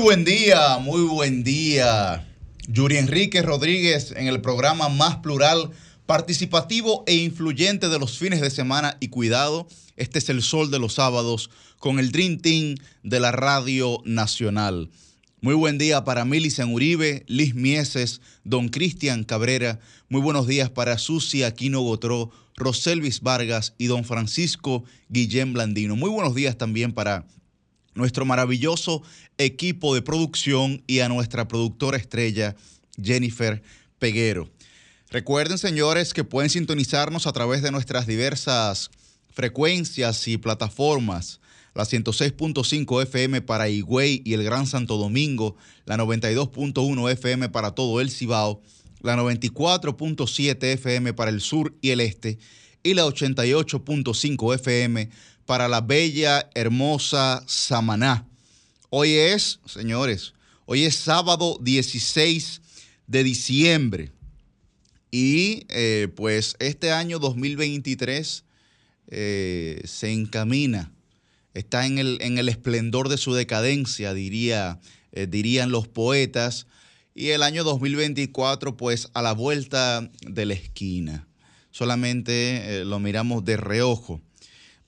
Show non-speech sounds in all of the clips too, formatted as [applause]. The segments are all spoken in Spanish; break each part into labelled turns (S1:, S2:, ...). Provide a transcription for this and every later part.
S1: buen día, muy buen día. Yuri Enrique Rodríguez en el programa más plural, participativo e influyente de los fines de semana y cuidado. Este es el sol de los sábados con el Dream Team de la Radio Nacional. Muy buen día para Milicen Uribe, Liz Mieses, Don Cristian Cabrera. Muy buenos días para Susi Aquino Gotró, Roselvis Vargas y Don Francisco Guillén Blandino. Muy buenos días también para nuestro maravilloso equipo de producción y a nuestra productora estrella, Jennifer Peguero. Recuerden, señores, que pueden sintonizarnos a través de nuestras diversas frecuencias y plataformas. La 106.5 FM para Higüey y el Gran Santo Domingo, la 92.1 FM para todo el Cibao, la 94.7 FM para el sur y el este y la 88.5 FM para la bella, hermosa Samaná. Hoy es, señores, hoy es sábado 16 de diciembre y eh, pues este año 2023 eh, se encamina, está en el, en el esplendor de su decadencia, diría, eh, dirían los poetas, y el año 2024 pues a la vuelta de la esquina. Solamente lo miramos de reojo.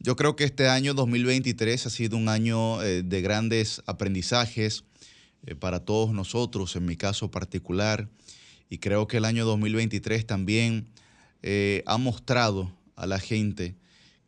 S1: Yo creo que este año 2023 ha sido un año eh, de grandes aprendizajes eh, para todos nosotros, en mi caso particular, y creo que el año 2023 también eh, ha mostrado a la gente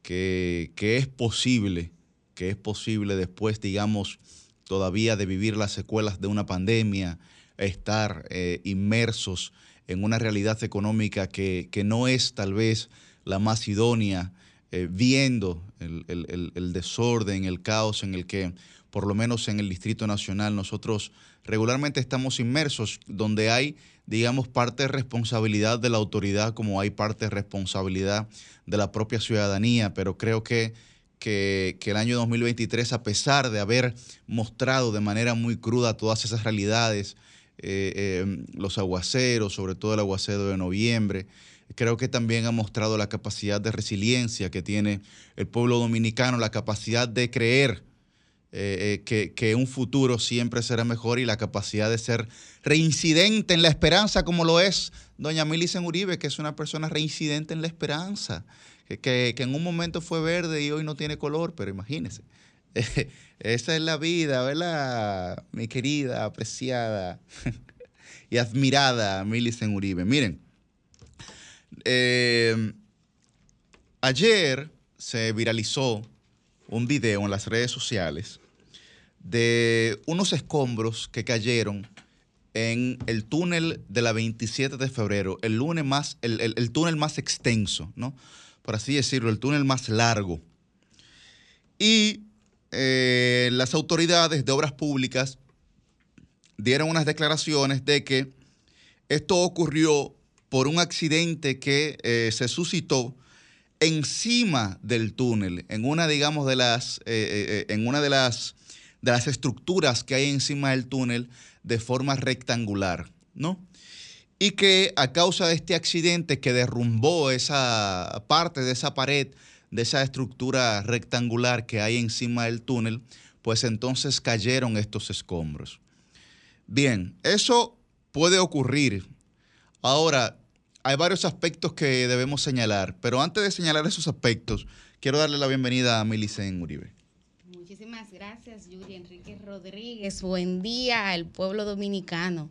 S1: que, que es posible, que es posible después, digamos, todavía de vivir las secuelas de una pandemia, estar inmersos en una realidad económica que, que no es tal vez la más idónea, eh, viendo el, el- el- desorden, el caos en el que, por lo menos en el Distrito Nacional, nosotros regularmente estamos inmersos, donde hay, digamos, parte de responsabilidad de la autoridad, como hay parte de responsabilidad de la propia ciudadanía, pero creo que que, que el año 2023, a pesar de haber mostrado de manera muy cruda todas esas realidades, eh, eh, los aguaceros, sobre todo el aguacero de noviembre, creo que también ha mostrado la capacidad de resiliencia que tiene el pueblo dominicano, la capacidad de creer eh, eh, que, que un futuro siempre será mejor y la capacidad de ser reincidente en la esperanza, como lo es doña Milicen Uribe, que es una persona reincidente en la esperanza, que, que- en un momento fue verde y hoy no tiene color, pero imagínese. [laughs] Esa es la vida, ¿verdad? Mi querida, apreciada [laughs] y admirada Milicen Uribe. Miren, eh, ayer se viralizó un video en las redes sociales de unos escombros que cayeron en el túnel de la 27 de febrero, el, lunes más, el, el- el túnel más extenso, ¿no? Por así decirlo, el túnel más largo. Y eh, las autoridades de obras públicas dieron unas declaraciones de que esto ocurrió por un accidente que eh, se suscitó encima del túnel, en una, digamos, de las, eh, eh, en una de las, de las estructuras que hay encima del túnel de forma rectangular, ¿no? Y que a causa de este accidente que derrumbó esa parte de esa pared, de esa estructura rectangular que hay encima del túnel, pues entonces cayeron estos escombros. Bien, eso puede ocurrir. Ahora, hay varios aspectos que debemos señalar, pero antes de señalar esos aspectos, quiero darle la bienvenida a Milicen Uribe.
S2: Muchísimas gracias, Yuri Enrique Rodríguez. Buen día al pueblo dominicano.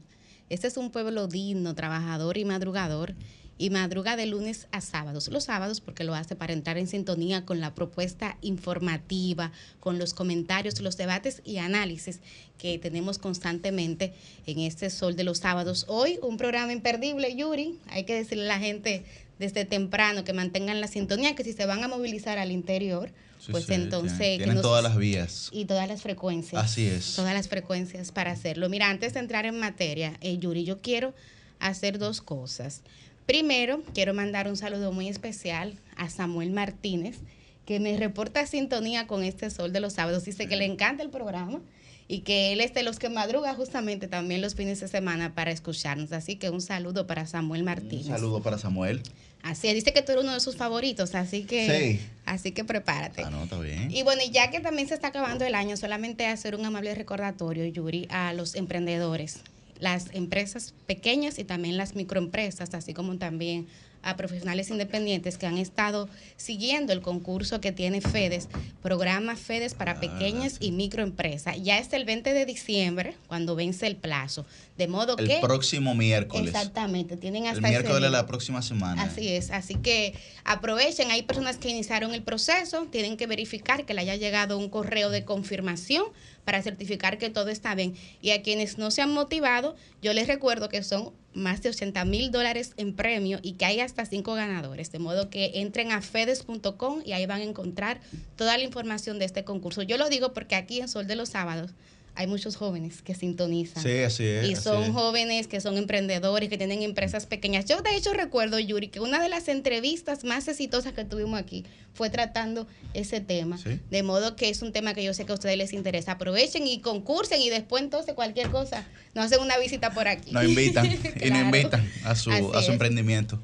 S2: Este es un pueblo digno, trabajador y madrugador. Y madruga de lunes a sábados. Los sábados porque lo hace para entrar en sintonía con la propuesta informativa, con los comentarios, los debates y análisis que tenemos constantemente en este sol de los sábados. Hoy un programa imperdible, Yuri. Hay que decirle a la gente desde temprano que mantengan la sintonía, que si se van a movilizar al interior, pues entonces...
S1: Tienen
S2: nos-
S1: todas las vías.
S2: y todas las frecuencias.
S1: Así es.
S2: Todas las frecuencias para hacerlo. Mira, antes de entrar en materia, eh, Yuri, yo quiero hacer dos cosas. Primero, quiero mandar un saludo muy especial a Samuel Martínez, que me reporta sintonía con este sol de los sábados. Dice que le encanta el programa y que él es de los que madruga justamente también los fines de semana para escucharnos. Así que un saludo para Samuel Martínez.
S1: Un saludo para Samuel.
S2: Así es, dice que tú eres uno de sus favoritos, así que, así que prepárate.
S1: Ah, no, está bien.
S2: Y bueno, ya que también se está acabando el año, solamente hacer un amable recordatorio, Yuri, a los emprendedores, las empresas pequeñas y también las microempresas, así como también a profesionales independientes que han estado siguiendo el concurso que tiene FEDES, programa FEDES para pequeñas y microempresas. Ya es el 20 de diciembre, cuando vence el plazo. De modo
S1: el
S2: que...
S1: El próximo miércoles.
S2: Exactamente, tienen hasta
S1: El miércoles de la próxima semana.
S2: Así es, así que aprovechen, hay personas que iniciaron el proceso, tienen que verificar que le haya llegado un correo de confirmación para certificar que todo está bien. Y a quienes no se han motivado, yo les recuerdo que son más de 80 mil dólares en premio y que hay hasta cinco ganadores. De modo que entren a fedes.com y ahí van a encontrar toda la información de este concurso. Yo lo digo porque aquí en Sol de los Sábados hay muchos jóvenes que sintonizan.
S1: Sí, así es.
S2: Y son
S1: es.
S2: jóvenes que son emprendedores, que tienen empresas pequeñas. Yo de hecho recuerdo, Yuri, que una de las entrevistas más exitosas que tuvimos aquí fue tratando ese tema.
S1: Sí.
S2: De modo que es un tema que yo sé que a ustedes les interesa. Aprovechen y concursen y después entonces cualquier cosa nos hacen una visita por aquí.
S1: Nos invitan y nos [laughs] invitan a su,
S2: Así
S1: a su
S2: es.
S1: emprendimiento.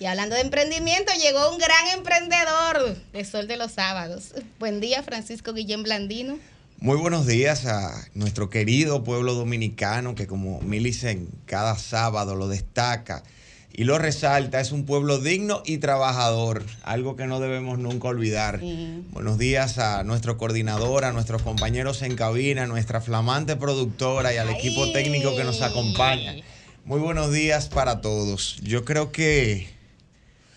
S2: Y hablando de emprendimiento, llegó un gran emprendedor de Sol de los Sábados. Buen día, Francisco Guillén Blandino.
S3: Muy buenos días a nuestro querido pueblo dominicano que como Milicen cada sábado lo destaca y lo resalta. Es un pueblo digno y trabajador, algo que no debemos nunca olvidar.
S2: Sí.
S3: Buenos días a nuestro coordinador, a nuestros compañeros en cabina, a nuestra flamante productora y al
S2: Ay.
S3: equipo técnico que nos acompaña. Muy buenos días para todos. Yo creo que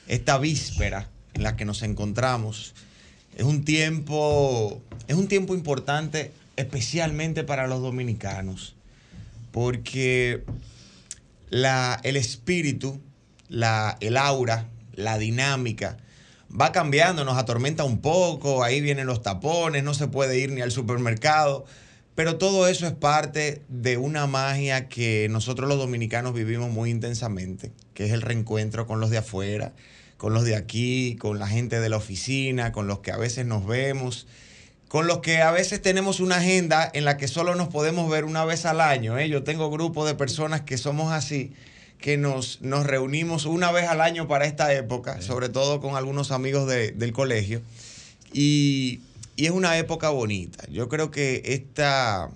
S3: esta víspera en la que nos encontramos es un tiempo, es un tiempo importante especialmente para los dominicanos, porque la, el espíritu, la, el aura, la dinámica va cambiando, nos atormenta un poco, ahí vienen los tapones, no se puede ir ni al supermercado, pero todo eso es parte de una magia que nosotros los dominicanos vivimos muy intensamente, que es el reencuentro con los de afuera, con los de aquí, con la gente de la oficina, con los que a veces nos vemos, con los que a veces tenemos una agenda en la que solo nos podemos ver una vez al año. ¿eh? Yo tengo grupos de personas que somos así, que nos, nos reunimos una vez al año para esta época, sobre todo con algunos amigos de- del colegio. Y, y es una época bonita. Yo creo que esta,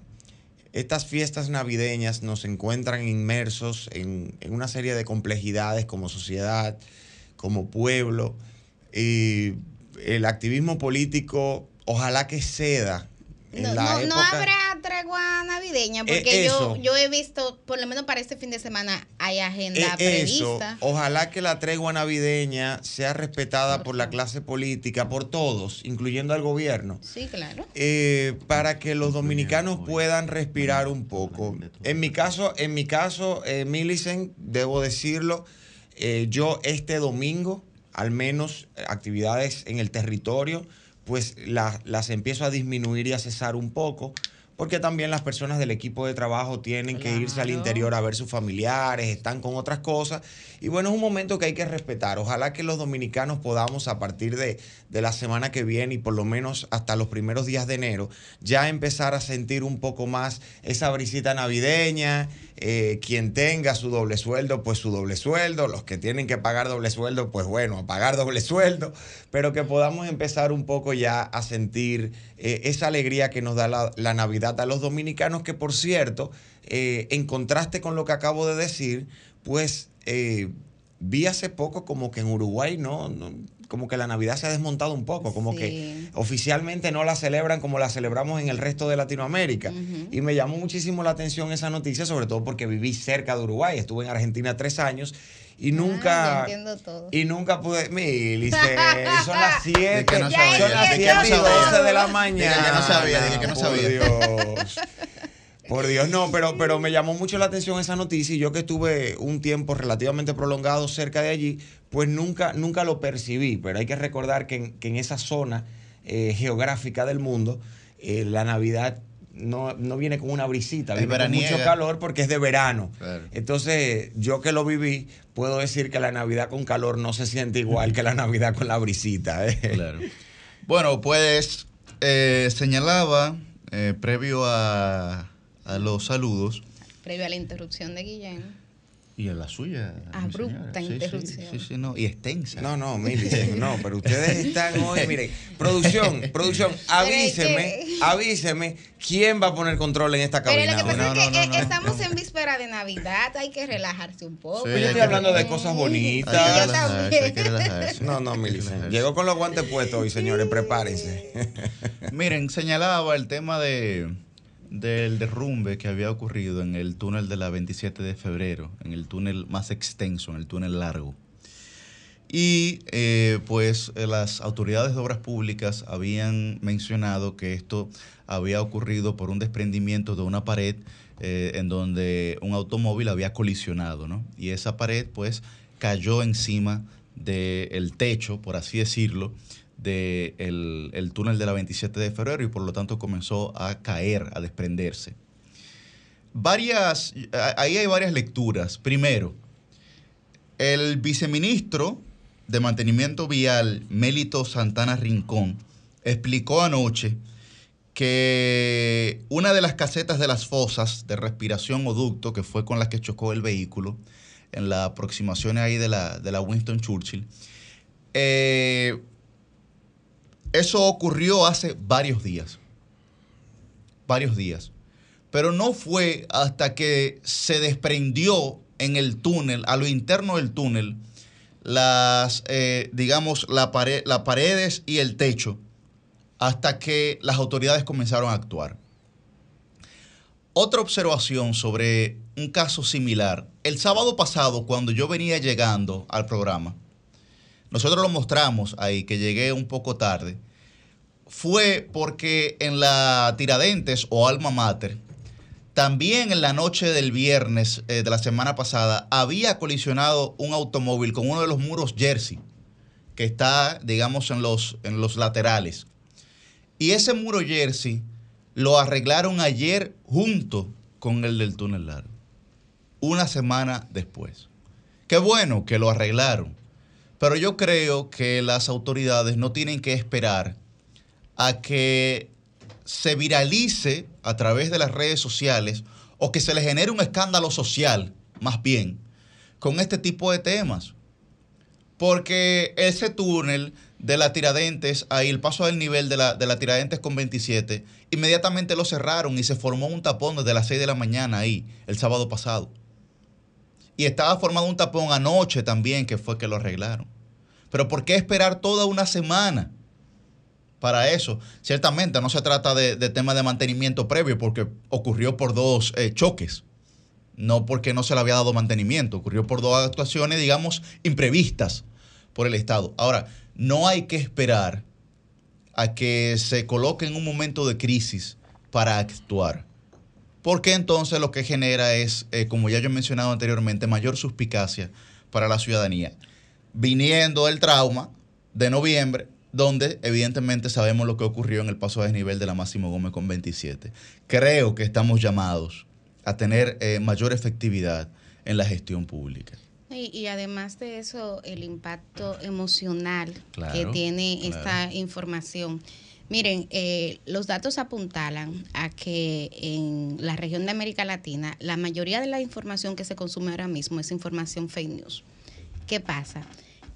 S3: estas fiestas navideñas nos encuentran inmersos en, en una serie de complejidades como sociedad, como pueblo. Y el activismo político, ojalá que ceda. En
S2: No,
S3: la
S2: no, habrá tregua navideña,
S3: Eh,
S2: porque yo,
S3: eso.
S2: yo he visto, por lo menos para este fin de semana, hay agenda
S3: Eh, eso,
S2: prevista.
S3: ojalá que la tregua navideña sea respetada por la clase política, por todos, incluyendo al gobierno.
S2: Sí, claro.
S3: eh, para que los dominicanos puedan respirar un poco. En mi caso, en mi caso, eh, Millicent, debo decirlo, eh, yo este domingo, al menos eh, actividades en el territorio, pues la- las empiezo a disminuir y a cesar un poco. Porque también las personas del equipo de trabajo tienen que irse al interior a ver sus familiares, están con otras cosas. Y bueno, es un momento que hay que respetar. Ojalá que los dominicanos podamos a partir de, de la semana que viene y por lo menos hasta los primeros días de enero ya empezar a sentir un poco más esa brisita navideña. Eh, quien tenga su doble sueldo, pues su doble sueldo. Los que tienen que pagar doble sueldo, pues bueno, a pagar doble sueldo. Pero que podamos empezar un poco ya a sentir eh, esa alegría que nos da la, la Navidad a los dominicanos, que por cierto, eh, en contraste con lo que acabo de decir, pues eh, vi hace poco como que en Uruguay no, no- como que la Navidad se ha desmontado un poco, como
S2: Sí.
S3: que oficialmente no la celebran como la celebramos en el resto de Latinoamérica. Y me llamó muchísimo la atención esa noticia, sobre todo porque viví cerca de Uruguay, estuve en Argentina tres años y
S2: Ah,
S3: nunca...
S2: entiendo todo.
S3: Y nunca pude. Milice, [laughs] son las 7.
S1: que no
S3: son las
S1: de que
S3: 7
S1: no
S3: y
S1: sabía.
S3: 12 de la
S1: Dije
S3: mañana.
S1: que no sabía, dije que no
S3: Por
S1: sabía.
S3: Dios. Por Dios, no, pero, pero me llamó mucho la atención esa noticia y yo que estuve un tiempo relativamente prolongado cerca de allí, pues nunca, nunca lo percibí. Pero hay que recordar que en, que en esa zona eh, geográfica del mundo, eh, la Navidad no, no viene con una brisita, viene con mucho calor porque es de verano.
S1: Claro.
S3: Entonces, yo que lo viví, puedo decir que la Navidad con calor no se siente igual que la Navidad con la brisita. ¿eh?
S1: Claro. Bueno, pues eh, señalaba, eh, previo a, a los saludos,
S2: Previo a la interrupción de Guillén.
S1: Y a la suya.
S2: Abrupta.
S1: Sí,
S2: interrupción.
S1: Sí, sí, no, y extensa.
S3: No, no, Milicen, no, pero ustedes están hoy, [laughs] miren, producción, producción, avíseme, avíseme quién va a poner control en esta
S2: Pero
S3: cabina.
S2: lo que pasa
S1: No,
S2: es que
S1: no, no,
S2: eh,
S1: no,
S2: estamos
S1: no.
S2: en víspera de Navidad, hay que relajarse un poco.
S1: Sí,
S3: Pues yo estoy hablando de cosas
S1: Hay
S3: bonitas.
S1: que
S2: yo también.
S1: hay que relajarse.
S3: No, no, Milicen. Llegó con los guantes puestos hoy, señores, prepárense.
S1: Miren, señalaba el tema de, del derrumbe que había ocurrido en el túnel de la 27 de febrero, en el túnel más extenso, en el túnel largo. Y eh, pues eh, las autoridades de obras públicas habían mencionado que esto había ocurrido por un desprendimiento de una pared eh, en donde un automóvil había colisionado, ¿no? Y esa pared pues cayó encima del techo, por así decirlo, del el túnel de la 27 de febrero y por lo tanto comenzó a caer, a desprenderse. Varias, ahí hay varias lecturas. Primero, el viceministro de Mantenimiento Vial, Mélito Santana Rincón, explicó anoche que una de las casetas de las fosas de respiración o ducto, que fue con las que chocó el vehículo, en la aproximación ahí de la, de la Winston Churchill, eh, eso ocurrió hace varios días. Varios días. Pero no fue hasta que se desprendió en el túnel, a lo interno del túnel, las, eh, digamos, las paredes y el techo, hasta que las autoridades comenzaron a actuar. Otra observación sobre un caso similar. El sábado pasado, cuando yo venía llegando al programa, nosotros lo mostramos ahí, que llegué un poco tarde, fue porque en la Tiradentes o Alma Mater, también en la noche del viernes eh, de la semana pasada, había colisionado un automóvil con uno de los muros Jersey, que está, digamos, en los, en los laterales. Y ese muro Jersey lo arreglaron ayer junto con el del túnel largo, una semana después. Qué bueno que lo arreglaron, pero yo creo que las autoridades no tienen que esperar a que se viralice a través de las redes sociales o que se le genere un escándalo social, más bien, con este tipo de temas. Porque ese túnel de la Tiradentes, ahí el paso del nivel de la, de la Tiradentes con 27, inmediatamente lo cerraron y se formó un tapón desde las 6 de la mañana ahí, el sábado pasado. Y estaba formado un tapón anoche también, que fue que lo arreglaron. Pero ¿por qué esperar toda una semana? para eso. Ciertamente no se trata de, tema de mantenimiento previo porque ocurrió por dos eh, choques, no porque no se le había dado mantenimiento, ocurrió por dos actuaciones, digamos, imprevistas por el Estado. Ahora, no hay que esperar a que se coloque en un momento de crisis para actuar. Porque entonces lo que genera es, eh, como ya yo he mencionado anteriormente, mayor suspicacia para la ciudadanía. Viniendo el trauma de noviembre, donde evidentemente sabemos lo que ocurrió en el paso a desnivel de la Máximo Gómez con 27. Creo que estamos llamados a tener eh, mayor efectividad en la gestión pública.
S2: Y, y además de eso, el impacto emocional
S1: Claro,
S2: que tiene
S1: claro.
S2: esta información. Miren, eh, los datos apuntalan a que en la región de América Latina la mayoría de la información que se consume ahora mismo es información fake news. ¿Qué pasa?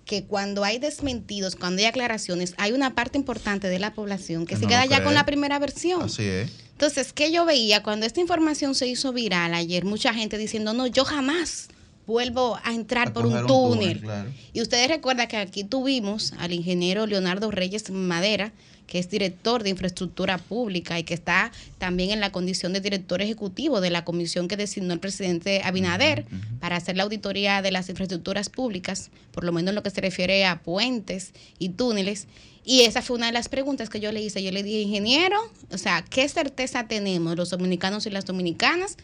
S2: Que cuando hay desmentidos, cuando hay aclaraciones, hay una parte importante de la población que,
S1: Que
S2: se
S1: no
S2: queda ya
S1: cree.
S2: con la primera versión.
S1: Así es.
S2: Entonces, ¿qué yo veía? Cuando esta información se hizo viral ayer, mucha gente diciendo, no, yo jamás vuelvo a entrar
S1: A
S2: por un túnel,
S1: claro.
S2: Y ustedes recuerdan que aquí tuvimos al ingeniero Leonardo Reyes Madera, que es director de infraestructura pública y que está también en la condición de director ejecutivo de la comisión que designó el presidente Abinader para hacer la auditoría de las infraestructuras públicas, por lo menos en lo que se refiere a puentes y túneles. Y esa fue una de las preguntas que yo le hice. Yo le dije, ingeniero, o sea, ¿qué certeza tenemos los dominicanos y las dominicanas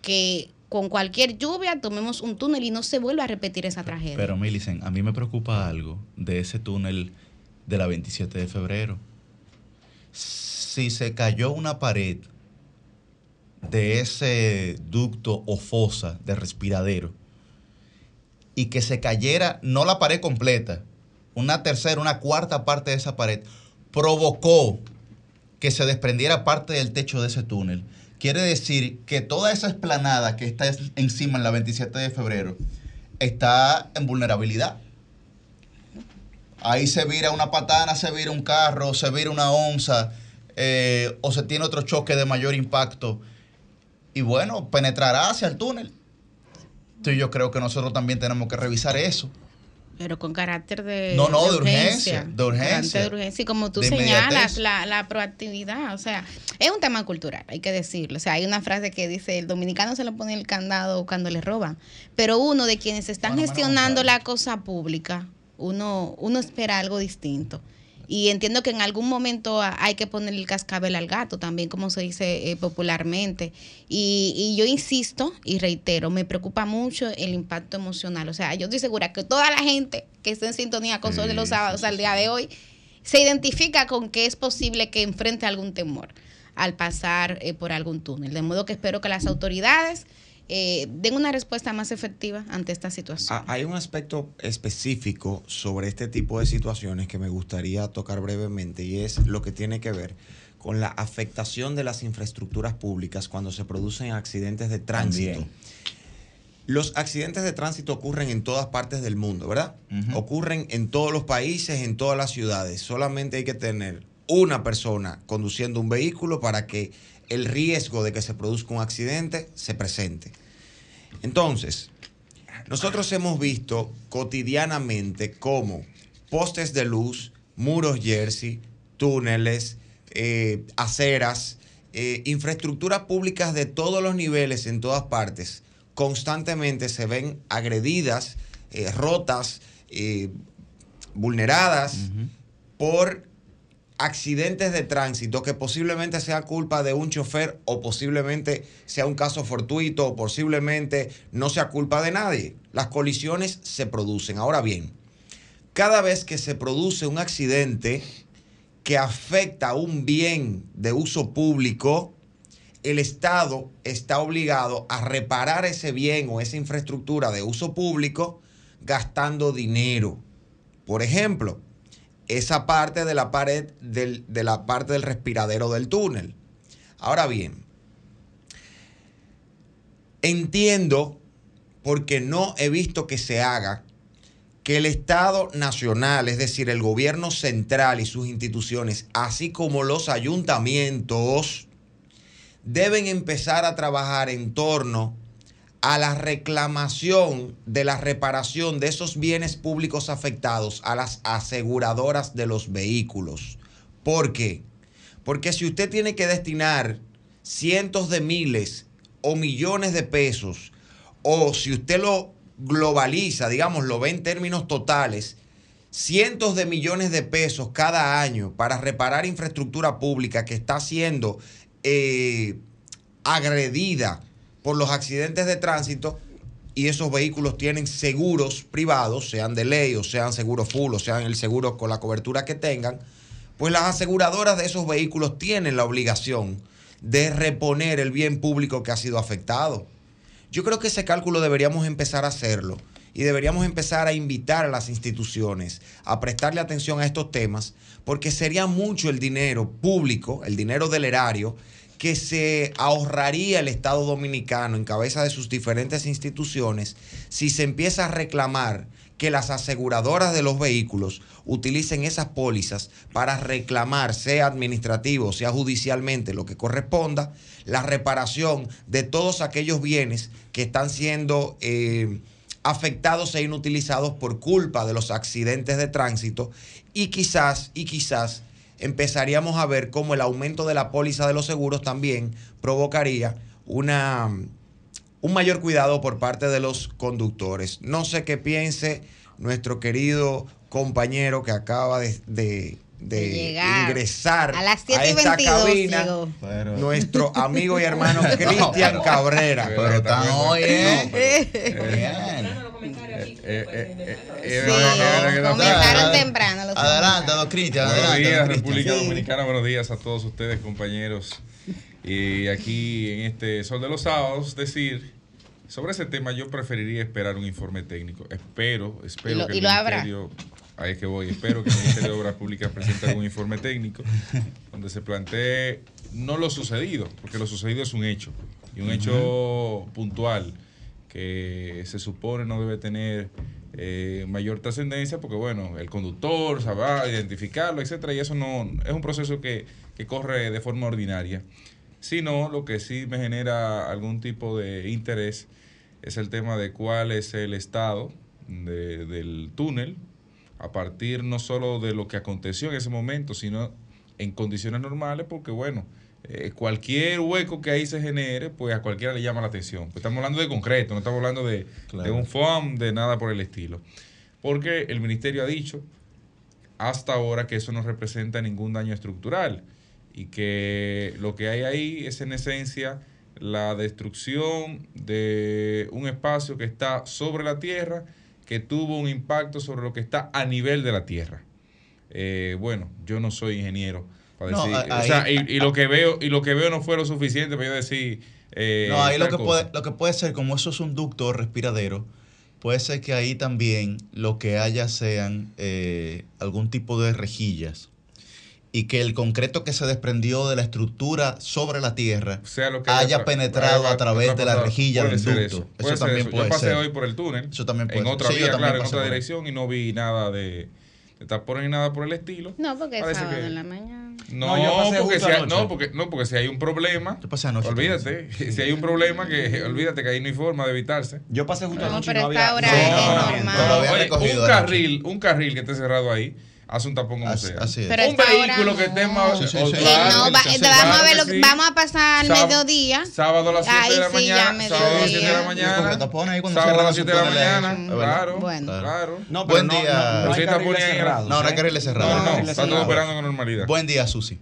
S2: que con cualquier lluvia tomemos un túnel y no se vuelva a repetir esa tragedia?
S1: Pero Milicen, a mí me preocupa algo de ese túnel de la 27 de febrero. Si se cayó una pared de ese ducto o fosa de respiradero y que se cayera, no la pared completa, una tercera, una cuarta parte de esa pared, provocó que se desprendiera parte del techo de ese túnel. Quiere decir que toda esa esplanada que está encima en la 27 de febrero está en vulnerabilidad. Ahí se vira una patana, se vira un carro, se vira una onza, eh, o se tiene otro choque de mayor impacto. Y bueno, penetrará hacia el túnel. Entonces yo creo que nosotros también tenemos que revisar eso.
S2: Pero con carácter de,
S1: No, no,
S2: de
S1: de urgencia, de urgencia.
S2: De urgencia. Y como tú señalas, la, la proactividad. O sea, es un tema cultural, hay que decirlo. O sea, hay una frase que dice, el dominicano se le pone el candado cuando le roban. Pero uno de quienes están gestionando la cosa pública, uno, uno espera algo distinto. Y entiendo que en algún momento hay que poner el cascabel al gato, también como se dice eh, popularmente. Y, y yo insisto y reitero, me preocupa mucho el impacto emocional. O sea, yo estoy segura que toda la gente que está en sintonía con Sol de los Sábados al día de hoy se identifica con que es posible que enfrente algún temor al pasar eh, por algún túnel. De modo que espero que las autoridades eh, den una respuesta más efectiva ante esta situación.
S3: Ah, Hay un aspecto específico sobre este tipo de situaciones que me gustaría tocar brevemente y es lo que tiene que ver con la afectación de las infraestructuras públicas cuando se producen accidentes de tránsito.
S1: También.
S3: Los accidentes de tránsito ocurren en todas partes del mundo, ¿verdad? Ocurren en todos los países, en todas las ciudades. Solamente hay que tener una persona conduciendo un vehículo para que el riesgo de que se produzca un accidente se presente. Entonces, nosotros hemos visto cotidianamente cómo postes de luz, muros jersey, túneles, eh, aceras, eh, infraestructuras públicas de todos los niveles en todas partes, constantemente se ven agredidas, eh, rotas, vulneradas por accidentes de tránsito que posiblemente sea culpa de un chofer o posiblemente sea un caso fortuito o posiblemente no sea culpa de nadie. Las colisiones se producen. Ahora bien, cada vez que se produce un accidente que afecta a un bien de uso público, el Estado está obligado a reparar ese bien o esa infraestructura de uso público gastando dinero. Por ejemplo, esa parte de la pared del- de la parte del respiradero del túnel. Ahora bien, entiendo, porque no he visto que se haga, que el Estado nacional, es decir, el gobierno central y sus instituciones, así como los ayuntamientos, deben empezar a trabajar en torno a la reclamación de la reparación de esos bienes públicos afectados a las aseguradoras de los vehículos. ¿Por qué? Porque si usted tiene que destinar cientos de miles o millones de pesos, o si usted lo globaliza, digamos, lo ve en términos totales, cientos de millones de pesos cada año para reparar infraestructura pública que está siendo eh, agredida por los accidentes de tránsito y esos vehículos tienen seguros privados, sean de ley o sean seguros full o sean el seguro con la cobertura que tengan, pues las aseguradoras de esos vehículos tienen la obligación de reponer el bien público que ha sido afectado. Yo creo que ese cálculo deberíamos empezar a hacerlo y deberíamos empezar a invitar a las instituciones a prestarle atención a estos temas porque sería mucho el dinero público, el dinero del erario, que se ahorraría el Estado dominicano en cabeza de sus diferentes instituciones si se empieza a reclamar que las aseguradoras de los vehículos utilicen esas pólizas para reclamar, sea administrativo, sea judicialmente, lo que corresponda, la reparación de todos aquellos bienes que están siendo eh, afectados e inutilizados por culpa de los accidentes de tránsito y quizás, y quizás empezaríamos a ver cómo el aumento de la póliza de los seguros también provocaría una, un mayor cuidado por parte de los conductores. No sé qué piense nuestro querido compañero que acaba de, de- de
S2: De llegar.
S3: ingresar
S2: A las 7 y
S3: esta
S2: 22
S3: cabina,
S2: llegó.
S1: Pero-
S3: nuestro amigo y hermano [laughs] Cristian Cabrera.
S1: Pero están hoy, ¿eh?
S2: Eh.
S1: Bien.
S2: Comenzaron temprano. los
S1: Adelante, don Cristian,
S4: Buenos
S1: adelante.
S4: días. República
S2: Sí.
S4: Dominicana. Buenos días a todos ustedes, compañeros. Y aquí en este Sol de los Sábados, decir, sobre ese tema yo preferiría esperar un informe técnico. Espero, espero
S2: Y lo-
S4: que el. Ministerio, ahí es que voy, espero que el Ministerio de Obras Públicas presente algún informe técnico donde se plantee no lo sucedido, porque lo sucedido es un hecho, y un hecho puntual que se supone no debe tener eh, mayor trascendencia porque bueno, el conductor sabrá identificarlo, etcétera, y eso no es un proceso que, que corre de forma ordinaria. Sino lo que sí me genera algún tipo de interés es el tema de cuál es el estado de- del túnel a partir no solo de lo que aconteció en ese momento, sino en condiciones normales, porque bueno, eh, cualquier hueco que ahí se genere, pues a cualquiera le llama la atención. Pues estamos hablando de concreto, no estamos hablando de,
S1: Claro.
S4: de un foam, de nada por el estilo. Porque el ministerio ha dicho hasta ahora que eso no representa ningún daño estructural y que lo que hay ahí es en esencia la destrucción de un espacio que está sobre la tierra que tuvo un impacto sobre lo que está a nivel de la tierra. Eh, bueno, yo no soy ingeniero
S1: No,
S4: decir,
S1: a-
S4: o sea,
S1: ahí-
S4: y, y lo que veo y lo que veo no fue lo suficiente para yo decir. eh,
S1: No, ahí lo que,
S4: cosa.
S1: puede, lo que puede ser, como eso es un ducto respiradero, puede ser que ahí también lo que haya sean eh, algún tipo de rejillas y que el concreto que se desprendió de la estructura sobre la tierra
S4: sea lo que
S1: haya
S4: tra-
S1: penetrado
S4: haya-
S1: a través de la rejilla del ducto.
S4: Eso,
S1: Eso,
S4: puede ser
S1: también
S4: eso.
S1: puede
S4: Yo pasé
S1: ser.
S4: hoy por el túnel.
S1: Eso también puede
S4: en
S1: ser.
S4: otra
S1: Sí,
S4: vía,
S1: también
S4: claro, en otra
S1: ahí.
S4: dirección y no vi nada de, de tapones ni nada por el estilo.
S2: No, porque es sábado
S4: que-
S2: en la mañana.
S4: No,
S3: No, yo pasé
S4: porque si hay, no, porque, no, porque si hay un problema,
S1: Yo pasé anoche
S4: olvídate. [laughs] Si hay un problema, que olvídate que ahí no hay forma de evitarse.
S3: Yo pasé justo
S2: No,
S3: anoche y
S2: pero
S3: no
S2: esta
S3: había.
S2: hora
S3: no,
S2: es
S3: no, no.
S1: Pero recogido
S4: un carril, un carril que esté cerrado ahí, hace un tapón como
S1: Así-
S4: sea.
S1: así es.
S2: Pero
S4: un vehículo que esté más.
S1: Sí, sí,
S4: o-
S1: sí.
S4: Claro,
S2: no, va-
S4: sí,
S2: vamos, a ver lo que- vamos a pasar al
S4: Sábado-
S2: mediodía.
S4: Sábado a las 7
S2: Ahí
S4: de la mañana. Sábado a las
S2: mediodía.
S4: 7 de la mañana. Sábado a las 7 de la mañana. Claro.
S2: Bueno.
S4: Claro.
S3: No, pero
S1: Buen día.
S3: no, no hay carriles cerrados,
S1: No, no hay
S3: ¿eh?
S1: carriles cerrados.
S4: No, está todo operando con normalidad.
S1: Buen día, Susi.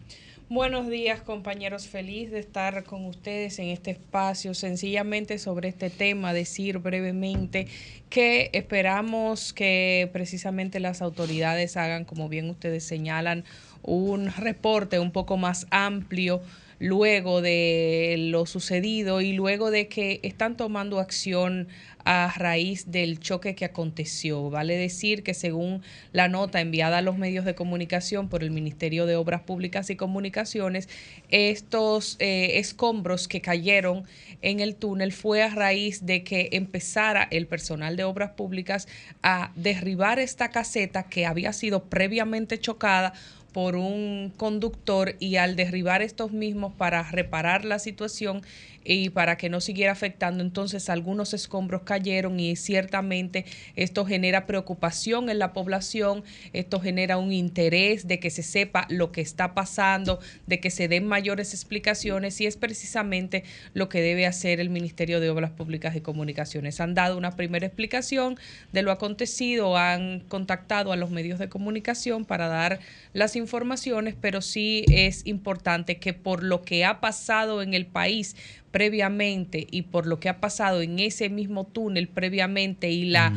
S5: Buenos días compañeros, feliz de estar con ustedes en este espacio. Sencillamente sobre este tema, decir brevemente que esperamos que precisamente las autoridades hagan, como bien ustedes señalan, un reporte un poco más amplio luego de lo sucedido y luego de que están tomando acción a raíz del choque que aconteció. Vale decir que según la nota enviada a los medios de comunicación por el Ministerio de Obras Públicas y Comunicaciones, estos eh, escombros que cayeron en el túnel fue a raíz de que empezara el personal de Obras Públicas a derribar esta caseta que había sido previamente chocada por un conductor y al derribar estos mismos para reparar la situación y para que no siguiera afectando, entonces algunos escombros cayeron y ciertamente esto genera preocupación en la población, esto genera un interés de que se sepa lo que está pasando, de que se den mayores explicaciones y es precisamente lo que debe hacer el Ministerio de Obras Públicas y Comunicaciones. Han dado una primera explicación de lo acontecido, han contactado a los medios de comunicación para dar las informaciones, pero sí es importante que por lo que ha pasado en el país previamente y por lo que ha pasado en ese mismo túnel previamente y la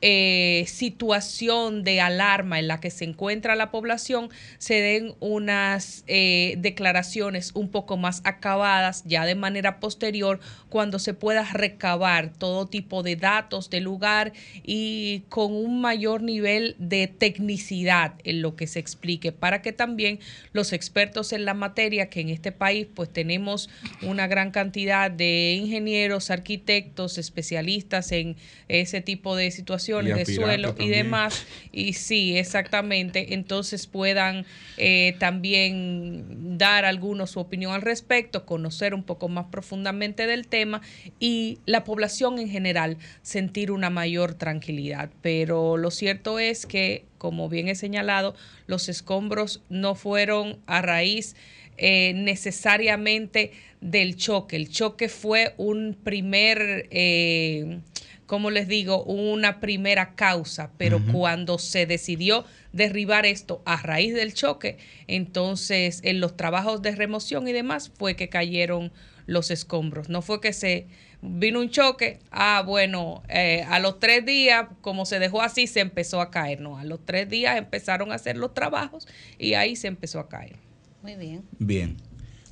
S5: eh, situación de alarma en la que se encuentra la población, se den unas eh, declaraciones un poco más acabadas ya de manera posterior cuando se pueda recabar todo tipo de datos del lugar y con un mayor nivel de tecnicidad en lo que se explique para que también los expertos en la materia que en este país pues tenemos una gran cantidad de ingenieros, arquitectos, especialistas en ese tipo de situaciones de suelo y demás. Y sí, exactamente. Entonces puedan eh, también dar algunos su opinión al respecto, conocer un poco más profundamente del tema y la población en general sentir una mayor tranquilidad. Pero lo cierto es que, como bien he señalado, los escombros no fueron a raíz eh, necesariamente del choque. El choque fue un primer, eh, como les digo, una primera causa, pero cuando se decidió derribar esto a raíz del choque, entonces en los trabajos de remoción y demás fue que cayeron los escombros. No fue que se vino un choque, ah, bueno, eh, a los tres días, como se dejó así, se empezó a caer. No, a los tres días empezaron a hacer los trabajos y ahí se empezó a caer.
S2: Muy bien.
S1: Bien.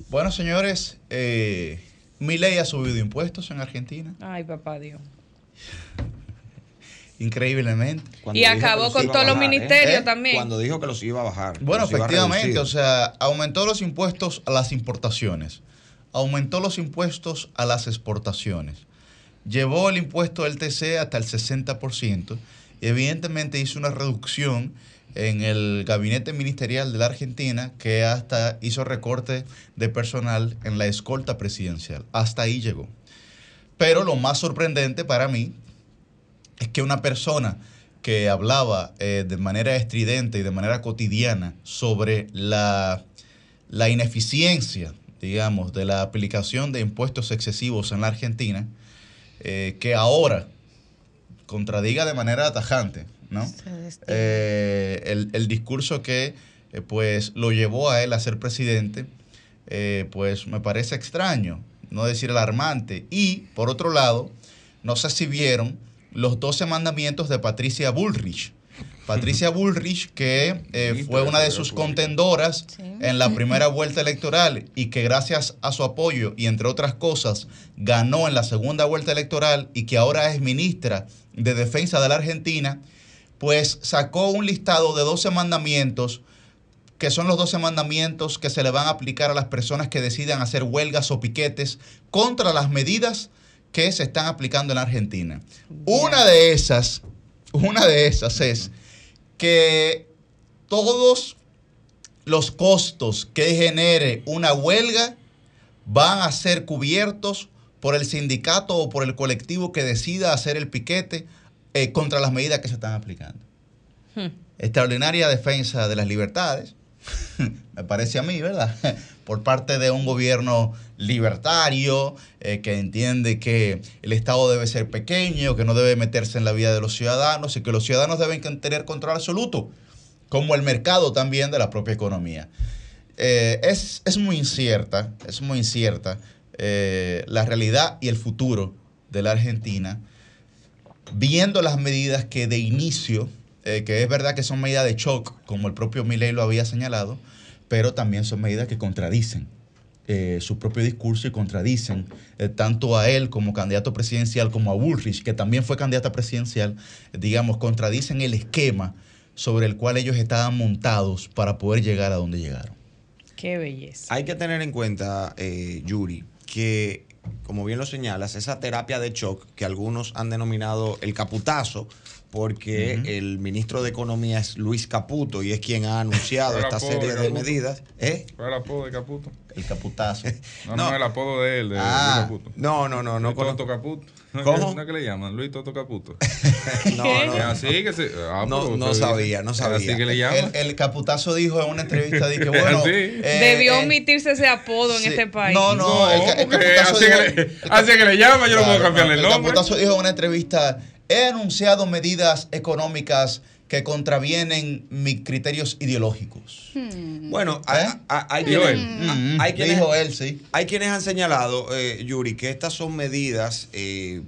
S1: Bueno, señores, eh, mi ley ha subido impuestos en Argentina.
S5: Ay, papá Dios. [laughs]
S1: Increíblemente.
S3: Cuando
S5: Y acabó con todos los
S3: ¿eh?
S5: ministerios
S1: ¿Eh?
S5: también.
S3: Cuando dijo que los iba a bajar.
S1: Bueno, efectivamente, o sea, aumentó los impuestos a las importaciones, aumentó los impuestos a las exportaciones, llevó el impuesto del TC hasta el 60% y evidentemente hizo una reducción en el gabinete ministerial de la Argentina que hasta hizo recorte de personal en la escolta presidencial. Hasta ahí llegó. Pero lo más sorprendente para mí es que una persona que hablaba eh, de manera estridente y de manera cotidiana sobre la, la ineficiencia, digamos, de la aplicación de impuestos excesivos en la Argentina, eh, que ahora contradiga de manera tajante, ¿no?
S2: Se destina.
S1: Eh, el, el discurso que eh, pues lo llevó a él a ser presidente, eh, pues me parece extraño, no decir alarmante. Y por otro lado, no sé si vieron los 12 mandamientos de Patricia Bullrich. Patricia [laughs] Bullrich, que eh, fue una de sus contendoras
S2: Sí.
S1: en la primera vuelta electoral y que gracias a su apoyo y entre otras cosas ganó en la segunda vuelta electoral y que ahora es ministra de Defensa de la Argentina, pues sacó un listado de 12 mandamientos que son los 12 mandamientos que se le van a aplicar a las personas que decidan hacer huelgas o piquetes contra las medidas que se están aplicando en la Argentina. Una de esas, una de esas es que todos los costos que genere una huelga van a ser cubiertos por el sindicato o por el colectivo que decida hacer el piquete eh, contra las medidas que se están aplicando.
S5: Hmm.
S1: Extraordinaria defensa de las libertades, [laughs] me parece a mí, ¿verdad? [laughs] Por parte de un gobierno libertario eh, que entiende que el Estado debe ser pequeño, que no debe meterse en la vida de los ciudadanos y que los ciudadanos deben tener control absoluto, como el mercado también de la propia economía. Eh, es, es muy incierta, es muy incierta eh, la realidad y el futuro de la Argentina, viendo las medidas que de inicio, eh, que es verdad que son medidas de shock, como el propio Milei lo había señalado, pero también son medidas que contradicen eh, su propio discurso y contradicen eh, tanto a él como candidato presidencial como a Bullrich, que también fue candidata presidencial, digamos, contradicen el esquema sobre el cual ellos estaban montados para poder llegar a donde llegaron.
S5: Qué belleza.
S3: Hay que tener en cuenta, eh, Yuri, que, como bien lo señalas, esa terapia de shock que algunos han denominado el caputazo, porque el ministro de Economía es Luis Caputo y es quien ha anunciado esta
S4: apodo
S3: serie
S4: de
S3: medidas. ¿Eh?
S4: ¿Cuál es el apodo de Caputo?
S1: El caputazo. [laughs]
S4: No,
S3: No.
S4: no, el apodo de él, de
S1: Ah,
S4: Luis Caputo.
S3: No, no, no, no
S4: Luis. Toto Caputo. ¿No [laughs]
S3: ¿Cómo?
S4: ¿No que le llaman? Luis Toto Caputo. [laughs]
S3: No, no.
S4: Así que se. ah,
S3: No, no sabía, no sabía.
S4: Así que le llaman.
S1: El, el caputazo dijo en una entrevista de que, bueno,
S4: Sí.
S1: eh,
S5: Debió
S1: eh,
S5: omitirse ese apodo en este país.
S1: No, no, el, el caputazo
S4: así,
S1: dijo-
S4: que le,
S1: el
S4: así que le llama, yo no puedo cambiarle el
S1: El
S4: nombre.
S1: caputazo dijo en una entrevista, he anunciado medidas económicas que contravienen mis criterios ideológicos.
S3: Bueno, hay,
S1: ¿Eh?
S3: hay- hay
S4: él.
S3: hay- hay quienes-
S1: dijo él, sí.
S3: Hay quienes han señalado, eh, Yuri, que estas son medidas, eh,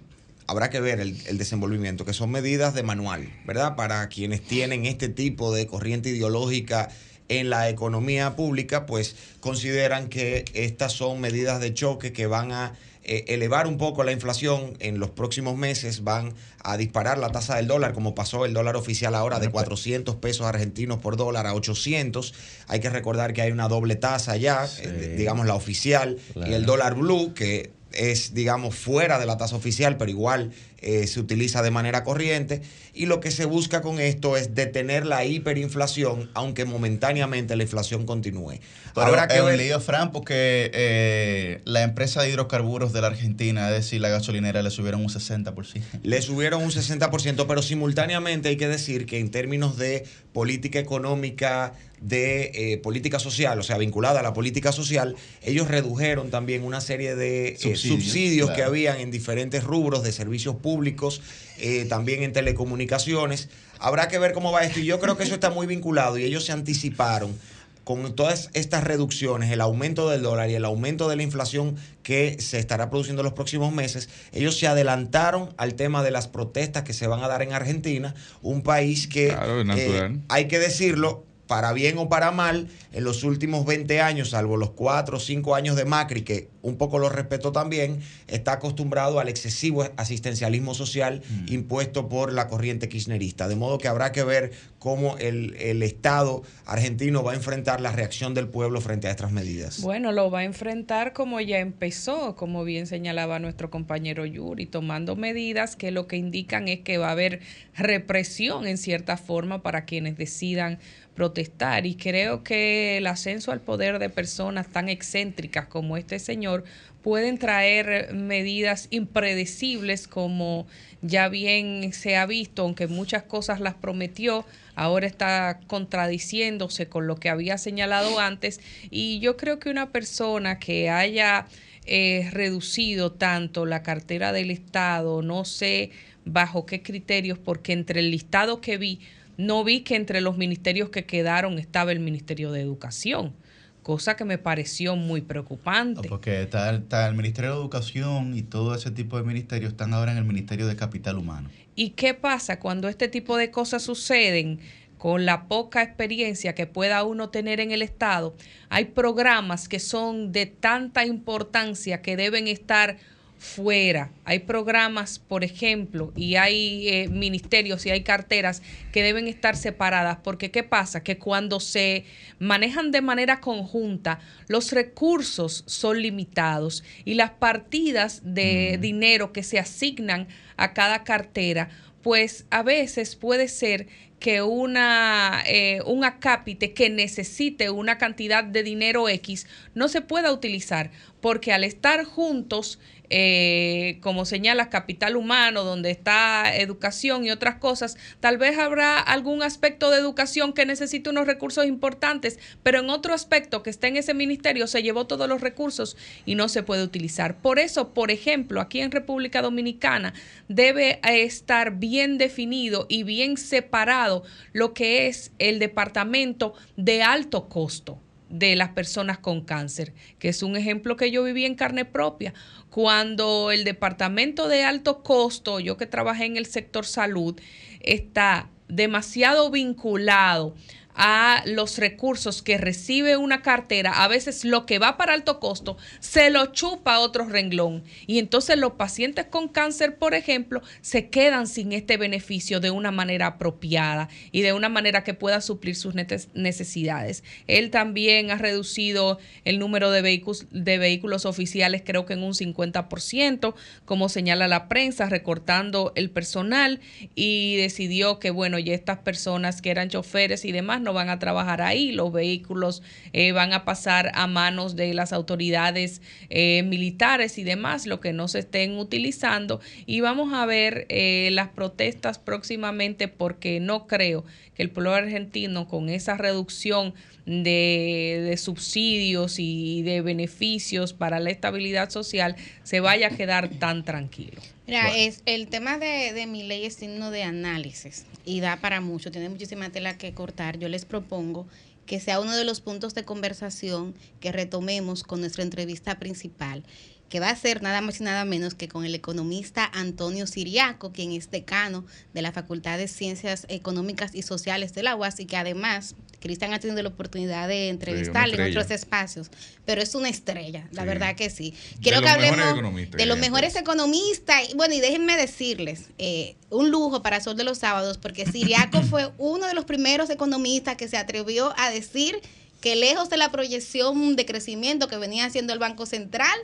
S3: habrá que ver el, el desenvolvimiento, que son medidas de manual, ¿verdad? Para quienes tienen este tipo de corriente ideológica en la economía pública, pues consideran que estas son medidas de choque que van a eh, elevar un poco la inflación en los próximos meses, van a disparar la tasa del dólar, como pasó el dólar oficial ahora de
S1: Bueno, pues.
S3: 400 pesos argentinos por dólar a 800. Hay que recordar que hay una doble tasa ya,
S1: Sí.
S3: eh, digamos la oficial, y el dólar blue, que es, digamos, fuera de la tasa oficial, pero igual eh, se utiliza de manera corriente. Y lo que se busca con esto es detener la hiperinflación, aunque momentáneamente la inflación continúe.
S1: Pero
S3: Habrá que
S1: es un
S3: ver-
S1: lío, Fran, porque eh, la empresa de hidrocarburos de la Argentina, es decir, la gasolinera, le subieron un 60%.
S3: Le subieron un 60%, pero simultáneamente hay que decir que en términos de política económica, de eh, política social, o sea, vinculada a la política social, ellos redujeron también una serie de
S1: Subsidios,
S3: que habían en diferentes rubros de servicios públicos públicos, eh, también en telecomunicaciones. Habrá que ver cómo va esto y yo creo que eso está muy vinculado y ellos se anticiparon con todas estas reducciones, el aumento del dólar y el aumento de la inflación que se estará produciendo en los próximos meses, ellos se adelantaron al tema de las protestas que se van a dar en Argentina, un país que,
S4: Claro,
S3: eh, hay que decirlo, para bien o para mal, en los últimos 20 años, salvo los 4 o 5 años de Macri, que un poco lo respetó también, está acostumbrado al excesivo asistencialismo social impuesto por la corriente kirchnerista. De modo que habrá que ver cómo el, el Estado argentino va a enfrentar la reacción del pueblo frente a estas medidas.
S5: Bueno, lo va a enfrentar como ya empezó, como bien señalaba nuestro compañero Yuri, tomando medidas que lo que indican es que va a haber represión en cierta forma para quienes decidan protestar. Y creo que el ascenso al poder de personas tan excéntricas como este señor pueden traer medidas impredecibles como ya bien se ha visto, aunque muchas cosas las prometió, ahora está contradiciéndose con lo que había señalado antes. Y yo creo que una persona que haya eh, reducido tanto la cartera del Estado, no sé bajo qué criterios, porque entre el listado que vi, no vi que entre los ministerios que quedaron estaba el Ministerio de Educación, cosa que me pareció muy preocupante.
S1: Porque está, está el Ministerio de Educación y todo ese tipo de ministerios están ahora en el Ministerio de Capital Humano.
S5: ¿Y qué pasa cuando este tipo de cosas suceden? Con la poca experiencia que pueda uno tener en el Estado, hay programas que son de tanta importancia que deben estar fuera. Hay programas, por ejemplo, y hay eh, ministerios y hay carteras que deben estar separadas, porque ¿qué pasa? Que cuando se manejan de manera conjunta, los recursos son limitados y las partidas de dinero que se asignan a cada cartera, pues a veces puede ser que una, eh, un acápite que necesite una cantidad de dinero X no se pueda utilizar, porque al estar juntos, eh, como señala Capital Humano, donde está educación y otras cosas, tal vez habrá algún aspecto de educación que necesite unos recursos importantes, pero en otro aspecto que está en ese ministerio se llevó todos los recursos y no se puede utilizar. Por eso, por ejemplo, aquí en República Dominicana debe estar bien definido y bien separado lo que es el departamento de alto costo de las personas con cáncer, que es un ejemplo que yo viví en carne propia. Cuando el departamento de alto costo, yo que trabajé en el sector salud, está demasiado vinculado a los recursos que recibe una cartera, a veces lo que va para alto costo se lo chupa a otro renglón. Y entonces los pacientes con cáncer, por ejemplo, se quedan sin este beneficio de una manera apropiada y de una manera que pueda suplir sus necesidades. Él también ha reducido el número de vehículos, de vehículos oficiales, creo que en un 50%, como señala la prensa, recortando el personal y decidió que, bueno, ya estas personas que eran choferes y demás no van a trabajar ahí, los vehículos eh, van a pasar a manos de las autoridades eh, militares y demás, lo que no se estén utilizando. Y vamos a ver eh, las protestas próximamente porque no creo que el pueblo argentino con esa reducción de, de subsidios y de beneficios para la estabilidad social se vaya a quedar tan tranquilo.
S2: Mira, es, el tema de, de mi ley es signo de análisis y da para mucho, tiene muchísima tela que cortar. Yo les propongo que sea uno de los puntos de conversación que retomemos con nuestra entrevista principal, que va a ser nada más y nada menos que con el economista Antonio Siriaco, quien es decano de la Facultad de Ciencias Económicas y Sociales de la UAS y que además Cristian ha tenido la oportunidad de entrevistarle en otros espacios, pero es una estrella, la
S4: Sí.
S2: verdad que sí.
S4: De
S2: Quiero
S4: los
S2: que hablemos
S4: economistas
S2: de los mejores economistas. Y, Bueno, y déjenme decirles, eh, un lujo para Sol de los Sábados, porque Siriaco [coughs] fue uno de los primeros economistas que se atrevió a decir que lejos de la proyección de crecimiento que venía haciendo el Banco Central,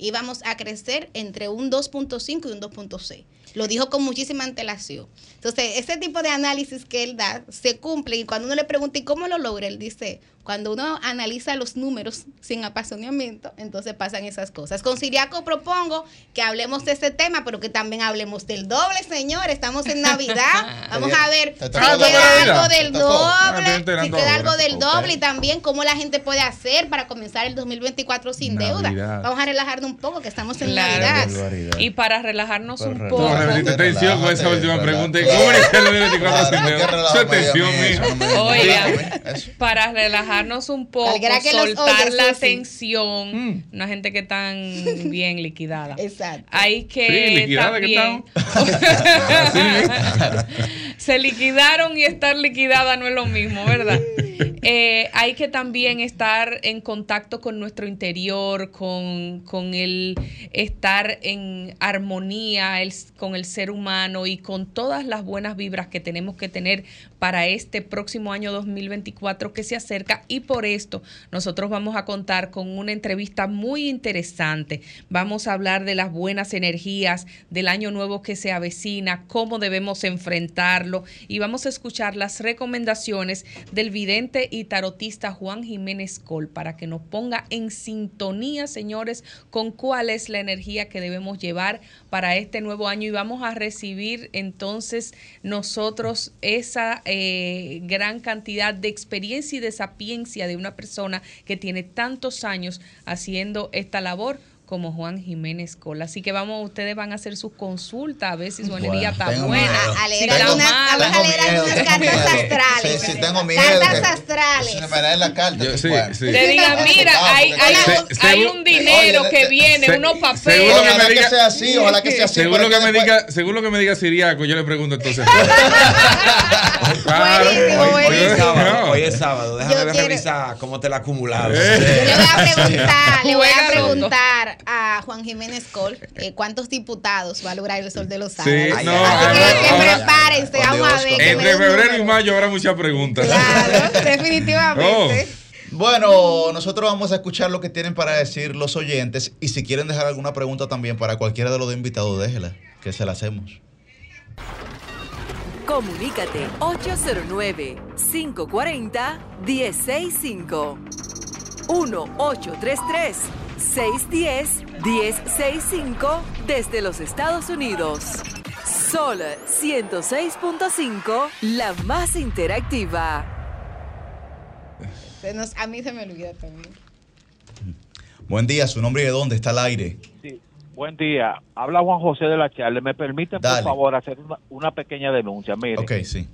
S2: íbamos a crecer entre un 2.5 y un 2.6. Lo dijo con muchísima antelación. Entonces, ese tipo de análisis que él da se cumple y cuando uno le pregunta, ¿y cómo lo logra? Él dice, Cuando uno analiza los números sin apasionamiento, entonces pasan esas cosas. Con Siriaco propongo que hablemos de este tema, pero que también hablemos del doble, señor. Estamos en Navidad. [laughs] Vamos a ver si queda algo del doble, si queda algo del doble y también cómo la gente puede hacer para comenzar el 2024 sin deuda. Vamos a relajarnos un poco, que estamos en
S5: Claro.
S2: Navidad.
S5: Y para relajarnos un poco.
S1: Relájate,
S4: tensión con esa última pregunta. ¿Cómo iniciar el 2024
S1: Claro,
S4: sin
S1: ¿qué
S4: deuda?
S1: relajo
S4: Eso es
S1: me dio a
S4: tensión,
S1: mí
S4: mijo.
S5: Oiga, para relajarnos un poco, soltar la tensión,
S4: Mm.
S5: una gente que tan bien liquidada.
S2: Exacto.
S5: Hay que
S4: Sí, liquidada que
S5: también [laughs] se liquidaron y estar liquidada no es lo mismo, ¿verdad? [laughs] Eh, hay que también estar en contacto con nuestro interior, con, con el estar en armonía el- con el ser humano y con todas las buenas vibras que tenemos que tener para este próximo año 2024 que se acerca y por esto nosotros vamos a contar con una entrevista muy interesante. Vamos a hablar de las buenas energías del año nuevo que se avecina, cómo debemos enfrentarlo y vamos a escuchar las recomendaciones del vidente y tarotista Juan Jiménez Col para que nos ponga en sintonía, señores, con cuál es la energía que debemos llevar para este nuevo año. Y vamos a recibir entonces nosotros esa eh, gran cantidad de experiencia y de sapiencia de una persona que tiene tantos años haciendo esta labor como Juan Jiménez Cola. Así que vamos, ustedes van a hacer sus consultas a ver si su
S1: Bueno,
S5: energía está buena.
S1: miedo.
S2: A, a leer
S5: si está
S2: algunas,
S5: mala.
S2: vamos a leer
S1: Tengo
S2: algunas
S1: miedo,
S2: cartas
S1: tengo miedo.
S2: astrales.
S1: Sí, sí, tengo miedo.
S2: Cartas astrales.
S1: Se me da en la carta.
S4: Yo-
S1: sí,
S4: sí,
S1: bueno.
S4: sí.
S5: Te digan, mira, hay,
S1: claro.
S5: un-
S4: Se-
S5: hay
S4: seguro-
S5: un dinero
S1: Oye,
S5: que
S1: se-
S5: viene,
S4: se-
S5: unos papeles.
S4: que
S1: Ojalá
S4: me
S1: que
S4: diga-
S1: sea así, ojalá que sea así.
S4: Según lo que me diga, según lo que me diga Siriaco, yo le pregunto entonces.
S2: Buenísimo,
S3: Hoy, hoy es
S2: buenísimo.
S3: sábado, hoy es sábado. Déjame revisar cómo te la acumularon.
S4: Eh.
S2: Yo le voy a preguntar, le voy a preguntar a Juan Jiménez Col eh, cuántos diputados va a lograr el sol de los
S4: Sí,
S2: sábados.
S4: no,
S2: Así que,
S4: ahora-
S2: que
S4: ahora-
S2: prepárense, vamos a ver.
S4: Entre febrero y mayo habrá muchas preguntas.
S2: Claro, [laughs] definitivamente.
S1: Bueno, nosotros vamos a escuchar lo que tienen para decir los oyentes y si quieren dejar alguna pregunta también para cualquiera de los dos invitados, déjela, que se la hacemos.
S6: Comunícate 809-540-1065. 1-833-610-1065 desde los Estados Unidos. Sol 106.5, la más interactiva.
S2: Se nos- a mí se me olvida también.
S1: Buen día, su nombre y de dónde está al aire.
S7: Sí. Buen día. Habla Juan José de la Charle. ¿Me permite, por favor, hacer una, una pequeña denuncia? Mire,
S1: Ok, sí.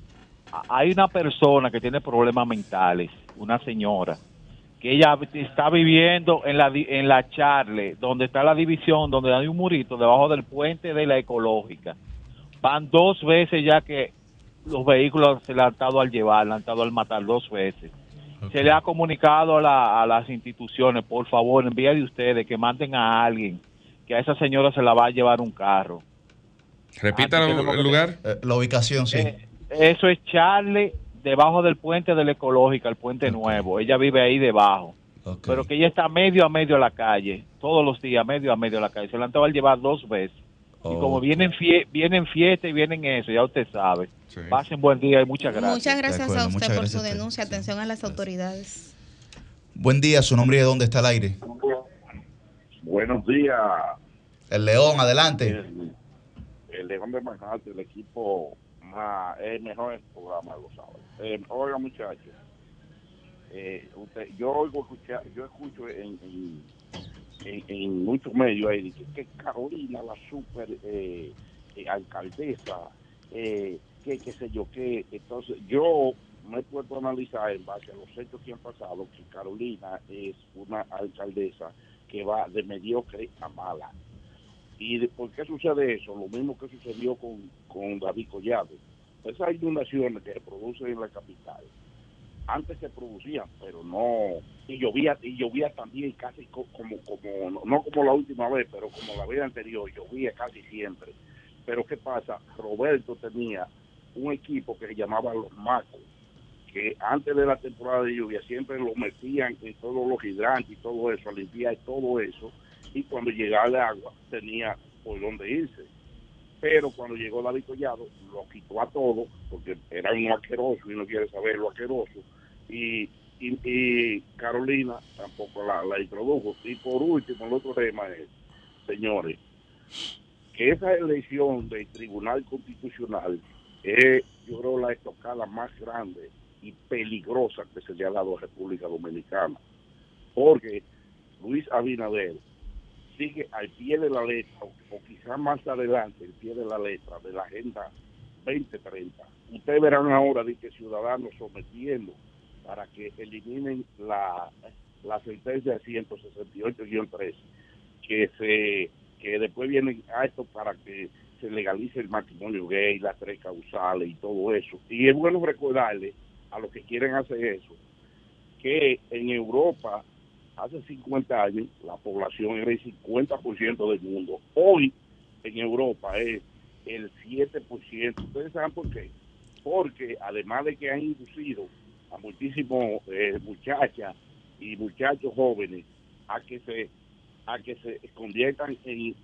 S7: hay una persona que tiene problemas mentales, una señora, que ella está viviendo en la, en la Charle, donde está la división, donde hay un murito debajo del puente de la ecológica. Van dos veces ya que los vehículos se le han estado al llevar, le han estado al matar dos veces. Se le ha comunicado a, la- a las instituciones, por favor, envíen de ustedes que manden a alguien, que a esa señora se la va a llevar un carro.
S4: Repita el
S7: que-
S4: lugar.
S1: Eh, la ubicación, sí.
S7: Eh, eso es Charle, debajo del puente de la ecológica, el puente nuevo. Ella vive ahí debajo.
S1: Ok.
S7: Pero que ella está medio a medio a la calle, todos los días, medio a medio a la calle. Se la han estado al llevar dos veces. Y como vienen, fie vienen fiesta y vienen eso, ya usted sabe.
S4: Sí.
S7: Pasen buen día y muchas gracias.
S2: Muchas gracias
S1: acuerdo,
S2: a usted por su
S1: a usted.
S2: denuncia.
S1: Sí.
S2: Atención a las autoridades.
S1: Buen día, su nombre y de dónde está al aire.
S8: Buenos días,
S1: El León, adelante.
S8: el, el León de Manhattan, el equipo más, es mejor el programa, lo saben. Eh, oiga, muchachos, eh, usted, yo oigo escuchar, yo escucho en, en, en- muchos medios que, que Carolina, la super eh, eh, alcaldesa, eh, que qué sé yo qué, entonces yo me he puesto a analizar en base a los hechos que han pasado que Carolina es una alcaldesa que va de mediocre a mala. ¿Y de- por qué sucede eso? Lo mismo que sucedió con, con David Collado. Esas inundaciones que se producen en la capital, antes se producían, pero no, y llovía, y llovía también casi co- como, como, no- como la última vez, pero como la vez anterior, llovía casi siempre. Pero ¿qué pasa? Roberto tenía un equipo que se llamaba Los Macos, que antes de la temporada de lluvia siempre lo metían en todos los hidrantes y todo eso, a limpiar todo eso, y cuando llegaba el agua tenía por dónde irse. Pero cuando llegó David Collado, lo quitó a todo, porque era un asqueroso y no quiere saber lo asqueroso, y Carolina tampoco la, la introdujo. Y por último, el otro tema es, señores, que esa elección del Tribunal Constitucional es, yo creo, la estocada más grande y peligrosa que se le ha dado a República Dominicana. Porque Luis Abinader sigue al pie de la letra, o, o quizás más adelante, al pie de la letra de la Agenda 2030. Ustedes verán ahora de que ciudadanos sometiendo para que eliminen la, la sentencia 168-3, que se que después vienen a esto para que se legalice el matrimonio gay, las tres causales y todo eso. Y es bueno recordarle a los que quieren hacer eso, que en Europa hace 50 años la población era el 50% del mundo. Hoy en Europa es el 7%. ¿Ustedes saben por qué? Porque además de que han inducido a muchísimos eh, muchachas y muchachos jóvenes a que se a que se conviertan en,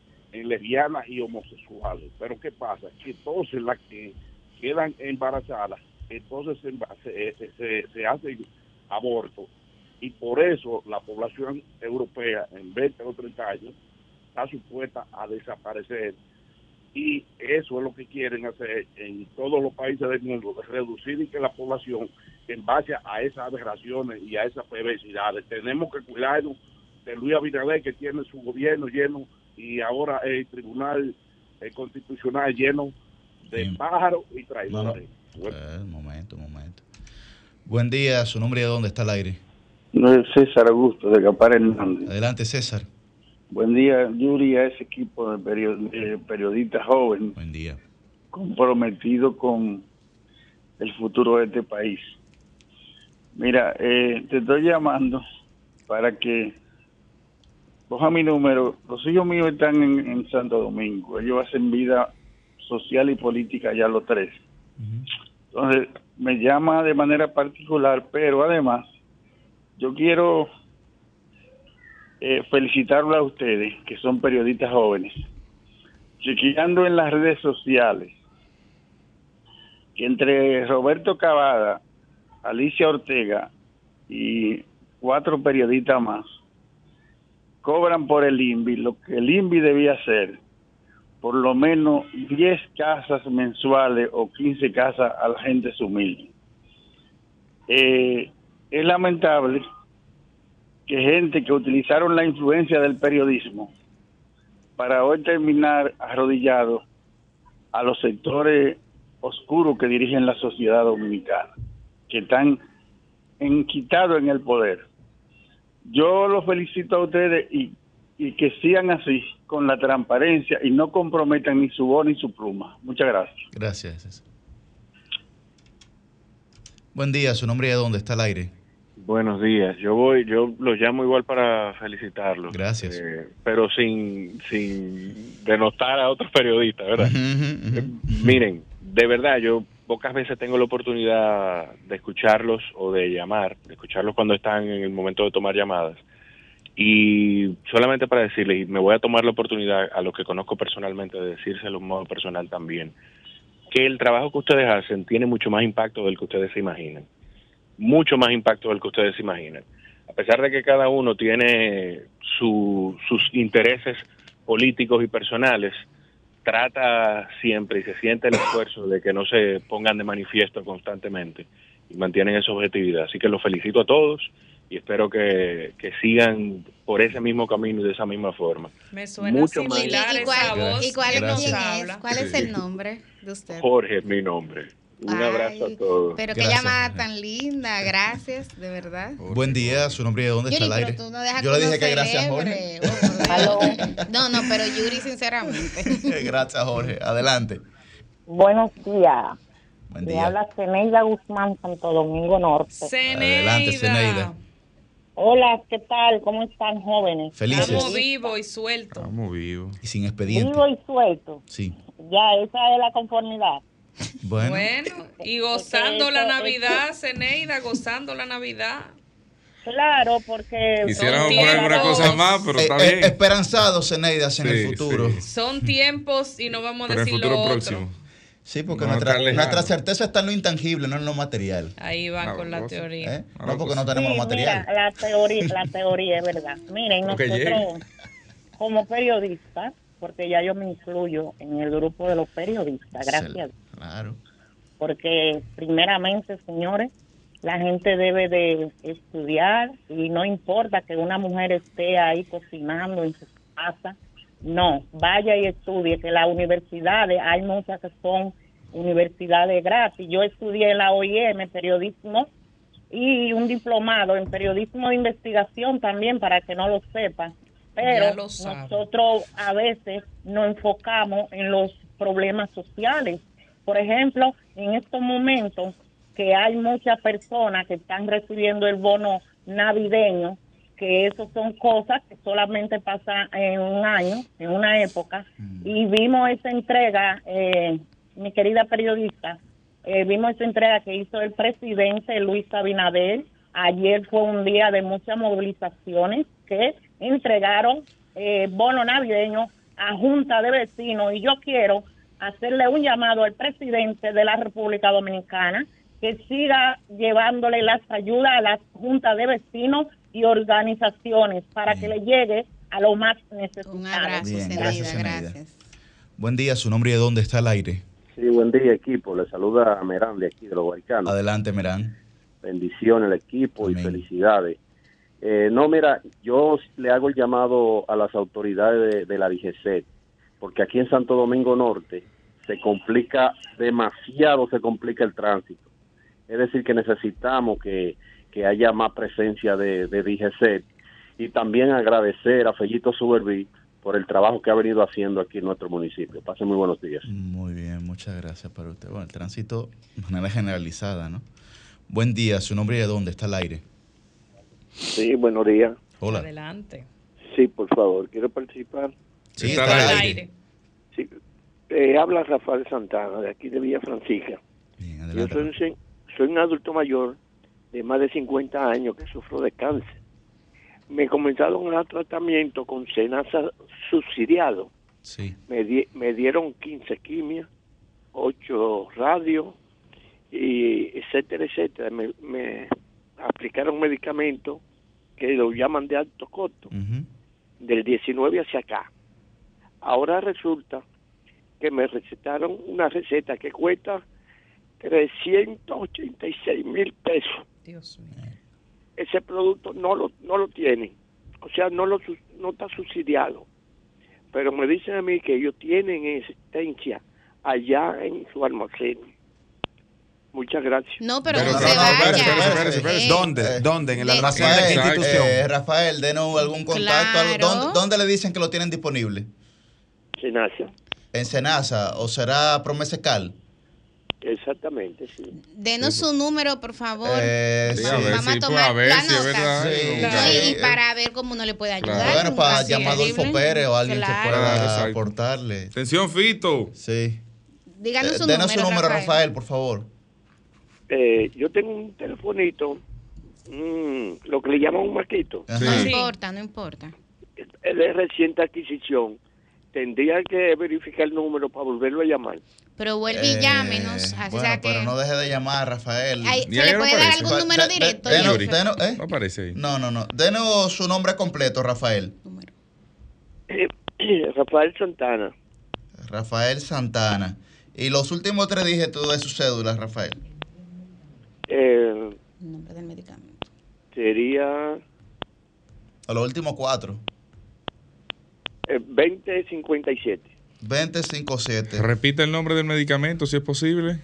S8: lesbianas y homosexuales. Pero ¿qué pasa? Que entonces las que quedan embarazadas, entonces se, se hacen abortos. Y por eso la población europea en 20 o 30 años está supuesta a desaparecer. Y eso es lo que quieren hacer en todos los países del mundo, reducir y que la población en base a esas aberraciones y a esas perversidades. Tenemos que cuidarnos de Luis Abinader que tiene su gobierno lleno y ahora el Tribunal eh, Constitucional lleno de pájaros y traidores. Bueno,
S1: Eh, momento. Buen día, su nombre y de dónde está el aire.
S9: No es César Augusto de Capar Hernández.
S1: Adelante, César.
S9: Buen día, Yuri, a ese equipo de perio- de periodistas jóvenes.
S1: Buen día.
S9: Comprometido con el futuro de este país. Mira, eh, te estoy llamando para que coja mi número. Los hijos míos están en, en Santo Domingo. Ellos hacen vida social y política ya los tres. Entonces, me llama de manera particular, pero además, yo quiero eh, felicitarlo a ustedes, que son periodistas jóvenes. Chequeando en las redes sociales, que entre Roberto Cavada, Alicia Ortega y cuatro periodistas más, cobran por el INVI lo que el INVI debía hacer, por lo menos 10 casas mensuales o 15 casas a la gente humilde. Eh, es lamentable que gente que utilizaron la influencia del periodismo para hoy terminar arrodillado a los sectores oscuros que dirigen la sociedad dominicana, que están enquitados en el poder. Yo los felicito a ustedes y, que sigan así, con la transparencia y no comprometan ni su voz ni su pluma. Muchas gracias.
S1: Gracias. Buen día, su nombre y de dónde está el aire.
S10: Buenos días. Yo voy, yo los llamo igual para felicitarlos.
S1: Gracias.
S10: Eh, pero sin, sin denostar a otros periodistas, ¿verdad? Eh, Miren, de verdad, yo pocas veces tengo la oportunidad de escucharlos o de llamar, de escucharlos cuando están en el momento de tomar llamadas. Y solamente para decirles, y me voy a tomar la oportunidad a los que conozco personalmente de decírselo en modo personal también, que el trabajo que ustedes hacen tiene mucho más impacto del que ustedes se imaginan mucho más impacto del que ustedes se imaginan. A pesar de que cada uno tiene su- sus intereses políticos y personales, trata siempre y se siente el esfuerzo de que no se pongan de manifiesto constantemente y mantienen esa objetividad. Así que los felicito a todos y espero que, que sigan por ese mismo camino y de esa misma forma.
S5: Me suena
S10: Mucho más.
S5: similar
S2: ¿Y
S5: esa
S2: cuál,
S5: voz
S2: y cuál es. ¿Cuál es el nombre de usted?
S10: Jorge es mi nombre. Un
S2: Ay,
S10: abrazo a todos.
S2: Pero qué llamada tan linda, gracias, de verdad.
S1: Buen día, su nombre y de dónde está el aire.
S2: no
S1: Yo le dije que gracias, Jorge.
S2: Oh, Dios. No, no, pero Yuri, sinceramente. [laughs]
S1: gracias, Jorge. Adelante.
S11: Buenos días.
S1: Buen
S11: Le
S1: día.
S11: habla Ceneida Guzmán, Santo Domingo Norte.
S1: Adelante, Zeneida.
S11: Hola, ¿qué tal? ¿Cómo están, jóvenes?
S1: Felices.
S5: Estamos vivos y sueltos.
S4: Estamos vivos.
S1: Y sin expediente.
S11: Vivo y suelto.
S1: Sí.
S11: Ya, esa es la conformidad.
S1: Bueno.
S5: Bueno, y gozando la Navidad, Ceneida, gozando la Navidad.
S11: Claro, porque...
S4: Quisiéramos poner alguna cosa más, pero está
S1: Eh, eh,
S4: bien.
S1: esperanzados, Zeneidas, en
S4: Sí,
S1: el futuro.
S4: sí.
S5: Son tiempos y no vamos a
S4: Pero en el
S5: decir lo
S4: futuro
S5: otro.
S4: próximo.
S1: Sí, porque
S4: No,
S1: nuestra, nuestra certeza está en lo intangible, no en lo material.
S5: Ahí van con la teoría.
S1: ¿eh? No, porque no tenemos
S11: Sí,
S1: lo material.
S11: Mira, la teoría, la teoría es verdad. Miren,
S4: que
S11: nosotros como periodistas, porque ya yo me incluyo en el grupo de los periodistas, gracias.
S1: Claro.
S11: Porque primeramente, señores, la gente debe de estudiar y no importa que una mujer esté ahí cocinando en su casa, no, vaya y estudie, que las universidades, hay muchas que son universidades gratis. Yo estudié en la OIM, periodismo, y un diplomado en periodismo de investigación también, para que no lo sepan. Pero nosotros a veces nos enfocamos en los problemas sociales. Por ejemplo, en estos momentos que hay muchas personas que están recibiendo el bono navideño, que eso son cosas que solamente pasan en un año, en una época, y vimos esa entrega, eh, mi querida periodista, eh, vimos esa entrega que hizo el presidente Luis Abinader. Ayer fue un día de muchas movilizaciones que entregaron eh, bono navideño a Junta de Vecinos y yo quiero hacerle un llamado al presidente de la República Dominicana que siga llevándole las ayudas a las juntas de vecinos y organizaciones para que le llegue a lo más necesitado.
S2: Un abrazo,
S1: Bien,
S2: Zenaida,
S1: gracias, Zenaida.
S2: gracias.
S1: Buen día, su nombre y de dónde está el aire.
S12: Sí, buen día equipo. Le saluda a Merán de aquí, de los Guaycanos.
S1: Adelante, Merán.
S12: Bendiciones al equipo
S1: Amén.
S12: y felicidades. Eh, no, mira, yo le hago el llamado a las autoridades de, la DGC, porque aquí en Santo Domingo Norte se complica demasiado, se complica el tránsito. Es decir, que necesitamos que, que haya más presencia de, de DGC y también agradecer a Fellito Suberví por el trabajo que ha venido haciendo aquí en nuestro municipio. Pasen muy buenos días.
S1: Muy bien, muchas gracias para usted. Bueno, el tránsito de manera generalizada, ¿no? Buen día, su nombre y de dónde está el aire.
S13: Sí, buenos días.
S1: Hola.
S5: Adelante.
S13: Sí, por favor, quiero participar.
S1: Sí,
S4: Está al aire.
S1: aire.
S13: Sí, eh, habla Rafael Santana, de aquí de Villa Francisca.
S1: Bien,
S13: Yo
S1: adelante.
S13: soy un, se- soy un adulto mayor de más de 50 años que sufro de cáncer. Me comenzaron a dar tratamiento con Senasa subsidiado.
S1: Sí.
S13: Me, di- me dieron 15 quimias, 8 radios, y etcétera, etcétera. Me, me aplicaron medicamentos que lo llaman de alto costo, del 19 hacia acá. Ahora resulta que me recetaron una receta que cuesta 386 mil pesos.
S5: Dios mío.
S13: Ese producto no lo, no lo tienen. O sea, no, lo, no está subsidiado. Pero me dicen a mí que ellos tienen existencia allá en su almacén. Muchas gracias.
S2: No, pero,
S3: Pero
S2: no
S3: no,
S2: se vaya.
S3: espérese, espérese,
S1: espérese,
S3: espérese.
S2: Eh,
S3: ¿Dónde? ¿Dónde? ¿En el
S2: de-
S3: almacén de qué
S1: Rafael,
S3: institución?
S1: eh, Rafael, denos algún contacto.
S2: Claro.
S1: ¿Dónde, dónde le dicen que lo tienen disponible?
S13: Senasa.
S1: ¿En Senasa o será Promesecal?
S13: Exactamente, sí.
S2: Denos su número, por favor.
S1: Eh,
S4: Sí,
S1: sí.
S4: a ver
S2: Vamos a
S4: si, pues,
S2: tomar
S4: a ver
S2: la
S4: si es
S2: nota.
S4: verdad.
S1: Sí,
S4: y
S1: eh,
S2: para ver cómo no le puede
S4: Claro.
S2: ayudar.
S1: Bueno, para llamar a Adolfo. Pérez o alguien
S2: Claro.
S1: que pueda aportarle.
S4: Atención, Fito.
S1: Sí.
S2: Díganos
S1: Eh,
S2: su
S1: denos
S2: número,
S1: su número,
S2: Rafael.
S1: Rafael, por favor.
S13: Eh, yo tengo un telefonito, mm, lo que le llaman un marquito,
S1: Ajá.
S2: No importa, no importa.
S13: es de reciente adquisición. Tendría que verificar el número para volverlo a llamar.
S2: Pero vuelve y
S1: Eh,
S2: llámenos. Así
S1: bueno,
S2: sea que.
S1: pero no deje de llamar, Rafael.
S2: ¿Se le
S4: no
S2: puede dar algún
S1: De-
S2: número
S1: de-
S2: directo?
S1: denos-
S2: Jennifer?
S1: denos- ¿eh?
S4: No aparece ahí.
S1: No, no, no. Denos su nombre completo, Rafael.
S2: Número. [clears throat]
S13: Rafael Santana,
S1: Rafael Santana. Y los últimos tres dígitos de su cédula, Rafael.
S2: El nombre del medicamento.
S13: sería
S1: O los últimos cuatro.
S13: eh, 2057.
S1: 2057.
S4: Repite el nombre del medicamento si es posible.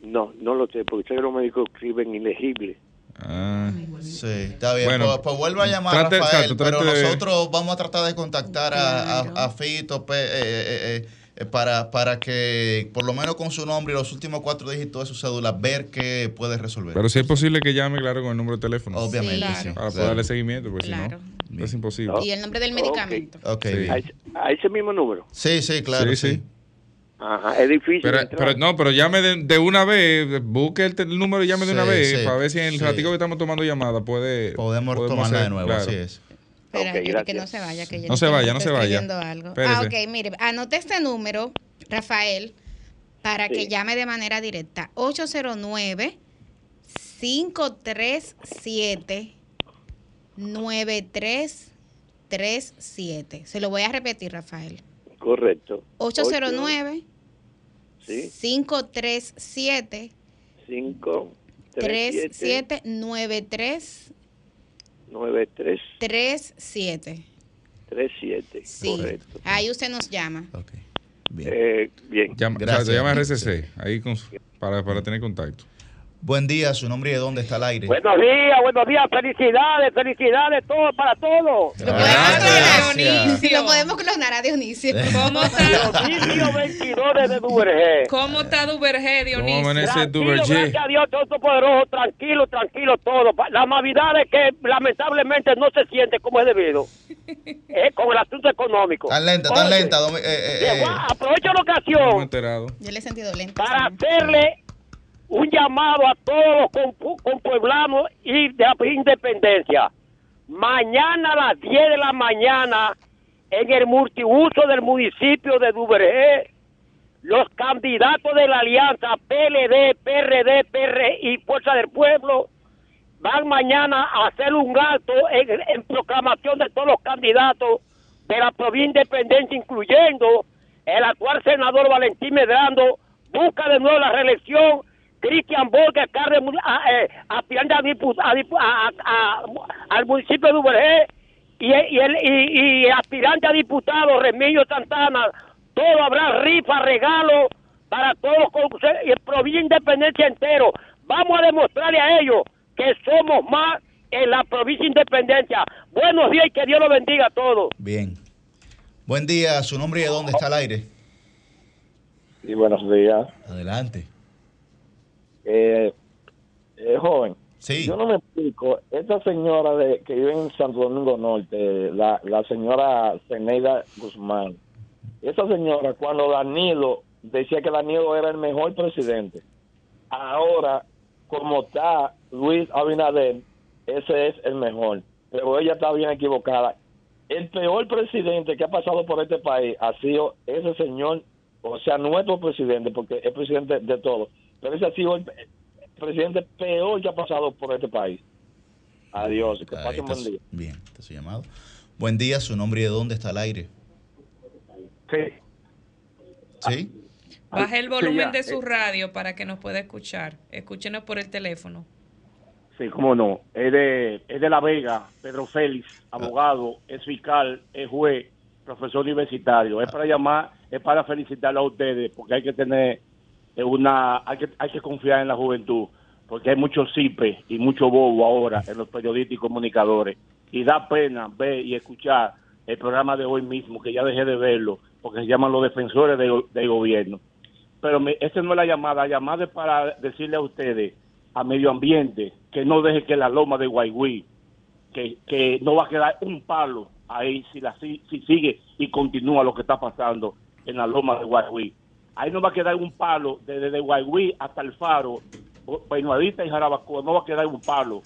S13: No, no lo sé, porque los médicos escriben ilegible.
S4: Ah.
S1: Sí, está bien.
S4: Bueno,
S1: pues, pues vuelva a llamar,
S4: trate-
S1: Rafael.
S4: exacto, trate
S1: pero
S4: de-
S1: nosotros vamos a tratar de contactar a- a, a Fito pe- eh, eh, eh, eh, para, para que, por lo menos con su nombre y los últimos cuatro dígitos de su cédula, ver qué puede resolver.
S4: Pero si es posible que llame, claro, con el número de teléfono.
S1: Obviamente,
S2: Claro.
S1: sí.
S4: Para poder darle seguimiento, porque
S2: Claro.
S4: si no, es imposible.
S2: Y el nombre del medicamento.
S1: Ok,
S4: Sí.
S13: A ese, mismo número.
S1: Sí, sí, claro,
S4: Sí,
S1: sí.
S4: sí.
S13: Ajá, es difícil.
S4: Pero, no, pero llame de, de una vez, busque el, el número y llame de una vez
S1: sí,
S4: para ver si en el
S1: sí.
S4: ratico que estamos tomando llamada puede
S1: Podemos, tomarla
S4: hacer,
S1: de nuevo,
S4: claro.
S1: así es.
S2: Espera,
S13: Ok,
S2: Jenny, que no se vaya. Que
S4: No
S2: Jenny
S4: se vaya, no se vaya.
S2: Algo. Ah, ok, mire, anote este número, Rafael, para que
S14: Sí.
S2: llame de manera directa. 809 537 9337. Se lo voy a repetir, Rafael.
S13: Correcto.
S2: 809
S13: Sí.
S2: 537
S13: 5, 3, 7,
S2: 37 93
S13: 9, 3,
S2: 37.
S13: 3, 7.
S2: Sí.
S13: Correcto.
S2: Ahí usted nos llama.
S13: Eh, bien.
S4: Llama,
S1: Gracias.
S4: o sea, llama RCC ahí con para, para tener contacto.
S1: Buen día, su nombre y de dónde está al aire.
S14: Buenos días, buenos días, felicidades, felicidades, todo para todos.
S2: Si lo podemos clonar a Dionisio. [laughs]
S5: ¿Cómo está?
S14: Dionisio 22 de Duvergé.
S5: ¿Cómo está Duvergé, Dionisio?
S4: amanece
S14: Tranquilo,
S4: Duvergé?
S14: gracias a Dios, Todopoderoso, tranquilo, tranquilo todo. La Navidad es que lamentablemente no se siente como es debido. [laughs] Eh, con el asunto económico.
S1: Tan lenta, tan lenta. eh, eh, eh.
S14: aprovecho la ocasión
S4: enterado.
S2: Yo le he sentido lento.
S14: para hacerle un llamado a todos los compu- compueblanos y de independencia. Mañana a las 10 de la mañana, en el multiuso del municipio de Duvergé, los candidatos de la alianza PLD, PRD, PR y Fuerza del Pueblo van mañana a hacer un acto en, en proclamación de todos los candidatos de la provincia de Independencia, incluyendo el actual senador Valentín Medrando, busca de nuevo la reelección, Cristian Borges, carne, eh, aspirante a dipu- a dipu- a- a- al municipio de Duvergé, y, y, el, y, y aspirante a diputado Remilio Santana, todo habrá rifa, regalo para todos los y el provincia Independencia entero. Vamos a demostrarle a ellos que somos más en la provincia Independencia. Buenos días y que Dios los bendiga a todos.
S1: Bien. Buen día, su nombre y de dónde está al aire.
S15: Sí, buenos días.
S1: Adelante.
S15: Eh, eh, joven,
S1: Sí.
S15: yo no me explico. Esta señora de, que vive en Santo Domingo Norte, la, la señora Zeneida Guzmán, esa señora cuando Danilo decía que Danilo era el mejor presidente, ahora como está Luis Abinader, ese es el mejor. Pero ella está bien equivocada. El peor presidente que ha pasado por este país ha sido ese señor, o sea, nuestro presidente, porque es presidente de todos. Pero ese ha sido el, el presidente peor que ha pasado por este país. Adiós, que buen
S1: su-
S15: día.
S1: Bien, está su llamado. Buen día, su nombre y de dónde está al aire.
S15: Sí.
S1: ¿Sí?
S5: Baje el volumen de su
S15: eh.
S5: radio para que nos pueda escuchar. Escúchenos por el teléfono.
S8: Sí, cómo no. Es de, es de La Vega, Pedro Félix, abogado, es fiscal, es juez, profesor universitario. Es para llamar, es para felicitarlo a ustedes, porque hay que tener una, hay que, hay que confiar en la juventud, porque hay mucho cipe y mucho bobo ahora en los periodistas y comunicadores. Y da pena ver y escuchar el programa de hoy mismo, que ya dejé de verlo, porque se llaman los defensores del gobierno pero me, esa no es la llamada. La llamada es para decirle a ustedes, a medio ambiente, que no deje que la loma de Guayguí, que, que no va a quedar un palo ahí si, la, si, si sigue y continúa lo que está pasando en la loma de Guayguí. Ahí no va a quedar un palo desde de Guayguí hasta el faro, Peñuadita y Jarabacoa, no va a quedar un palo.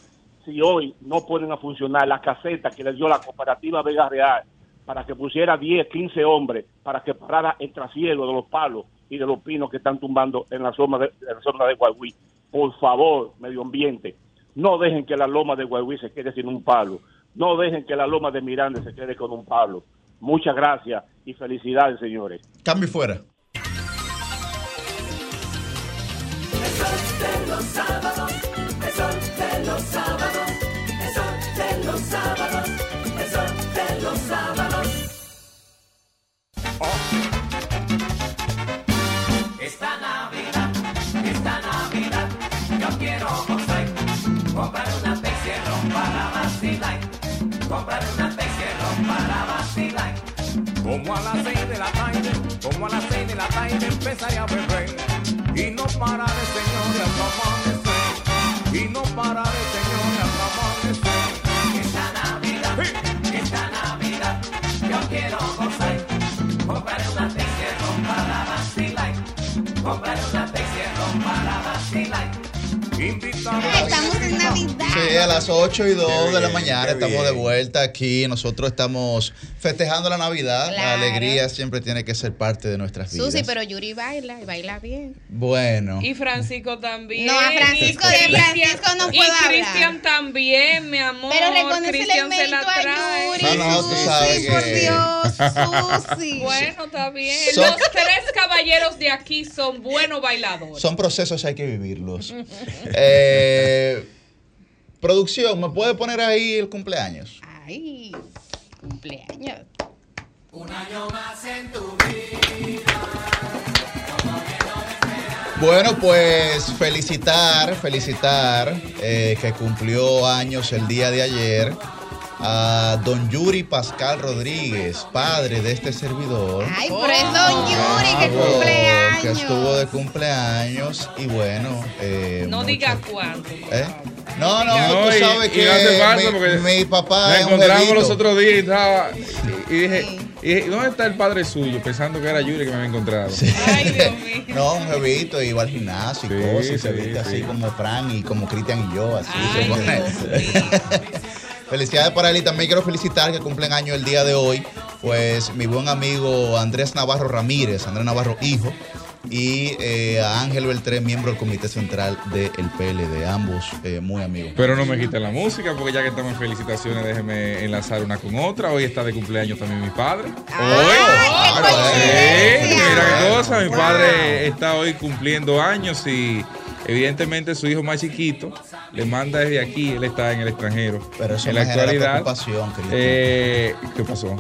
S8: Si hoy no ponen a funcionar la caseta que le dio la cooperativa Vega Real para que pusiera 10, 15 hombres, para que parara el trasiego de los palos y de los pinos que están tumbando en la zona de, la zona de Guayguí. Por favor, medio ambiente, no dejen que la loma de Guayguí se quede sin un palo. No dejen que la loma de Miranda se quede con un palo. Muchas gracias y felicidades, señores.
S1: Cambio fuera.
S16: Sábados, el sol de los sábados, el sol de los sábados, el sol de los sábados. Esta Navidad, esta Navidad, yo quiero gozar, comprar una Pepsi para vacilar, comprar una.
S17: Como a las seis de la tarde, como a las seis de la tarde empezaré a beber y no pararé, señores, hasta amanecer. Y no pararé, señores, hasta amanecer.
S16: Esta Navidad, esta Navidad, yo quiero gozar, comprar una Pepsi para vacilar, comprar una Pepsi para vacilar.
S2: Estamos en Navidad.
S1: Sí, a las 8 y 2
S3: Qué
S1: de la mañana estamos de vuelta aquí. Nosotros estamos festejando la Navidad. La alegría siempre tiene que ser parte de nuestras vidas.
S2: Susi, pero Yuri baila y baila bien.
S1: Bueno.
S5: Y Francisco también.
S2: No, a Francisco de
S5: Y Cristian-
S2: Francisco no
S5: Y
S2: puedo hablar.
S5: Cristian también, mi amor.
S2: Pero reconócele el mérito
S5: la
S2: a
S5: trae.
S2: Yuri,
S1: No, no, tú sabes que-
S2: por Dios, [laughs] Susi.
S5: Bueno, está bien.
S1: Son-
S5: Los tres caballeros de aquí son buenos bailadores.
S1: Son procesos, hay que vivirlos. [laughs] Eh, producción, ¿me puede poner ahí el cumpleaños?
S2: Ay, cumpleaños.
S16: Un año más en tu vida.
S1: Bueno, pues felicitar, felicitar eh, que cumplió años el día de ayer a don Yuri Pascal Rodríguez, padre de este servidor.
S2: Ay, pero es Don Yuri que
S1: Bravo,
S2: cumpleaños.
S1: Que estuvo de cumpleaños y bueno. eh,
S5: No
S1: mucho-
S5: diga cuánto.
S1: ¿Eh? No, no,
S4: No,
S1: tú
S4: y-
S1: sabes
S4: y
S1: que
S4: no falta
S1: mi, papá un
S4: encontramos los otros días y estaba. Y, y dije, y dije, ¿dónde está el padre suyo? Pensando que era Yuri que me había encontrado. [laughs]
S1: No, un jevito y va al gimnasio y
S4: Sí,
S1: cosas, y se
S4: sí,
S1: viste así
S4: sí.
S1: como Fran y como Cristian y yo, así
S5: Ay,
S1: se pone. [laughs] Felicidades para él y también quiero felicitar que cumplen año el día de hoy, pues mi buen amigo Andrés Navarro Ramírez, Andrés Navarro hijo, y eh, a Ángel Beltré, miembro del Comité Central del PLD, ambos eh, muy amigos.
S4: Pero no me quiten la música, porque ya que estamos en felicitaciones, déjeme enlazar una con otra. Hoy está de cumpleaños también mi padre. Hoy. Sí, mira qué cosa. Mi padre está hoy cumpliendo años y evidentemente su hijo más chiquito le manda desde aquí. Él está en el extranjero.
S1: Pero eso
S4: en la
S1: me genera
S4: actualidad.
S1: preocupación,
S4: eh, ¿Qué pasó?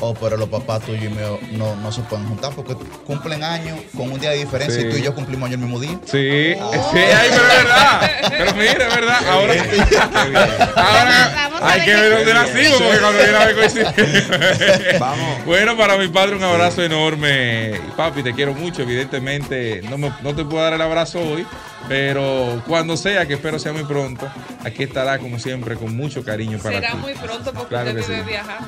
S1: Oh, pero los papás tuyos y míos no, no se pueden juntar porque cumplen años con un día de diferencia
S4: Sí.
S1: y tú y yo cumplimos año el mismo día.
S4: Sí, sí, ay, pero es verdad. Pero mira, es verdad. Ahora, [laughs] ahora hay que ver dónde nacimos porque cuando viene a ver coincide. [laughs]
S3: Vamos.
S4: Bueno, para mi padre un abrazo enorme. Papi, te quiero mucho. Evidentemente, no, me- no te puedo dar el abrazo hoy, pero cuando sea, que espero sea muy pronto, aquí estará como siempre con mucho cariño para
S5: Será
S4: ti.
S5: muy pronto porque
S4: Claro
S5: usted
S4: que
S5: debe
S4: sí.
S5: viajar.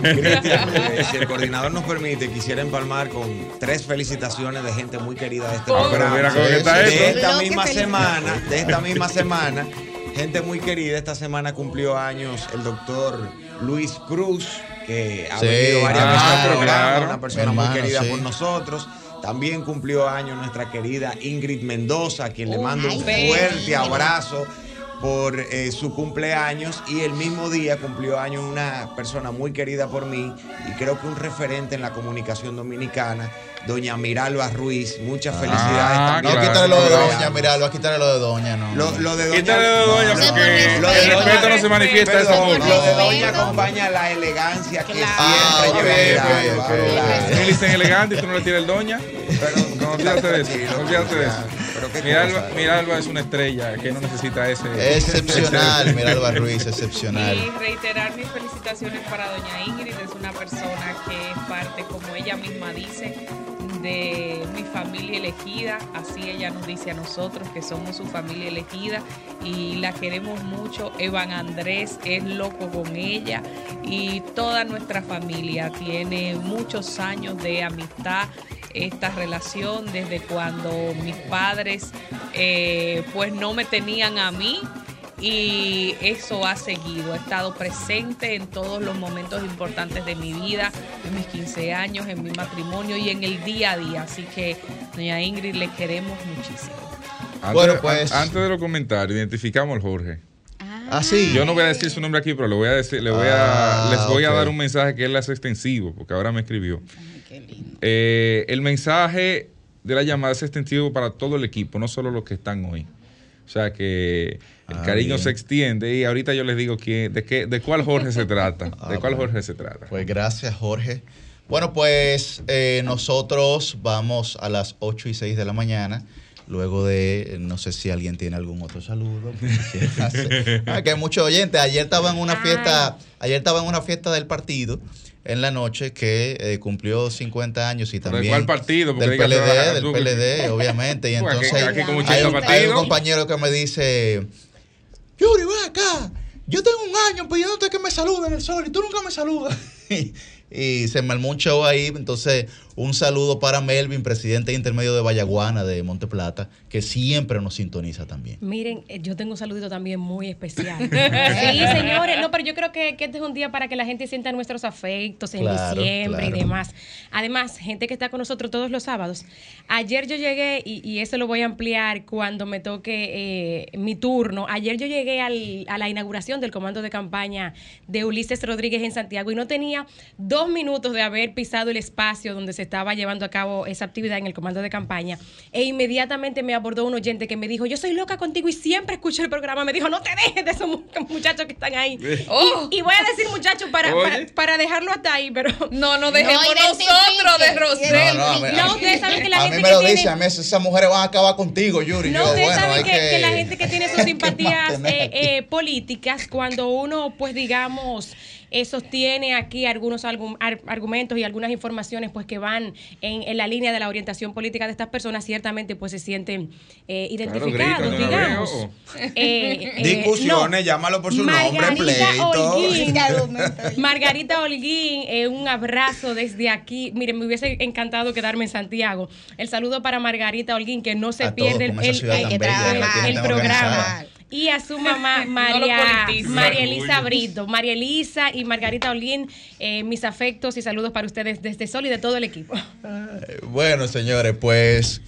S3: Cristian, [laughs] eh, si el coordinador nos permite, quisiera empalmar con tres felicitaciones de gente muy querida de este
S4: Ah, pero
S3: programa.
S4: mira cómo que está
S3: de
S4: esto.
S3: esta misma semana, de esta misma semana, gente muy querida. Esta semana cumplió años el doctor Luis Cruz, que ha
S1: Sí.
S3: venido varias
S4: Ah,
S3: veces al
S4: pero
S3: programa,
S4: claro.
S3: una persona
S1: hermano,
S3: muy querida
S1: sí.
S3: por nosotros. También cumplió años nuestra querida Ingrid Mendoza, a quien le mando un fuerte abrazo por eh, su cumpleaños y el mismo día cumplió años una persona muy querida por mí y creo que un referente en la comunicación dominicana, doña Miralba Ruiz. Muchas felicidades
S4: Ah,
S3: también.
S1: No,
S4: claro.
S1: quítale lo de doña, mira, va a quitarle lo de doña, no.
S3: Lo, lo de doña,
S4: Quítale de doña
S3: No,
S4: porque
S3: lo de
S4: el
S3: doña-
S4: respeto no se manifiesta de esa
S3: Perdón,
S4: forma.
S3: lo de doña acompaña la elegancia que
S2: Claro.
S1: Ah,
S3: siempre
S1: ok,
S3: lleva
S1: ok,
S3: Miralba,
S1: ok.
S3: claro.
S4: Me dicen elegante y tú no le tiras el doña.
S3: Pero
S4: No, olvídate de eso. [laughs]
S3: tranquilo,
S4: Olvídate de eso. Miralba. Miralba es una estrella que no necesita ese.
S1: Excepcional, mira Alba Ruiz,
S5: Y
S1: excepcional.
S5: reiterar mis felicitaciones para doña Ingrid, es una persona que es parte, como ella misma dice, de mi familia elegida, así ella nos dice a nosotros que somos su familia elegida y la queremos mucho. Evan Andrés es loco con ella y toda nuestra familia tiene muchos años de amistad esta relación desde cuando mis padres eh, pues no me tenían a mí y eso ha seguido, ha estado presente en todos los momentos importantes de mi vida, en mis 15 años, en mi matrimonio y en el día a día. Así que, doña Ingrid, le queremos muchísimo.
S4: Antes,
S1: Bueno, pues-
S4: an- antes de los comentarios, identificamos al Jorge.
S1: Ah, sí.
S4: Yo no voy a decir su nombre aquí, pero le voy a decir, le voy
S1: Ah,
S4: a, les voy a dar un mensaje que él hace extensivo, porque ahora me escribió.
S2: Ay, qué lindo.
S4: Eh, el mensaje de la llamada es extensivo para todo el equipo, no solo los que están hoy. O sea que el
S1: Ah,
S4: cariño
S1: bien.
S4: se extiende y ahorita yo les digo quién, de qué, de cuál Jorge se trata. [laughs]
S1: Ah,
S4: de cuál
S1: bueno.
S4: Jorge se trata.
S1: Pues gracias, Jorge. Bueno, pues eh, nosotros vamos a las 8 y 6 de la mañana. Luego de, eh, no sé si alguien tiene algún otro saludo. [laughs] Ah, que hay muchos oyentes. Ayer estaba en una fiesta, ayer estaba en una fiesta del partido en la noche que eh, cumplió 50 años y
S4: ¿Pero de
S1: también
S4: cuál partido? Porque
S1: del PLD, del PLD, obviamente. Y [laughs]
S4: Pues
S1: entonces
S4: aquí
S1: hay,
S4: 80
S1: un, hay un
S4: partidos.
S1: compañero que me dice, Yuri, ven acá. Yo tengo un año pidiéndote que me salude en el sol y tú nunca me saludas. [laughs] y y se me armó un show ahí. Entonces, un saludo para Melvin, presidente intermedio de Vallaguana de Monte Plata, que siempre nos sintoniza también.
S18: Miren, eh, yo tengo un saludito también muy especial. [laughs] sí, señores, no, pero yo creo que, que este es un día para que la gente sienta nuestros afectos en
S1: Claro,
S18: diciembre
S1: claro.
S18: y demás. Además, gente que está con nosotros todos los sábados. Ayer yo llegué, y, y eso lo voy a ampliar cuando me toque eh, mi turno. Ayer yo llegué al- a la inauguración del comando de campaña de Ulises Rodríguez en Santiago y no tenía dos minutos de haber pisado el espacio donde se estaba llevando a cabo esa actividad en el comando de campaña. E inmediatamente me abordó un oyente que me dijo, yo soy loca contigo y siempre escucho el programa. Me dijo, no te dejes de esos mu- muchachos que están ahí.
S5: Oh.
S18: Y, y voy a decir muchachos para, para, para dejarlo hasta ahí, pero...
S5: No, no dejemos nosotros de Rosel.
S1: No, no, a mí-
S18: No, ustedes saben que la
S1: a
S18: gente
S1: mí me
S18: que
S1: lo
S18: tiene-
S1: dice, a mí esas mujeres van a acabar contigo, Yuri.
S18: No,
S1: Yo,
S18: ustedes
S1: bueno,
S18: saben que,
S1: que,
S18: que la gente que tiene [laughs] sus simpatías eh, eh, políticas, cuando uno, pues digamos, eh, sostiene aquí algunos algu- ar- argumentos y algunas informaciones pues que van en, en la línea de la orientación política de estas personas, ciertamente pues se sienten eh, identificados, digamos. [laughs] Eh, eh,
S3: Discusiones,
S18: no.
S3: llámalo por su nombre,
S18: Margarita
S3: pleito.
S18: Holguín. Margarita Holguín, eh, un abrazo desde aquí. Miren, me hubiese encantado quedarme en Santiago. El saludo para Margarita Holguín, que no se
S1: A todos,
S18: pierde el, el- programa. Y a su mamá, [laughs] María. María. Elisa Brito. María Elisa y Margarita Holguín, eh, mis afectos y saludos para ustedes desde Sol y de todo el equipo.
S1: Bueno, señores, pues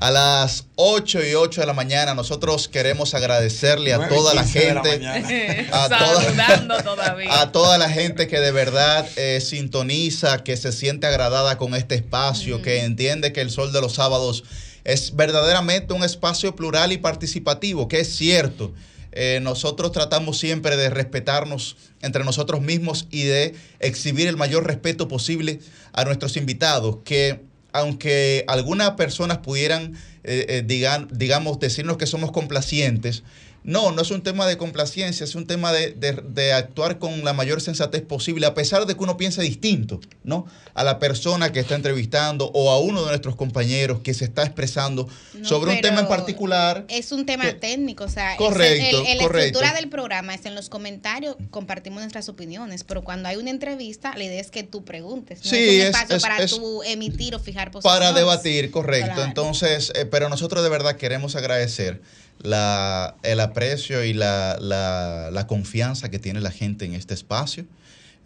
S1: a las 8 y 8 de la mañana nosotros queremos agradecerle a
S3: 9 y
S1: toda la
S3: 15 de la
S1: gente,
S3: mañana.
S1: a [laughs] toda,
S5: Saludando [laughs] todavía.
S1: a toda la gente que de verdad eh, sintoniza, que se siente agradada con este espacio, que entiende que el Sol de los Sábados es verdaderamente un espacio plural y participativo, que es cierto. Eh, nosotros tratamos siempre de respetarnos entre nosotros mismos y de exhibir el mayor respeto posible a nuestros invitados, que aunque algunas personas pudieran, eh, eh, digan- digamos, decirnos que somos complacientes, no, no es un tema de complacencia, es un tema de, de- de actuar con la mayor sensatez posible, a pesar de que uno piense distinto, ¿no? A la persona que está entrevistando o a uno de nuestros compañeros que se está expresando
S2: No,
S1: sobre un tema en particular.
S2: Es un tema técnico, o sea, es
S1: Correcto,
S2: el- el- la
S1: correcto.
S2: estructura del programa es en los comentarios compartimos nuestras opiniones, pero cuando hay una entrevista, la idea es que tú preguntes, no
S1: Sí,
S2: es un
S1: es-
S2: espacio
S1: es-
S2: para tú emitir o fijar posiciones.
S1: Para debatir, correcto.
S2: Claro.
S1: Entonces, eh, pero nosotros de verdad queremos agradecer la, el aprecio y la, la- la confianza que tiene la gente en este espacio.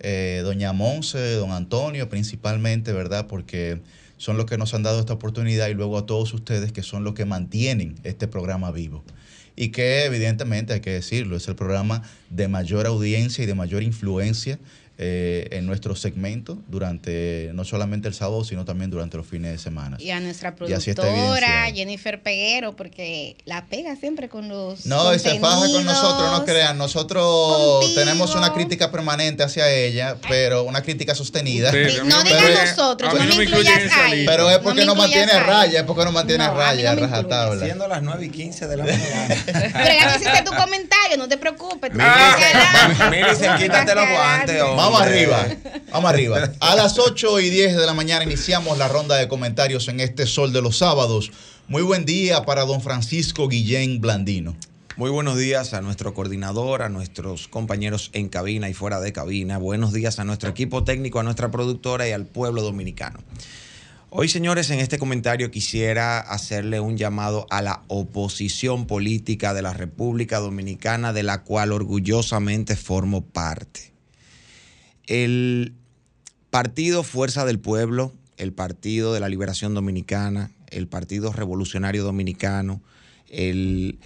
S1: Eh, doña Monse, don Antonio, principalmente, ¿verdad? Porque son los que nos han dado esta oportunidad y luego a todos ustedes que son los que mantienen este programa vivo. Y que evidentemente, hay que decirlo, es el programa de mayor audiencia y de mayor influencia eh, en nuestro segmento durante no solamente el sábado, sino también durante los fines de semana.
S2: Y a nuestra productora. Jennifer Peguero, porque la pega siempre con los.
S1: No, y se faja con nosotros, no crean. Nosotros
S2: Contigo.
S1: tenemos una crítica permanente hacia ella, pero una crítica sostenida.
S2: Mí no digan
S1: Pero-
S2: nosotros, no me incluyas
S1: incluyen en esa
S2: ahí.
S1: Pero es
S2: No
S1: porque nos
S2: incluyas
S1: mantiene raya, es porque nos mantiene a
S2: No,
S1: raya,
S2: no
S1: rajatabla.
S3: Siendo las 9 y 15 de la [laughs] mañana.
S2: Pero ya hiciste tu comentario, no te preocupes.
S3: Mira, quítate los guantes, hombre.
S1: Vamos arriba, vamos arriba. A las 8 y 10 de la mañana iniciamos la ronda de comentarios en este Sol de los Sábados. Muy buen día para don Francisco Guillén Blandino.
S3: Muy buenos días a nuestro coordinador, a nuestros compañeros en cabina y fuera de cabina. Buenos días a nuestro equipo técnico, a nuestra productora y al pueblo dominicano. Hoy, señores, en este comentario quisiera hacerle un llamado a la oposición política de la República Dominicana, de la cual orgullosamente formo parte. El Partido Fuerza del Pueblo, el Partido de la Liberación Dominicana, el Partido Revolucionario Dominicano, el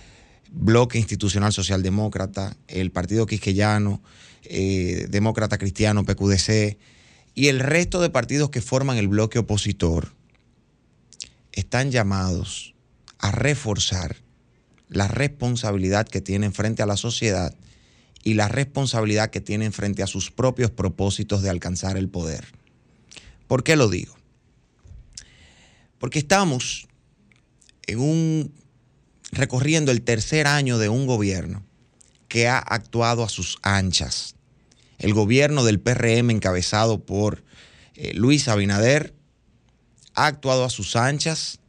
S3: Bloque Institucional Socialdemócrata, el Partido Quisqueyano, eh, Demócrata Cristiano, PQDC, y el resto de partidos que forman el bloque opositor están llamados a reforzar la responsabilidad que tienen frente a la sociedad y la responsabilidad que tienen frente a sus propios propósitos de alcanzar el poder. ¿Por qué lo digo? Porque estamos en un recorriendo el tercer año de un gobierno que ha actuado a sus anchas. El gobierno del PRM encabezado por eh, Luis Abinader ha actuado a sus anchas,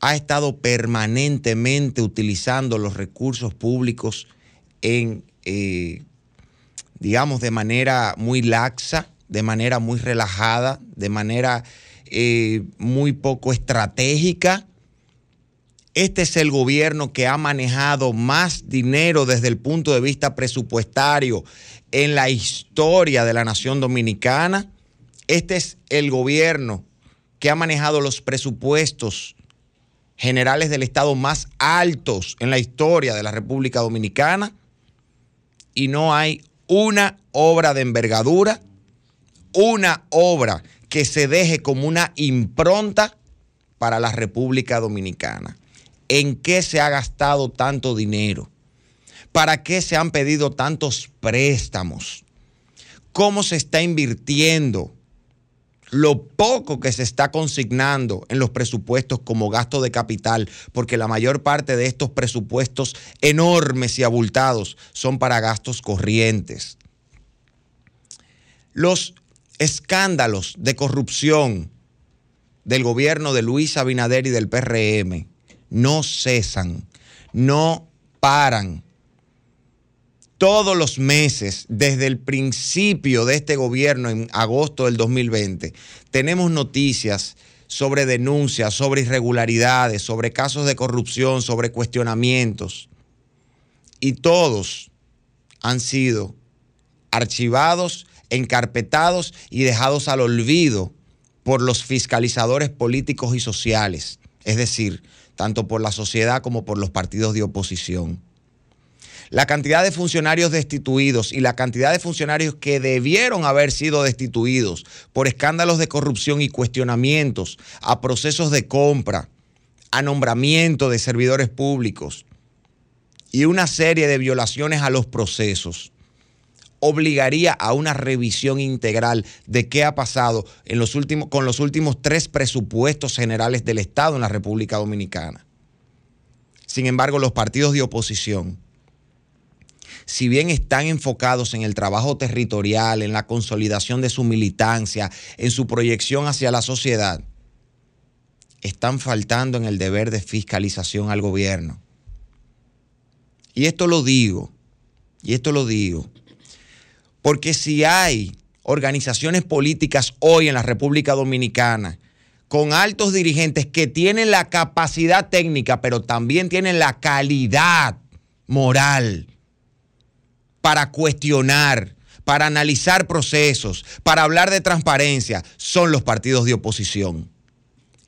S3: ha estado permanentemente utilizando los recursos públicos en, eh, digamos, de manera muy laxa, de manera muy relajada, de manera eh, muy poco estratégica. Este es el gobierno que ha manejado más dinero desde el punto de vista presupuestario en la historia de la nación dominicana. Este es el gobierno que ha manejado los presupuestos generales del Estado más altos en la historia de la República Dominicana y no hay una obra de envergadura, una obra que se deje como una impronta para la República Dominicana. ¿En qué se ha gastado tanto dinero? ¿Para qué se han pedido tantos préstamos? ¿Cómo se está invirtiendo? Lo poco que se está consignando en los presupuestos como gasto de capital, porque la mayor parte de estos presupuestos enormes y abultados son para gastos corrientes. Los escándalos de corrupción del gobierno de Luis Abinader y del PRM no cesan, no paran. Todos los meses, desde el principio de este gobierno, en agosto del 2020, tenemos noticias sobre denuncias, sobre irregularidades, sobre casos de corrupción, sobre cuestionamientos. Y todos han sido archivados, encarpetados y dejados al olvido por los fiscalizadores políticos y sociales, es decir, tanto por la sociedad como por los partidos de oposición. La cantidad de funcionarios destituidos y la cantidad de funcionarios que debieron haber sido destituidos por escándalos de corrupción y cuestionamientos a procesos de compra, a nombramiento de servidores públicos y una serie de violaciones a los procesos obligaría a una revisión integral de qué ha pasado con los últimos tres presupuestos generales del Estado en la República Dominicana. Sin embargo, los partidos de oposición, si bien están enfocados en el trabajo territorial, en la consolidación de su militancia, en su proyección hacia la sociedad, están faltando en el deber de fiscalización al gobierno. Y esto lo digo, y esto lo digo, porque si hay organizaciones políticas hoy en la República Dominicana con altos dirigentes que tienen la capacidad técnica, pero también tienen la calidad moral para cuestionar, para analizar procesos, para hablar de transparencia, son los partidos de oposición.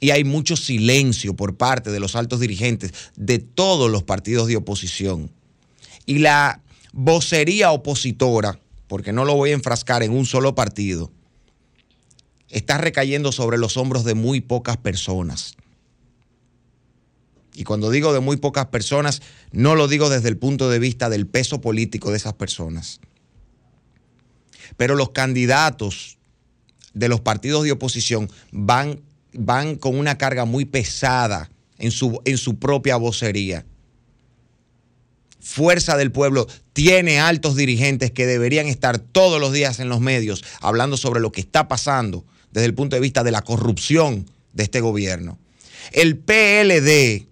S3: Y hay mucho silencio por parte de los altos dirigentes de todos los partidos de oposición. Y la vocería opositora, porque no lo voy a enfrascar en un solo partido, está recayendo sobre los hombros de muy pocas personas. Y cuando digo de muy pocas personas, no lo digo desde el punto de vista del peso político de esas personas. Pero los candidatos de los partidos de oposición van, van con una carga muy pesada en su, en su propia vocería. Fuerza del Pueblo tiene altos dirigentes que deberían estar todos los días en los medios hablando sobre lo que está pasando desde el punto de vista de la corrupción de este gobierno. El PLD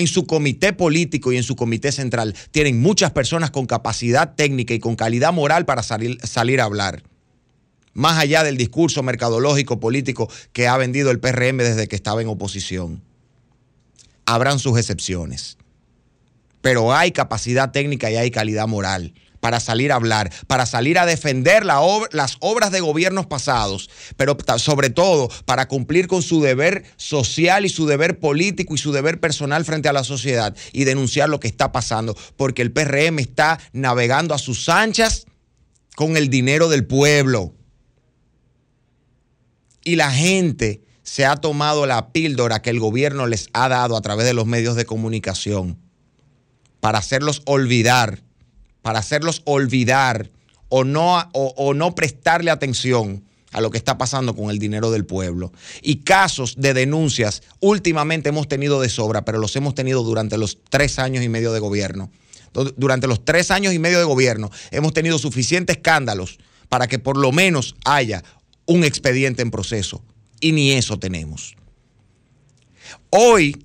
S3: en su comité político y en su comité central tienen muchas personas con capacidad técnica y con calidad moral para salir, a hablar. Más allá del discurso mercadológico político que ha vendido el PRM desde que estaba en oposición. Habrán sus excepciones pero hay capacidad técnica y hay calidad moral para salir a hablar, para salir a defender la las obras de gobiernos pasados, pero sobre todo para cumplir con su deber social y su deber político y su deber personal frente a la sociedad y denunciar lo que está pasando, porque el PRM está navegando a sus anchas con el dinero del pueblo. Y la gente se ha tomado la píldora que el gobierno les ha dado a través de los medios de comunicación para hacerlos olvidar, para hacerlos olvidar o no, o, no prestarle atención a lo que está pasando con el dinero del pueblo. Y casos de denuncias últimamente hemos tenido de sobra, pero los hemos tenido durante los tres años y medio de gobierno. Durante los tres años y medio de gobierno hemos tenido suficientes escándalos para que por lo menos haya un expediente en proceso. Y ni eso tenemos. Hoy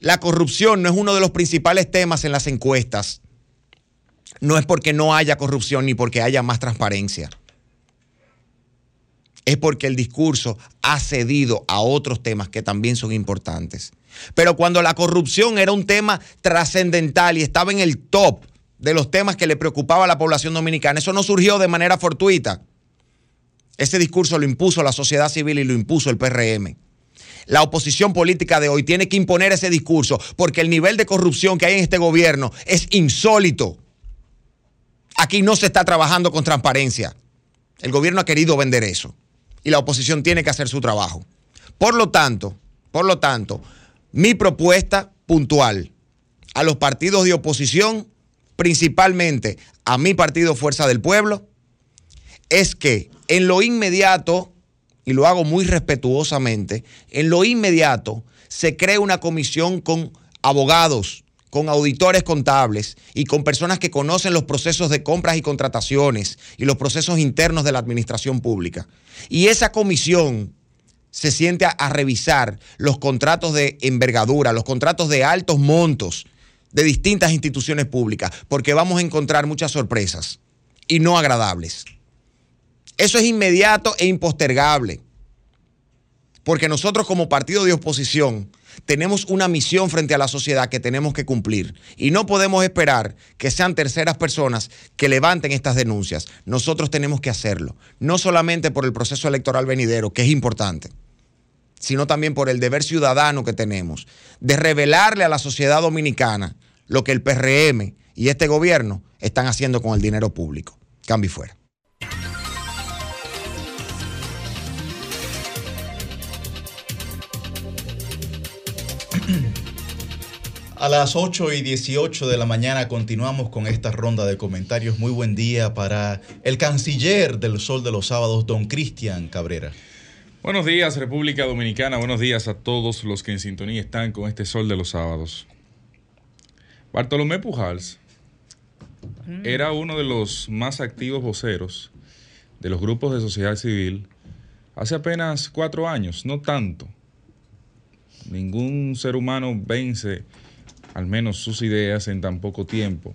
S3: la corrupción no es uno de los principales temas en las encuestas. No es porque no haya corrupción ni porque haya más transparencia. es porque el discurso ha cedido a otros temas que también son importantes. Pero cuando la corrupción era un tema trascendental y estaba en el top de los temas que le preocupaba a la población dominicana, eso no surgió de manera fortuita. Ese discurso lo impuso la sociedad civil y lo impuso el PRM. La oposición política de hoy tiene que imponer ese discurso porque el nivel de corrupción que hay en este gobierno es insólito. Aquí no se está trabajando con transparencia. El gobierno ha querido vender eso y la oposición tiene que hacer su trabajo. Por lo tanto, por lo tanto, mi propuesta puntual a los partidos de oposición, principalmente a mi partido Fuerza del Pueblo, es que en lo inmediato, y lo hago muy respetuosamente, en lo inmediato se cree una comisión con abogados, con auditores contables y con personas que conocen los procesos de compras y contrataciones y los procesos internos de la administración pública. Y esa comisión se siente a, a revisar los contratos de envergadura, los contratos de altos montos de distintas instituciones públicas, porque vamos a encontrar muchas sorpresas y no agradables. Eso es inmediato e impostergable. Porque nosotros como partido de oposición tenemos una misión frente a la sociedad que tenemos que cumplir. Y no podemos esperar que sean terceras personas que levanten estas denuncias. Nosotros tenemos que hacerlo. No solamente por el proceso electoral venidero, que es importante, sino también por el deber ciudadano que tenemos de revelarle a la sociedad dominicana lo que el PRM y este gobierno están haciendo con el dinero público. Cambio y fuera.
S1: A las 8 y 18 de la mañana continuamos con esta ronda de comentarios. Muy buen día para el canciller del Sol de los Sábados, don Cristian Cabrera.
S4: Buenos días, República Dominicana. Buenos días a todos los que en sintonía están con este Sol de los Sábados. Bartolomé Pujals era uno de los más activos voceros de los grupos de sociedad civil hace apenas cuatro años, no tanto. Ningún ser humano vence al menos sus ideas en tan poco tiempo,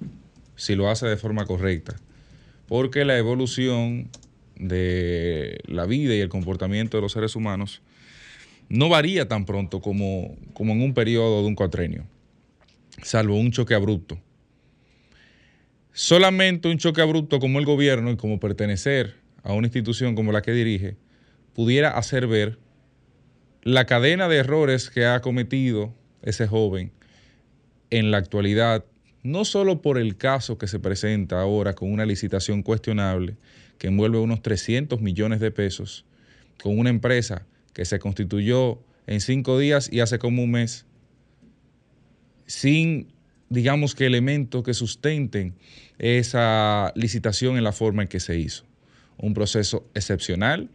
S4: si lo hace de forma correcta. Porque la evolución de la vida y el comportamiento de los seres humanos no varía tan pronto como, como en un periodo de un cuatrenio, salvo un choque abrupto. Solamente un choque abrupto como el gobierno y como pertenecer a una institución como la que dirige pudiera hacer ver la cadena de errores que ha cometido ese joven en la actualidad, no solo por el caso que se presenta ahora con una licitación cuestionable que envuelve unos 300 millones de pesos, con una empresa que se constituyó en cinco días y hace como un mes, sin, digamos que elementos que sustenten esa licitación en la forma en que se hizo. Un proceso excepcional,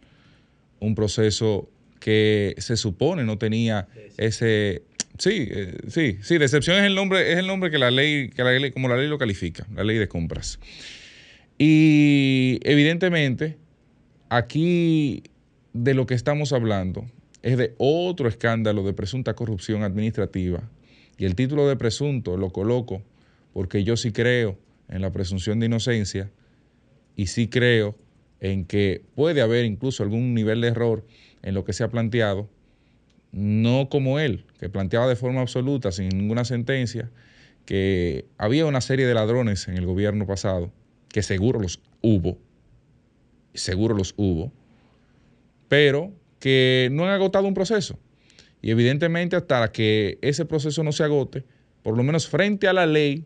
S4: un proceso que se supone no tenía ese Sí, eh, sí, sí, decepción es el nombre, es el nombre que la ley, que la ley, como la ley lo califica, la ley de compras. Y evidentemente, aquí de lo que estamos hablando es de otro escándalo de presunta corrupción administrativa. Y el título de presunto lo coloco porque yo sí creo en la presunción de inocencia y sí creo en que puede haber incluso algún nivel de error en lo que se ha planteado, no como él, que planteaba de forma absoluta, sin ninguna sentencia, que había una serie de ladrones en el gobierno pasado, que seguro los hubo, seguro los hubo, pero que no han agotado un proceso. Y evidentemente hasta que ese proceso no se agote, por lo menos frente a la ley,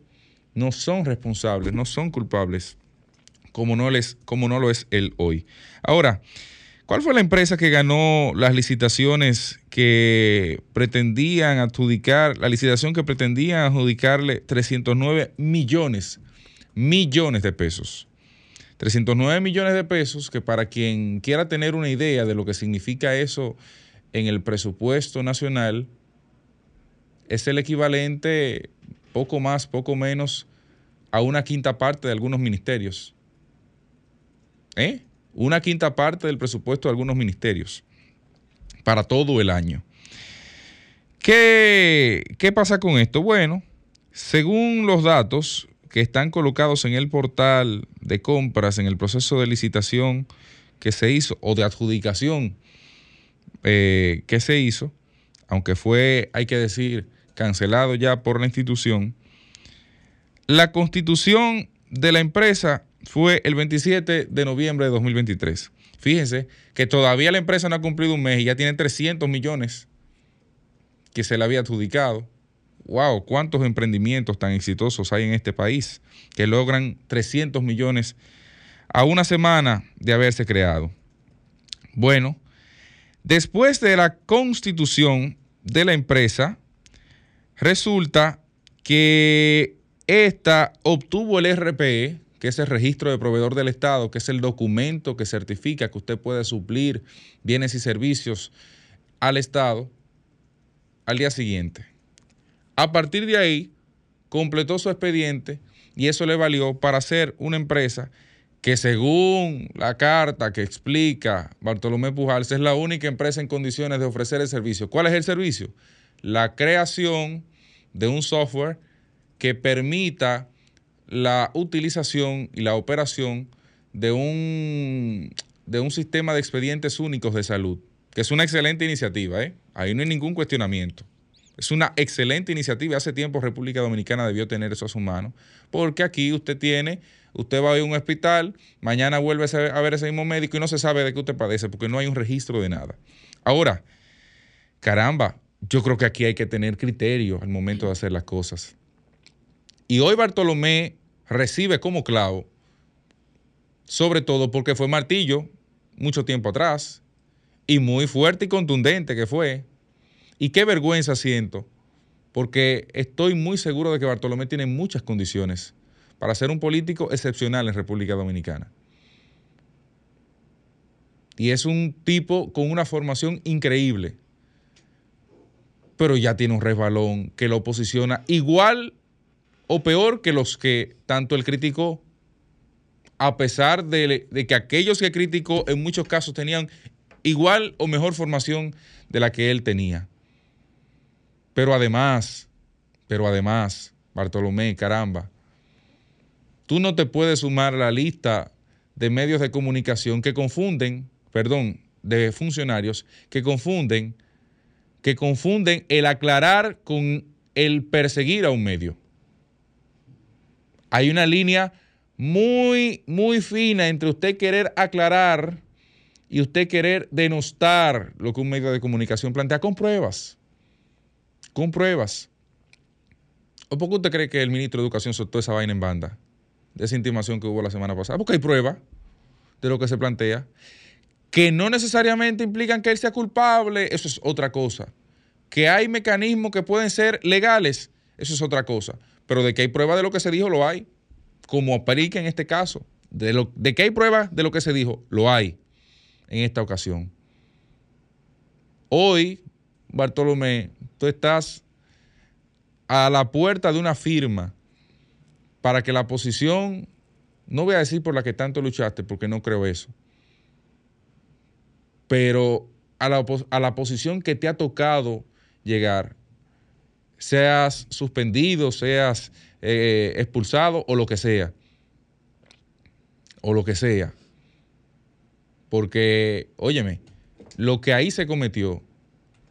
S4: no son responsables, no son culpables, como no, les, no lo es él hoy. Ahora, ¿Cuál fue la empresa que ganó las licitaciones que pretendían adjudicar, la licitación que pretendían adjudicarle 309 millones, millones de pesos? 309 millones de pesos que para quien quiera tener una idea de lo que significa eso en el presupuesto nacional, es el equivalente poco más, poco menos a una quinta parte de algunos ministerios. ¿Eh? una quinta parte del presupuesto de algunos ministerios para todo el año. ¿Qué, ¿Qué, pasa con esto? Bueno, según los datos que están colocados en el portal de compras en el proceso de licitación que se hizo o de adjudicación eh, que se hizo, aunque fue, hay que decir, cancelado ya por la institución, la constitución de la empresa fue el 27 de noviembre de 2023. Fíjense que todavía la empresa no ha cumplido un mes y ya tiene 300 millones que se le había adjudicado. ¡Wow! ¿Cuántos emprendimientos tan exitosos hay en este país que logran 300 millones a una semana de haberse creado? Bueno, después de la constitución de la empresa, resulta que esta obtuvo el RPE, que es el registro de proveedor del Estado, que es el documento que certifica que usted puede suplir bienes y servicios al Estado, al día siguiente. A partir de ahí, completó su expediente y eso le valió para ser una empresa que según la carta que explica Bartolomé Pujals es la única empresa en condiciones de ofrecer el servicio. ¿Cuál es el servicio? La creación de un software que permita la utilización y la operación de un, de un sistema de expedientes únicos de salud, que es una excelente iniciativa, ¿eh? ahí no hay ningún cuestionamiento. Es una excelente iniciativa. Hace tiempo República Dominicana debió tener eso a su mano, porque aquí usted tiene, usted va a ir a un hospital, mañana vuelve a ver ese mismo médico y no se sabe de qué usted padece, porque no hay un registro de nada. Ahora, caramba, yo creo que aquí hay que tener criterio al momento de hacer las cosas. Y hoy Bartolomé recibe como clavo, sobre todo porque fue martillo mucho tiempo atrás, y muy fuerte y contundente que fue. Y qué vergüenza siento, porque estoy muy seguro de que Bartolomé tiene muchas condiciones para ser un político excepcional en República Dominicana. Y es un tipo con una formación increíble, pero ya tiene un resbalón que lo posiciona igual o peor que los que tanto él criticó, a pesar de, que aquellos que criticó en muchos casos tenían igual o mejor formación de la que él tenía. Pero además, pero además, Bartolomé, caramba, tú no te puedes sumar a la lista de medios de comunicación que confunden, perdón, de funcionarios que confunden, que confunden el aclarar con el perseguir a un medio hay una línea muy, muy fina entre usted querer aclarar y usted querer denostar lo que un medio de comunicación plantea con pruebas. Con pruebas. ¿O por qué usted cree que el ministro de Educación soltó esa vaina en banda? De esa intimación que hubo la semana pasada. Porque hay pruebas de lo que se plantea. Que no necesariamente implican que él sea culpable, eso es otra cosa. Que hay mecanismos que pueden ser legales, eso es otra cosa. Pero de que hay prueba de lo que se dijo, lo hay. Como aplica en este caso. De, lo, de que hay prueba de lo que se dijo, lo hay en esta ocasión. Hoy, Bartolomé, tú estás a la puerta de una firma para que la posición, no voy a decir por la que tanto luchaste, porque no creo eso, pero a la, a la posición que te ha tocado llegar, seas suspendido, seas eh, expulsado o lo que sea. O lo que sea. Porque, óyeme, lo que ahí se cometió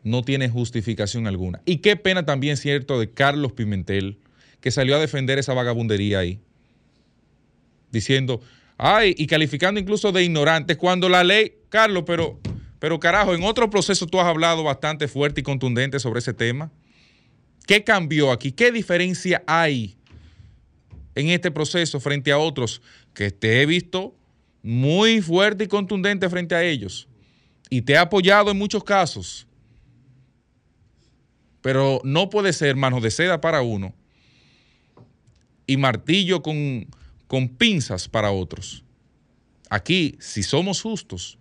S4: no tiene justificación alguna. Y qué pena también, cierto, de Carlos Pimentel, que salió a defender esa vagabundería ahí. Diciendo, ay, y calificando incluso de ignorantes, cuando la ley, Carlos, pero, pero carajo, en otro proceso tú has hablado bastante fuerte y contundente sobre ese tema. ¿Qué cambió aquí? ¿Qué diferencia hay en este proceso frente a otros que te he visto muy fuerte y contundente frente a ellos? Y te he apoyado en muchos casos. Pero no puede ser mano de seda para uno y martillo con, con pinzas para otros. Aquí, si somos justos,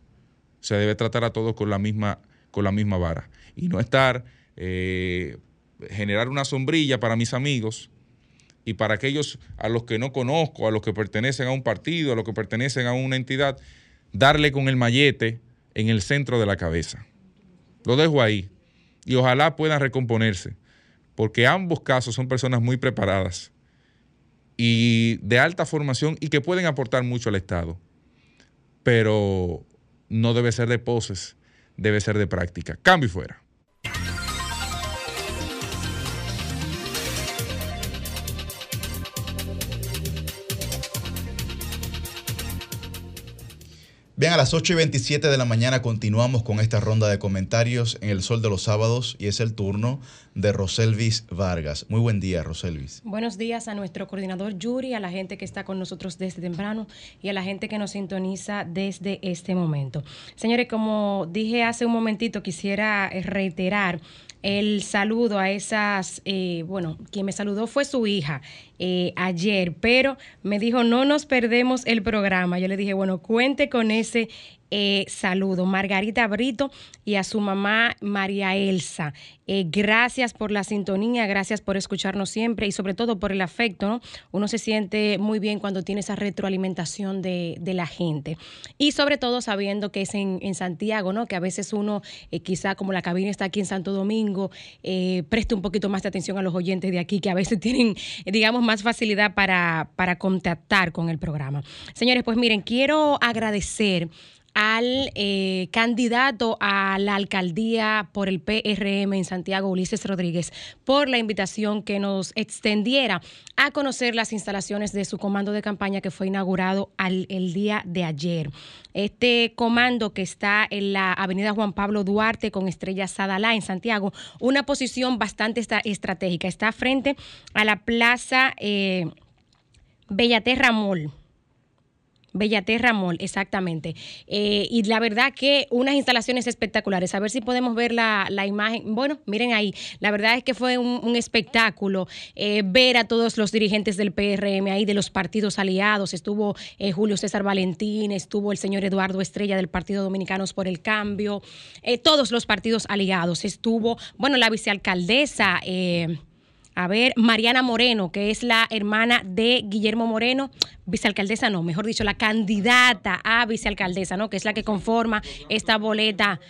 S4: se debe tratar a todos con la misma, con la misma vara y no estar eh, generar una sombrilla para mis amigos y para aquellos a los que no conozco, a los que pertenecen a un partido, a los que pertenecen a una entidad, darle con el mallete en el centro de la cabeza. Lo dejo ahí y ojalá puedan recomponerse, porque ambos casos son personas muy preparadas y de alta formación y que pueden aportar mucho al Estado. Pero no debe ser de poses, debe ser de práctica. Cambio y fuera.
S1: Bien, a las 8 y 27 de la mañana continuamos con esta ronda de comentarios en el Sol de los Sábados y es el turno de Roselvis Vargas. Muy buen día, Roselvis.
S18: Buenos días a nuestro coordinador Yuri, a la gente que está con nosotros desde temprano y a la gente que nos sintoniza desde este momento. Señores, como dije hace un momentito, quisiera reiterar el saludo a esas, eh, bueno, quien me saludó fue su hija eh, ayer, pero me dijo, no nos perdemos el programa. Yo le dije, bueno, cuente con ese eh, saludo. Margarita Brito y a su mamá María Elsa. Eh, gracias por la sintonía, gracias por escucharnos siempre y sobre todo por el afecto. ¿no? Uno se siente muy bien cuando tiene esa retroalimentación de, la gente. Y sobre todo sabiendo que es en, Santiago, ¿no? que a veces uno, eh, quizá como la cabina está aquí en Santo Domingo, preste un poquito más de atención a los oyentes de aquí que a veces [laughs] tienen, eh, más facilidad para, para contactar con el programa. Señores, pues miren, quiero agradecer al eh, candidato a la alcaldía por el PRM en Santiago, Ulises Rodríguez, por la invitación que nos extendiera a conocer las instalaciones de su comando de campaña que fue inaugurado al- el día de ayer. Este comando que está en la avenida Juan Pablo Duarte con Estrella Sadalá en Santiago, una posición bastante estratégica. Está frente a la plaza eh, Bellaterra Mall. Bellaterra Mall, exactamente. Eh, y la verdad que unas instalaciones espectaculares. A ver si podemos ver la, la imagen. Bueno, miren ahí. La verdad es que fue un, espectáculo eh, ver a todos los dirigentes del PRM ahí, de los partidos aliados. Estuvo eh, Julio César Valentín, estuvo el señor Eduardo Estrella del Partido Dominicanos por el Cambio, todos los partidos aliados. Estuvo, bueno, la vicealcaldesa. A ver, Mariana Moreno, que es la hermana de Guillermo Moreno, vicealcaldesa, no, mejor dicho, la candidata a vicealcaldesa, ¿no? Que es la que conforma esta boleta.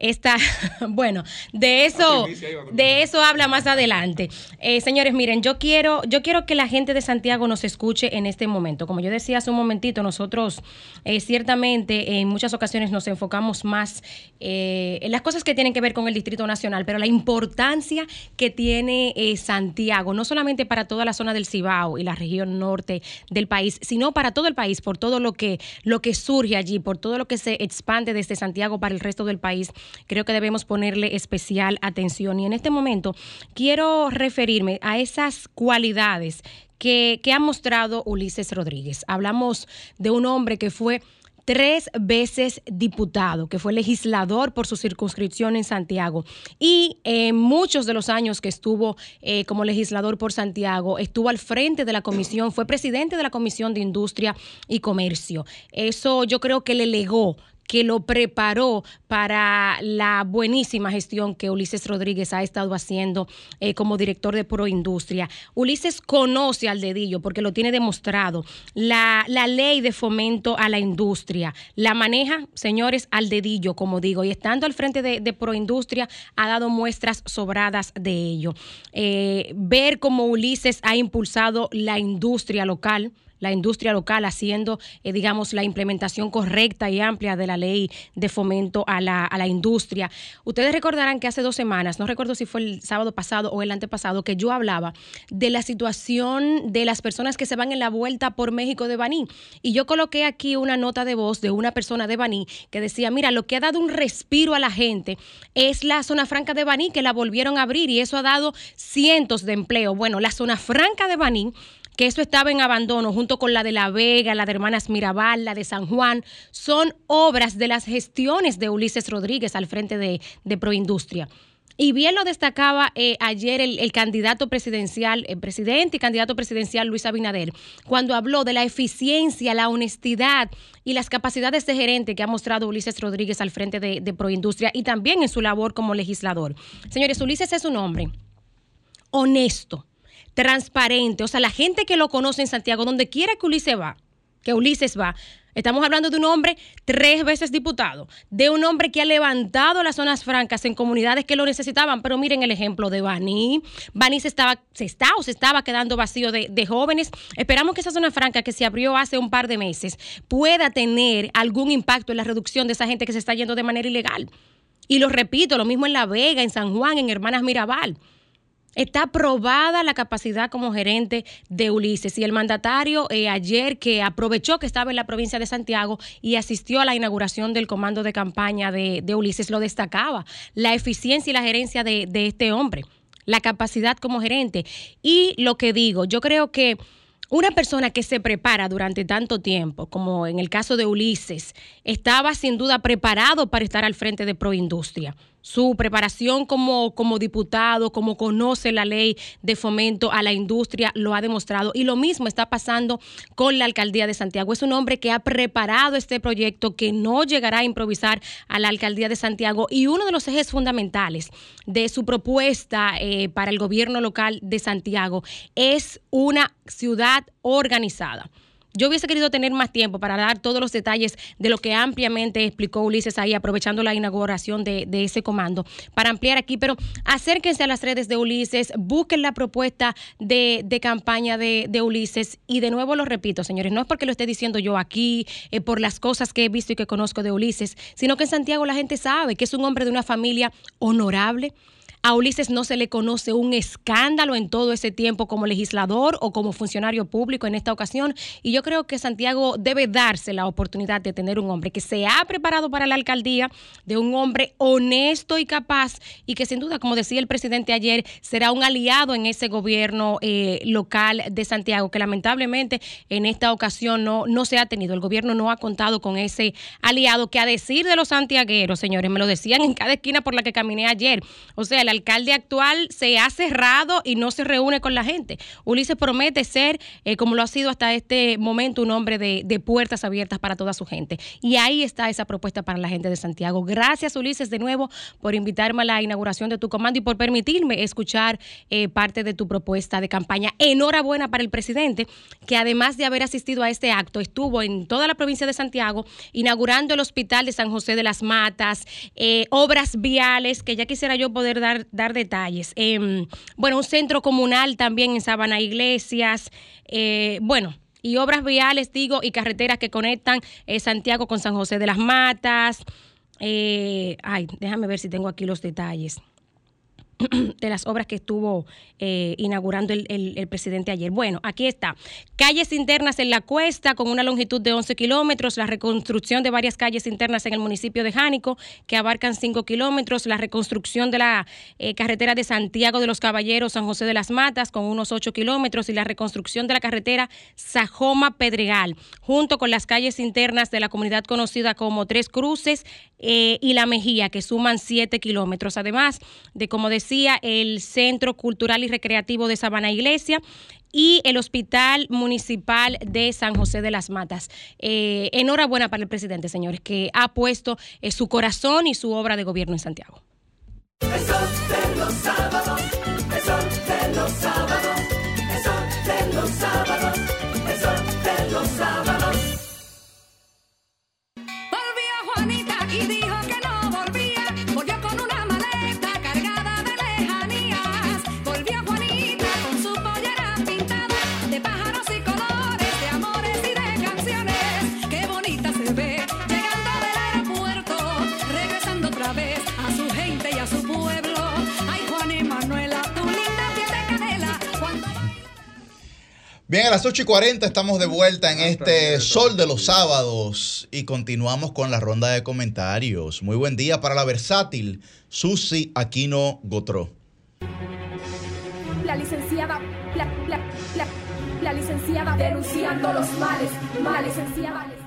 S18: Esta, [laughs] bueno, de eso, de eso habla más adelante. Eh, señores, miren, yo quiero, yo quiero que la gente de Santiago nos escuche en este momento. Como yo decía hace un momentito, nosotros eh, ciertamente en muchas ocasiones nos enfocamos más eh, en las cosas que tienen que ver con el Distrito Nacional, pero la importancia que tiene eh, Santiago, no solamente para toda la zona del Cibao y la región norte del país, sino para todo el país, por todo lo que, lo que surge allí, por todo lo que se expande desde Santiago para el resto del país, creo que debemos ponerle especial atención. Y en este momento quiero referirme a esas cualidades que, que ha mostrado Ulises Rodríguez. Hablamos de un hombre que fue tres veces diputado, que fue legislador por su circunscripción en Santiago. Y en muchos de los años que estuvo eh, como legislador por Santiago, estuvo al frente de la comisión, fue presidente de la Comisión de Industria y Comercio. Eso yo creo que le legó que lo preparó para la buenísima gestión que Ulises Rodríguez ha estado haciendo eh, como director de Proindustria. Ulises conoce al dedillo porque lo tiene demostrado. La, la ley de fomento a la industria la maneja, señores, al dedillo, como digo, y estando al frente de, Proindustria ha dado muestras sobradas de ello. Eh, ver cómo Ulises ha impulsado la industria local la industria local haciendo, eh, digamos, la implementación correcta y amplia de la ley de fomento a la, a la industria. Ustedes recordarán que hace dos semanas, no recuerdo si fue el sábado pasado o el antepasado, que yo hablaba de la situación de las personas que se van en la vuelta por México de Baní. Y yo coloqué aquí una nota de voz de una persona de Baní que decía, mira, lo que ha dado un respiro a la gente es la zona franca de Baní, que la volvieron a abrir y eso ha dado cientos de empleos. Bueno, la zona franca de Baní que eso estaba en abandono junto con la de La Vega, la de Hermanas Mirabal, la de San Juan, son obras de las gestiones de Ulises Rodríguez al frente de, Proindustria. Y bien lo destacaba eh, ayer el, candidato presidencial, el presidente y candidato presidencial Luis Abinader, cuando habló de la eficiencia, la honestidad y las capacidades de gerente que ha mostrado Ulises Rodríguez al frente de Proindustria y también en su labor como legislador. Señores, Ulises es un hombre honesto, transparente. O sea, la gente que lo conoce en Santiago, donde quiera que Ulises va, que Ulises va, Estamos hablando de un hombre tres veces diputado, de un hombre que ha levantado las zonas francas en comunidades que lo necesitaban. Pero miren el ejemplo de Baní. Baní se estaba, se está o se estaba quedando vacío de, de jóvenes. Esperamos que esa zona franca que se abrió hace un par de meses pueda tener algún impacto en la reducción de esa gente que se está yendo de manera ilegal. Y lo repito, lo mismo en La Vega, en San Juan, en Hermanas Mirabal. Está aprobada la capacidad como gerente de Ulises y el mandatario eh, ayer que aprovechó que estaba en la provincia de Santiago y asistió a la inauguración del comando de campaña de, de Ulises lo destacaba, la eficiencia y la gerencia de, de este hombre, la capacidad como gerente. Y lo que digo, yo creo que una persona que se prepara durante tanto tiempo, como en el caso de Ulises, estaba sin duda preparado para estar al frente de Proindustria. Su preparación como, como diputado, como conoce la ley de fomento a la industria, lo ha demostrado. Y lo mismo está pasando con la alcaldía de Santiago. Es un hombre que ha preparado este proyecto, que no llegará a improvisar a la alcaldía de Santiago. Y uno de los ejes fundamentales de su propuesta eh, para el gobierno local de Santiago es una ciudad organizada. Yo hubiese querido tener más tiempo para dar todos los detalles de lo que ampliamente explicó Ulises ahí, aprovechando la inauguración de, ese comando, para ampliar aquí, pero acérquense a las redes de Ulises, busquen la propuesta de, campaña de, de Ulises. Y de nuevo lo repito, señores, no es porque lo esté diciendo yo aquí, eh, por las cosas que he visto y que conozco de Ulises, sino que en Santiago la gente sabe que es un hombre de una familia honorable, a Ulises no se le conoce un escándalo en todo ese tiempo como legislador o como funcionario público en esta ocasión. Y yo creo que Santiago debe darse la oportunidad de tener un hombre que se ha preparado para la alcaldía, de un hombre honesto y capaz y que sin duda, como decía el presidente ayer, será un aliado en ese gobierno eh, local de Santiago, que lamentablemente en esta ocasión no, no se ha tenido. El gobierno no ha contado con ese aliado que a decir de los santiagueros, señores, me lo decían en cada esquina por la que caminé ayer. O sea, alcalde actual se ha cerrado y no se reúne con la gente. Ulises promete ser, eh, como lo ha sido hasta este momento, un hombre de, puertas abiertas para toda su gente. Y ahí está esa propuesta para la gente de Santiago. Gracias, Ulises, de nuevo por invitarme a la inauguración de tu comando y por permitirme escuchar eh, parte de tu propuesta de campaña. Enhorabuena para el presidente, que además de haber asistido a este acto, estuvo en toda la provincia de Santiago inaugurando el hospital de San José de las Matas, eh, obras viales, que ya quisiera yo poder dar dar, detalles. Eh, bueno, un centro comunal también en Sabana Iglesias. Eh, bueno, y obras viales, digo, y carreteras que conectan eh, Santiago con San José de las Matas. Eh, ay, déjame ver si tengo aquí los detalles [clears throat] de las obras que estuvo eh, inaugurando el, el, presidente ayer. Bueno, aquí está. Calles internas en la cuesta con una longitud de 11 kilómetros, la reconstrucción de varias calles internas en el municipio de Jánico que abarcan 5 kilómetros, la reconstrucción de la eh, carretera de Santiago de los Caballeros, San José de las Matas con unos 8 kilómetros y la reconstrucción de la carretera Sajoma Pedregal, junto con las calles internas de la comunidad conocida como Tres Cruces eh, y La Mejía, que suman 7 kilómetros. Además de, como decía, el Centro Cultural y Recreativo de Sabana Iglesia y el Hospital Municipal de San José de las Matas. Eh, enhorabuena para el presidente, señores, que ha puesto eh, su corazón y su obra de gobierno en Santiago.
S19: A
S1: las 8 y 40 estamos de vuelta en este Sol de los Sábados y continuamos con la ronda de comentarios. Muy buen día para la versátil Susi Aquino Gotró.
S20: La licenciada, la, la, la, la licenciada denunciando los males, males, licenciada.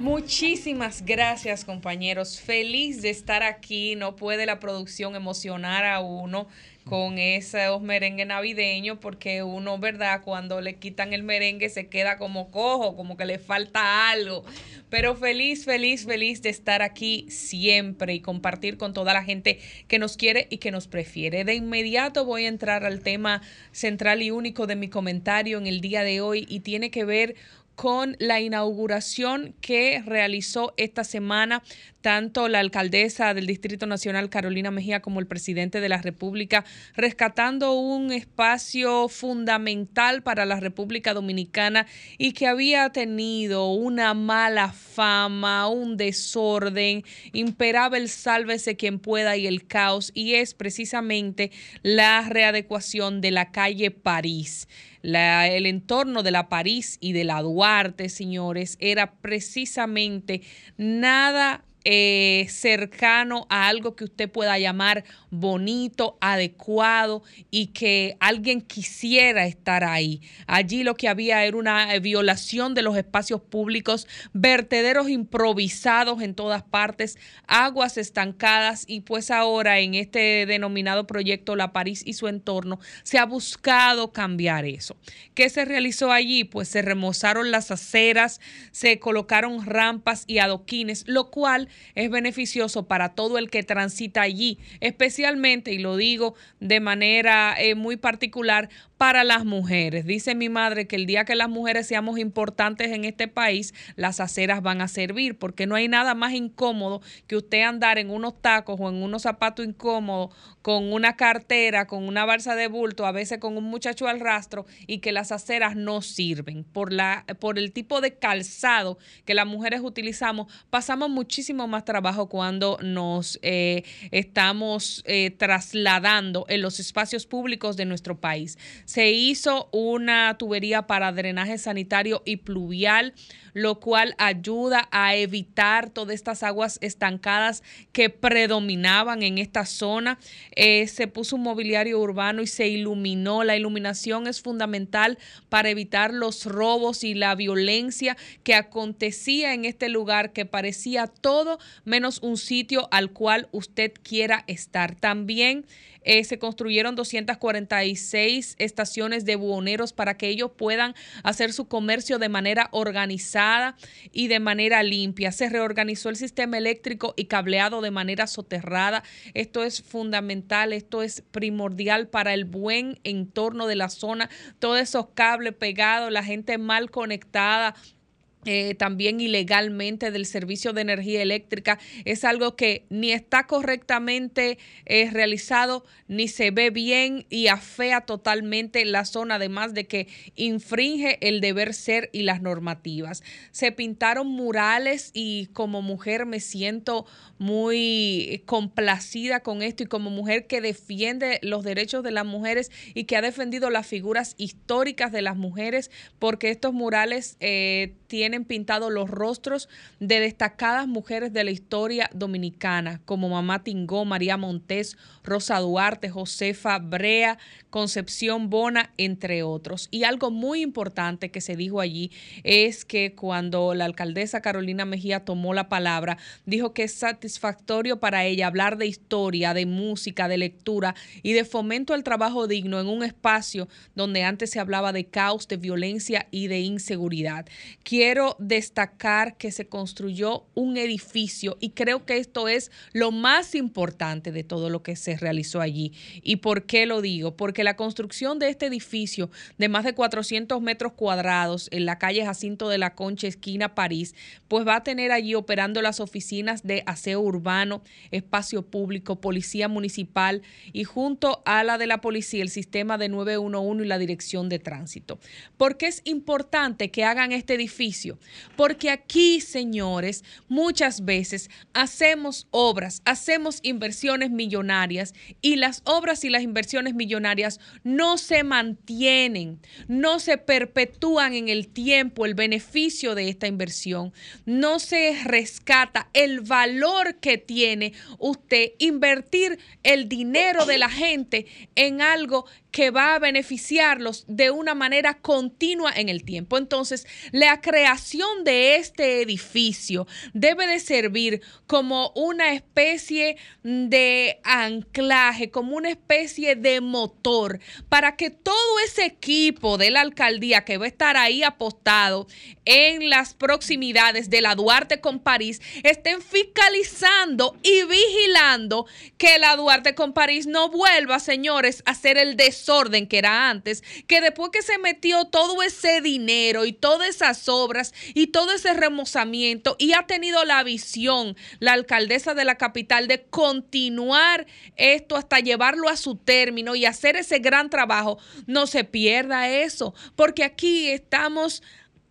S5: Muchísimas gracias compañeros, feliz de estar aquí, no puede la producción emocionar a uno con esos merengue navideños porque uno, ¿verdad? Cuando le quitan el merengue se queda como cojo, como que le falta algo. Pero feliz, feliz, feliz de estar aquí siempre y compartir con toda la gente que nos quiere y que nos prefiere. De inmediato voy a entrar al tema central y único de mi comentario en el día de hoy y tiene que ver con la inauguración que realizó esta semana tanto la alcaldesa del Distrito Nacional, Carolina Mejía, como el presidente de la República, rescatando un espacio fundamental para la República Dominicana y que había tenido una mala fama, un desorden, imperaba el sálvese quien pueda y el caos, y es precisamente la readecuación de la calle París. La- el entorno de la París y de la Duarte, señores, era precisamente nada eh, cercano a algo que usted pueda llamar bonito, adecuado y que alguien quisiera estar ahí. Allí lo que había era una eh, violación de los espacios públicos, vertederos improvisados en todas partes, aguas estancadas y pues ahora en este denominado proyecto La París y su entorno se ha buscado cambiar eso. ¿Qué se realizó allí? Pues se remozaron las aceras, se colocaron rampas y adoquines, lo cual es beneficioso para todo el que transita allí, especialmente, y lo digo de manera eh, muy particular, para las mujeres. Dice mi madre que el día que las mujeres seamos importantes en este país, las aceras van a servir, porque no hay nada más incómodo que usted andar en unos tacos o en unos zapatos incómodos, con una cartera, con una balsa de bulto, a veces con un muchacho al rastro, y que las aceras no sirven. Por, la, por el tipo de calzado que las mujeres utilizamos, pasamos muchísimo más trabajo cuando nos eh, estamos eh, trasladando en los espacios públicos de nuestro país. Se hizo una tubería para drenaje sanitario y pluvial, lo cual ayuda a evitar todas estas aguas estancadas que predominaban en esta zona. Eh, se puso un mobiliario urbano y se iluminó. La iluminación es fundamental para evitar los robos y la violencia que acontecía en este lugar que parecía todo menos un sitio al cual usted quiera estar. También eh, se construyeron 246 estaciones de buhoneros para que ellos puedan hacer su comercio de manera organizada y de manera limpia. Se reorganizó el sistema eléctrico y cableado de manera soterrada. Esto es fundamental, esto es primordial para el buen entorno de la zona. Todos esos cables pegados, la gente mal conectada eh, también ilegalmente del servicio de energía eléctrica es algo que ni está correctamente eh, realizado ni se ve bien y afea totalmente la zona además de que infringe el deber ser y las normativas. Se pintaron murales y como mujer me siento muy complacida con esto y como mujer que defiende los derechos de las mujeres y que ha defendido las figuras históricas de las mujeres porque estos murales eh, tienen pintados los rostros de destacadas mujeres de la historia dominicana, como Mamá Tingó, María Montés, Rosa Duarte, Josefa Brea, Concepción Bona, entre otros. Y algo muy importante que se dijo allí es que cuando la alcaldesa Carolina Mejía tomó la palabra, dijo que es satisfactorio para ella hablar de historia, de música, de lectura y de fomento al trabajo digno en un espacio donde antes se hablaba de caos, de violencia y de inseguridad. Quiero destacar que se construyó un edificio y creo que esto es lo más importante de todo lo que se realizó allí. ¿Y por qué lo digo? Porque la construcción de este edificio de más de 400 metros cuadrados en la calle Jacinto de la Concha, esquina París, pues va a tener allí operando las oficinas de aseo urbano, espacio público, policía municipal y junto a la de la policía el sistema de 911 y la dirección de tránsito. ¿Por qué es importante que hagan este edificio? Porque aquí, señores, muchas veces hacemos obras, hacemos inversiones millonarias y las obras y las inversiones millonarias no se mantienen, no se perpetúan en el tiempo el beneficio de esta inversión, no se rescata el valor que tiene usted invertir el dinero de la gente en algo que va a beneficiarlos de una manera continua en el tiempo. Entonces, la creación de este edificio debe de servir como una especie de anclaje, como una especie de motor para que todo ese equipo de la alcaldía que va a estar ahí apostado en las proximidades de la Duarte con París estén fiscalizando y vigilando que la Duarte con París no vuelva, señores, a hacer el desorden que era antes, que después que se metió todo ese dinero y todas esas obras y todo ese remozamiento y ha tenido la visión la alcaldesa de la capital de continuar esto hasta llevarlo a su término y hacer ese gran trabajo, no se pierda eso, porque aquí estamos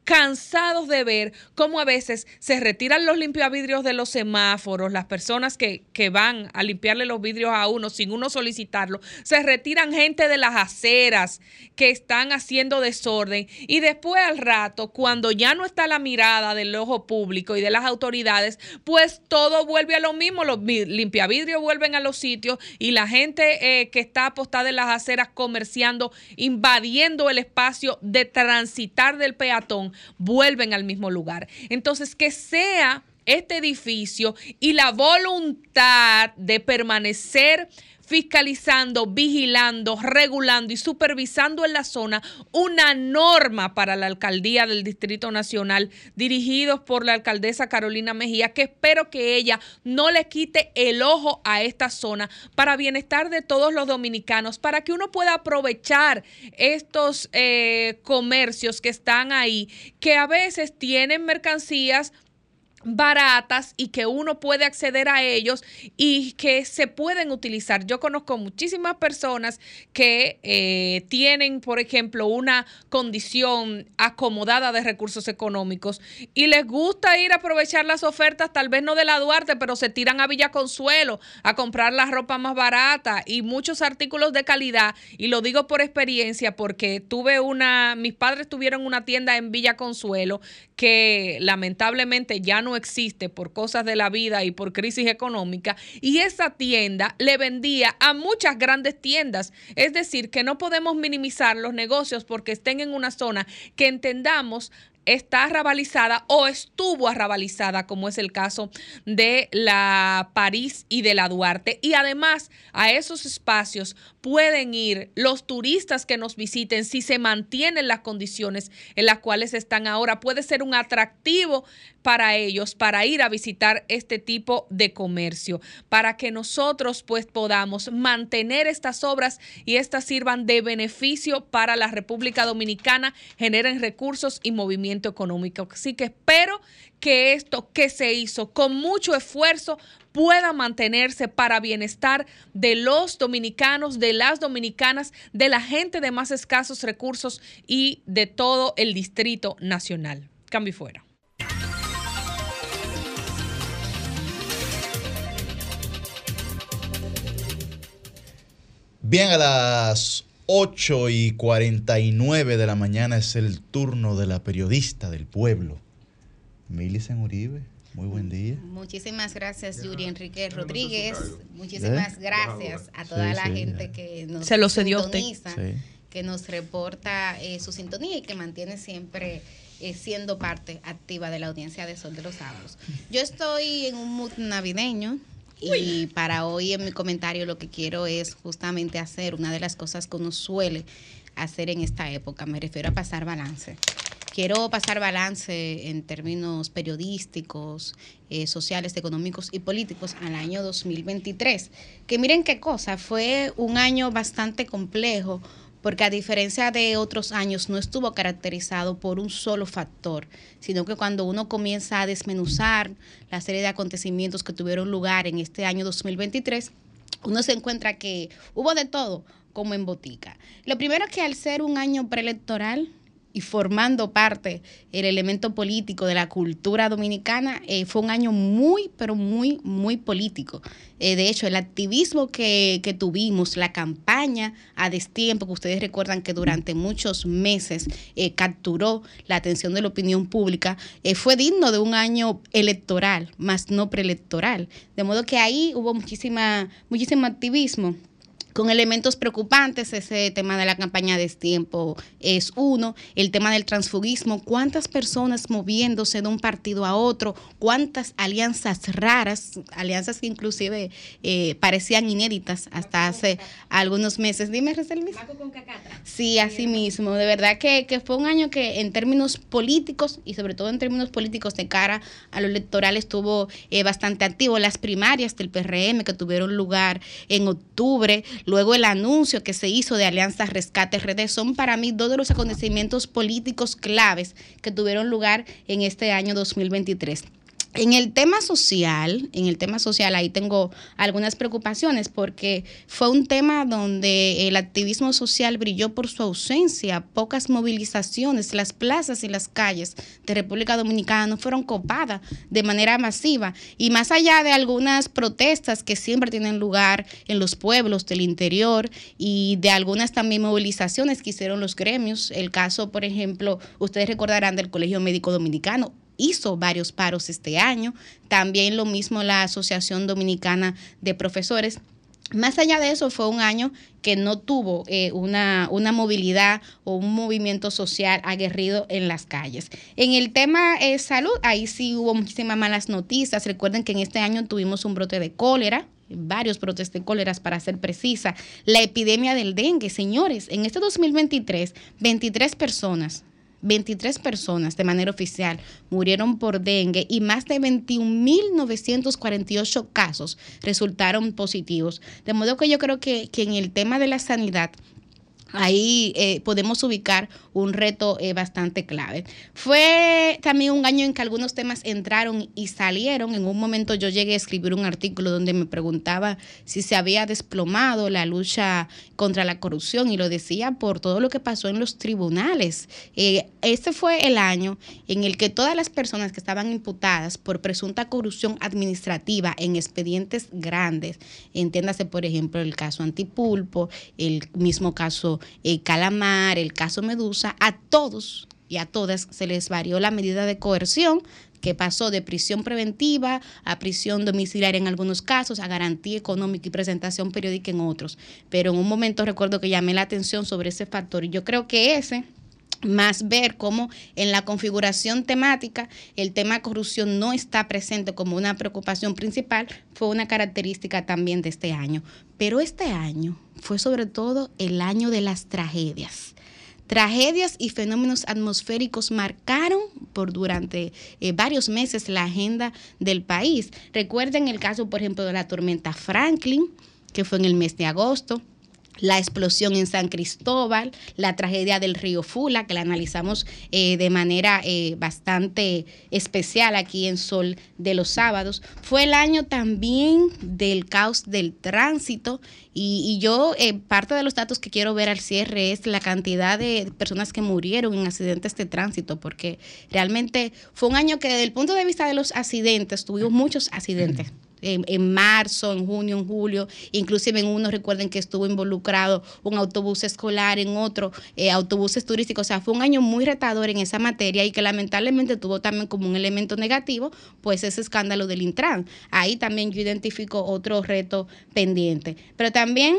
S5: cansados de ver cómo a veces se retiran los limpiavidrios de los semáforos, las personas que, que van a limpiarle los vidrios a uno sin uno solicitarlo, se retiran gente de las aceras que están haciendo desorden y después al rato, cuando ya no está la mirada del ojo público y de las autoridades, pues todo vuelve a lo mismo, los vi- limpiavidrios vuelven a los sitios y la gente eh, que está apostada en las aceras comerciando, invadiendo el espacio de transitar del peatón, vuelven al mismo lugar. Entonces, que sea este edificio y la voluntad de permanecer fiscalizando, vigilando, regulando y supervisando en la zona una norma para la alcaldía del Distrito Nacional dirigidos por la alcaldesa Carolina Mejía, que espero que ella no le quite el ojo a esta zona para bienestar de todos los dominicanos, para que uno pueda aprovechar estos eh, comercios que están ahí, que a veces tienen mercancías baratas y que uno puede acceder a ellos y que se pueden utilizar. Yo conozco muchísimas personas que eh, tienen, por ejemplo, una condición acomodada de recursos económicos y les gusta ir a aprovechar las ofertas, tal vez no de la Duarte, pero se tiran a Villa Consuelo a comprar la ropa más barata y muchos artículos de calidad. Y lo digo por experiencia porque tuve una, mis padres tuvieron una tienda en Villa Consuelo que lamentablemente ya no existe por cosas de la vida y por crisis económica, y esa tienda le vendía a muchas grandes tiendas. Es decir, que no podemos minimizar los negocios porque estén en una zona que entendamos está arrabalizada o estuvo arrabalizada, como es el caso de la París y de la Duarte. Y además a esos espacios pueden ir los turistas que nos visiten si se mantienen las condiciones en las cuales están ahora. Puede ser un atractivo para ellos para ir a visitar este tipo de comercio, para que nosotros pues podamos mantener estas obras y estas sirvan de beneficio para la República Dominicana, generen recursos y movimiento económico. Así que espero que esto que se hizo con mucho esfuerzo pueda mantenerse para bienestar de los dominicanos, de las dominicanas, de la gente de más escasos recursos y de todo el Distrito Nacional. Cambio y fuera.
S1: Bien, a las 8 y 49 de la mañana es el turno de la periodista del pueblo, Milicen Uribe. Muy buen día.
S2: Muchísimas gracias, Yuri Enrique Rodríguez. Muchísimas
S1: ¿Eh?
S2: gracias a toda
S1: Sí,
S2: la
S1: sí,
S2: gente
S1: ya.
S2: que nos
S5: Se lo cedió a usted.
S2: sintoniza,
S1: Sí.
S2: que nos reporta eh, su sintonía y que mantiene siempre eh, siendo parte activa de la audiencia de Sol de los Sábados. Yo estoy en un mood navideño. Y para hoy en mi comentario lo que quiero es justamente hacer una de las cosas que uno suele hacer en esta época. Me refiero a pasar balance. Quiero pasar balance en términos periodísticos, eh, sociales, económicos y políticos al año 2023. Que miren qué cosa, fue un año bastante complejo porque a diferencia de otros años no estuvo caracterizado por un solo factor, sino que cuando uno comienza a desmenuzar la serie de acontecimientos que tuvieron lugar en este año 2023, uno se encuentra que hubo de todo como en botica. Lo primero es que al ser un año preelectoral y formando parte el elemento político de la cultura dominicana, eh, fue un año muy, pero muy, muy político. Eh, de hecho, el activismo que, que tuvimos, la campaña a destiempo, que ustedes recuerdan que durante muchos meses eh, capturó la atención de la opinión pública, eh, fue digno de un año electoral, más no preelectoral. De modo que ahí hubo muchísima, muchísimo activismo con elementos preocupantes. Ese tema de la campaña de tiempo es uno. El tema del transfugismo, cuántas personas moviéndose de un partido a otro, cuántas alianzas raras, alianzas que inclusive eh, parecían inéditas hasta hace algunos meses. Dime, Reselvis. Sí, así mismo. De verdad que, que fue un año que en términos políticos y sobre todo en términos políticos de cara a lo electoral estuvo eh, bastante activo. Las primarias del PRM que tuvieron lugar en octubre, luego el anuncio que se hizo de Alianza Rescate RD, son para mí dos de los acontecimientos políticos claves que tuvieron lugar en este año 2023. En el tema social, en el tema social ahí tengo algunas preocupaciones porque fue un tema donde el activismo social brilló por su ausencia, pocas movilizaciones, las plazas y las calles de República Dominicana no fueron copadas de manera masiva. Y más allá de algunas protestas que siempre tienen lugar en los pueblos del interior y de algunas también movilizaciones que hicieron los gremios, el caso, por ejemplo, ustedes recordarán del Colegio Médico Dominicano, hizo varios paros este año, también lo mismo la Asociación Dominicana de Profesores. Más allá de eso, fue un año que no tuvo eh, una, una, movilidad o un movimiento social aguerrido en las calles. En el tema eh, salud, ahí sí hubo muchísimas malas noticias. Recuerden que en este año tuvimos un brote de cólera, varios brotes de cólera para ser precisa. La epidemia del dengue, señores, en este 2023, 23 personas 23 personas de manera oficial murieron por dengue y más de 21.948 casos resultaron positivos. De modo que yo creo que, que en el tema de la sanidad ahí eh, podemos ubicar un reto eh, bastante clave. Fue también un año en que algunos temas entraron y salieron. En un momento yo llegué a escribir un artículo donde me preguntaba si se había desplomado la lucha contra la corrupción y lo decía por todo lo que pasó en los tribunales. Eh, este fue el año en el que todas las personas que estaban imputadas por presunta corrupción administrativa en expedientes grandes, entiéndase por ejemplo el caso Antipulpo, el mismo caso eh, Calamar, el caso Medusa, a todos y a todas se les varió la medida de coerción que pasó de prisión preventiva a prisión domiciliaria en algunos casos, a garantía económica y presentación periódica en otros. Pero en un momento recuerdo que llamé la atención sobre ese factor y yo creo que ese más ver cómo en la configuración temática el tema corrupción no está presente como una preocupación principal, fue una característica también de este año. Pero este año fue sobre todo el año de las tragedias. Tragedias y fenómenos atmosféricos marcaron por durante eh, varios meses la agenda del país. Recuerden el caso, por ejemplo, de la tormenta Franklin, que fue en el mes de agosto, la explosión en San Cristóbal, la tragedia del río Fula, que la analizamos eh, de manera eh, bastante especial aquí en Sol de los Sábados. Fue el año también del caos del tránsito y, yo, eh, parte de los datos que quiero ver al cierre es la cantidad de personas que murieron en accidentes de tránsito, porque realmente fue un año que desde el punto de vista de los accidentes, tuvimos muchos accidentes en, en, marzo, en junio, en julio, inclusive en uno recuerden que estuvo involucrado un autobús escolar, en otro eh, autobuses turísticos, o sea, fue un año muy retador en esa materia y que lamentablemente tuvo también como un elemento negativo, pues ese escándalo del Intran. Ahí también yo identifico otro reto pendiente. Pero también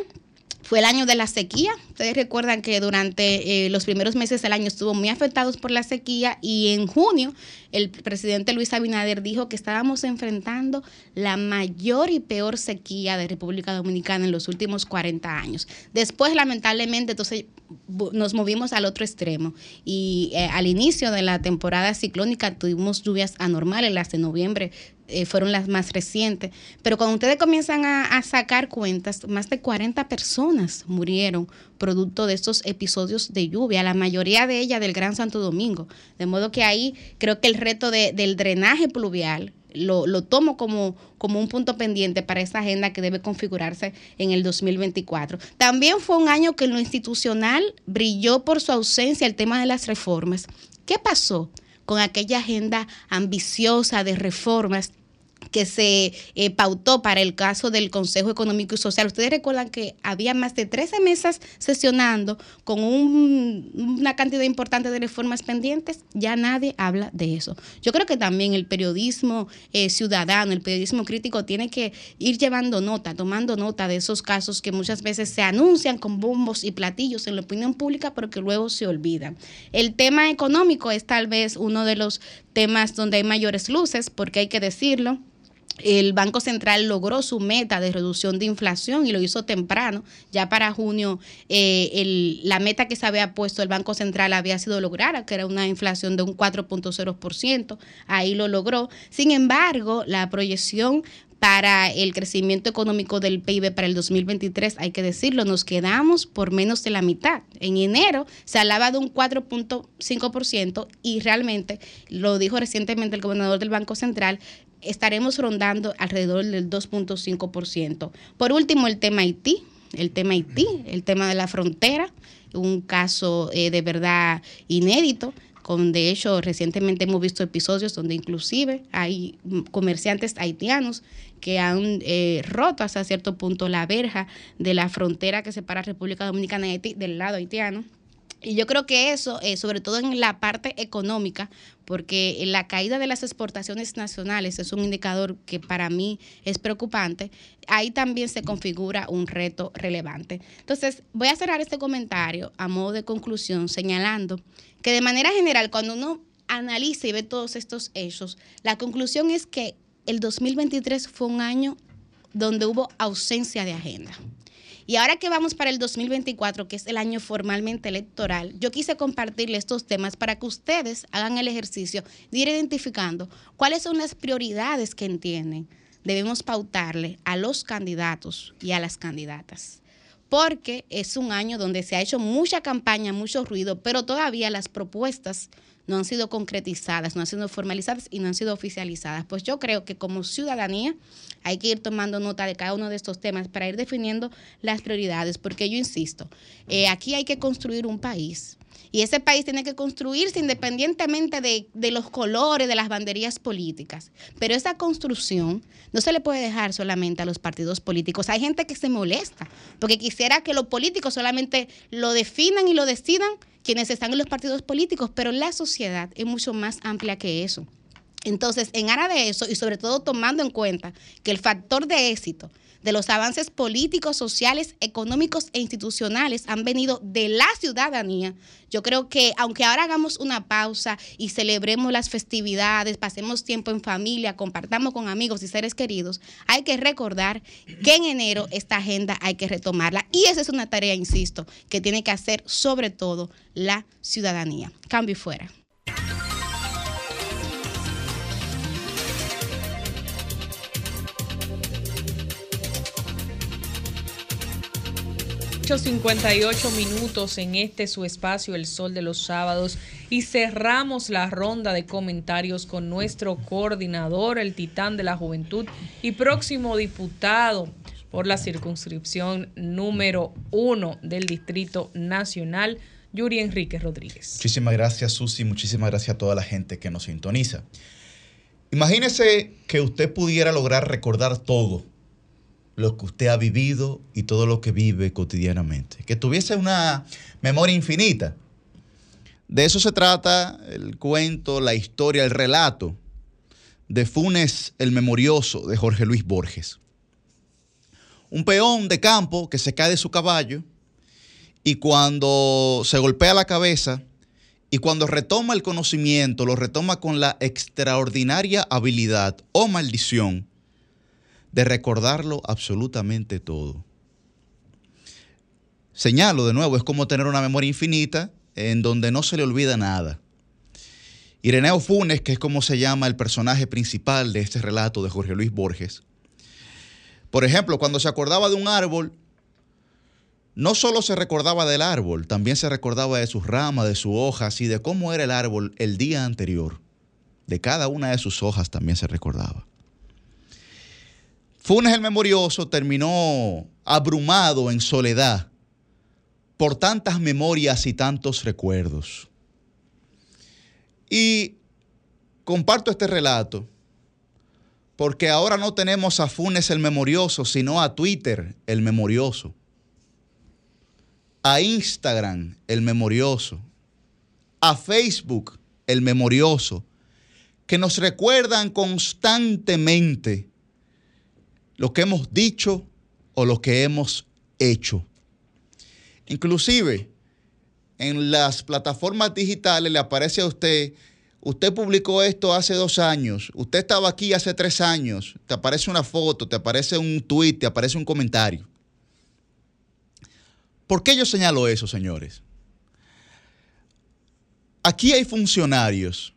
S2: fue el año de la sequía. Ustedes recuerdan que durante eh, los primeros meses del año estuvo muy afectados por la sequía y en junio el presidente Luis Abinader dijo que estábamos enfrentando la mayor y peor sequía de República Dominicana en los últimos 40 años. Después, lamentablemente, entonces nos movimos al otro extremo y eh, al inicio de la temporada ciclónica tuvimos lluvias anormales, las de noviembre eh, fueron las más recientes. Pero cuando ustedes comienzan a, sacar cuentas, más de 40 personas murieron producto de estos episodios de lluvia, la mayoría de ellas del Gran Santo Domingo. De modo que ahí creo que el reto de, del drenaje pluvial lo, tomo como, como un punto pendiente para esa agenda que debe configurarse en el 2024. También fue un año que en lo institucional brilló por su ausencia el tema de las reformas. ¿Qué pasó con aquella agenda ambiciosa de reformas que se eh, pautó para el caso del Consejo Económico y Social. Ustedes recuerdan que había más de 13 mesas sesionando con un- una cantidad importante de reformas pendientes. Ya nadie habla de eso. Yo creo que también el periodismo eh, ciudadano, el periodismo crítico tiene que ir llevando nota, tomando nota de esos casos que muchas veces se anuncian con bombos y platillos en la opinión pública, pero que luego se olvidan. El tema económico es tal vez uno de los temas donde hay mayores luces, porque hay que decirlo. El Banco Central logró su meta de reducción de inflación y lo hizo temprano. Ya para junio, eh, el- la meta que se había puesto el Banco Central había sido lograda, que era una inflación de un 4.0%. Ahí lo logró. Sin embargo, la proyección para el crecimiento económico del PIB para el 2023, hay que decirlo, nos quedamos por menos de la mitad. En enero se hablaba de un 4.5% y realmente, lo dijo recientemente el gobernador del Banco Central, estaremos rondando alrededor del 2.5%. Por último, el tema Haití, el tema Haití, el tema de la frontera, un caso eh, de verdad inédito. Con, de hecho, recientemente hemos visto episodios donde inclusive hay comerciantes haitianos que han eh, roto hasta cierto punto la verja de la frontera que separa República Dominicana y Haití del lado haitiano. Y yo creo que eso, eh, sobre todo en la parte económica, porque la caída de las exportaciones nacionales es un indicador que para mí es preocupante, ahí también se configura un reto relevante. Entonces, voy a cerrar este comentario a modo de conclusión señalando que de manera general, cuando uno analiza y ve todos estos hechos, la conclusión es que el 2023 fue un año donde hubo ausencia de agenda. Y ahora que vamos para el 2024, que es el año formalmente electoral, yo quise compartirle estos temas para que ustedes hagan el ejercicio de ir identificando cuáles son las prioridades que entienden debemos pautarle a los candidatos y a las candidatas. Porque es un año donde se ha hecho mucha campaña, mucho ruido, pero todavía las propuestas no han sido concretizadas, no han sido formalizadas y no han sido oficializadas. Pues yo creo que como ciudadanía hay que ir tomando nota de cada uno de estos temas para ir definiendo las prioridades, porque yo insisto, eh, aquí hay que construir un país. Y ese país tiene que construirse independientemente de, de los colores, de las banderías políticas. Pero esa construcción no se le puede dejar solamente a los partidos políticos. Hay gente que se molesta porque quisiera que los políticos solamente lo definan y lo decidan quienes están en los partidos políticos, pero la sociedad es mucho más amplia que eso. Entonces, en aras de eso y sobre todo tomando en cuenta que el factor de éxito de los avances políticos, sociales, económicos e institucionales han venido de la ciudadanía. Yo creo que aunque ahora hagamos una pausa y celebremos las festividades, pasemos tiempo en familia, compartamos con amigos y seres queridos, hay que recordar que en enero esta agenda hay que retomarla. Y esa es una tarea, insisto, que tiene que hacer sobre todo la ciudadanía. Cambio y fuera.
S5: 58 minutos en este su espacio El Sol de los Sábados y cerramos la ronda de comentarios con nuestro coordinador, el titán de la juventud y próximo diputado por la circunscripción número uno del Distrito Nacional, Yuri Enrique Rodríguez.
S1: Muchísimas gracias, Susi. Muchísimas gracias a toda la gente que nos sintoniza. Imagínese que usted pudiera lograr recordar todo lo que usted ha vivido y todo lo que vive cotidianamente. Que tuviese una memoria infinita. De eso se trata el cuento, la historia, el relato de Funes el Memorioso de Jorge Luis Borges. Un peón de campo que se cae de su caballo y cuando se golpea la cabeza y cuando retoma el conocimiento, lo retoma con la extraordinaria habilidad o maldición de recordarlo absolutamente todo. Señalo de nuevo, es como tener una memoria infinita en donde no se le olvida nada. Ireneo Funes, que es como se llama el personaje principal de este relato de Jorge Luis Borges, por ejemplo, cuando se acordaba de un árbol, no solo se recordaba del árbol, también se recordaba de sus ramas, de sus hojas y de cómo era el árbol el día anterior. De cada una de sus hojas también se recordaba. Funes el Memorioso terminó abrumado en soledad por tantas memorias y tantos recuerdos. Y comparto este relato Porque ahora no tenemos a Funes el memorioso, sino a Twitter el memorioso. A Instagram el memorioso. A Facebook el memorioso. Que nos recuerdan constantemente lo que hemos dicho o lo que hemos hecho. Inclusive en las plataformas digitales le aparece a usted, usted publicó esto hace dos años, usted estaba aquí hace tres años, te aparece una foto, te aparece un tweet, te aparece un comentario. ¿Por qué yo señalo eso, señores? Aquí hay funcionarios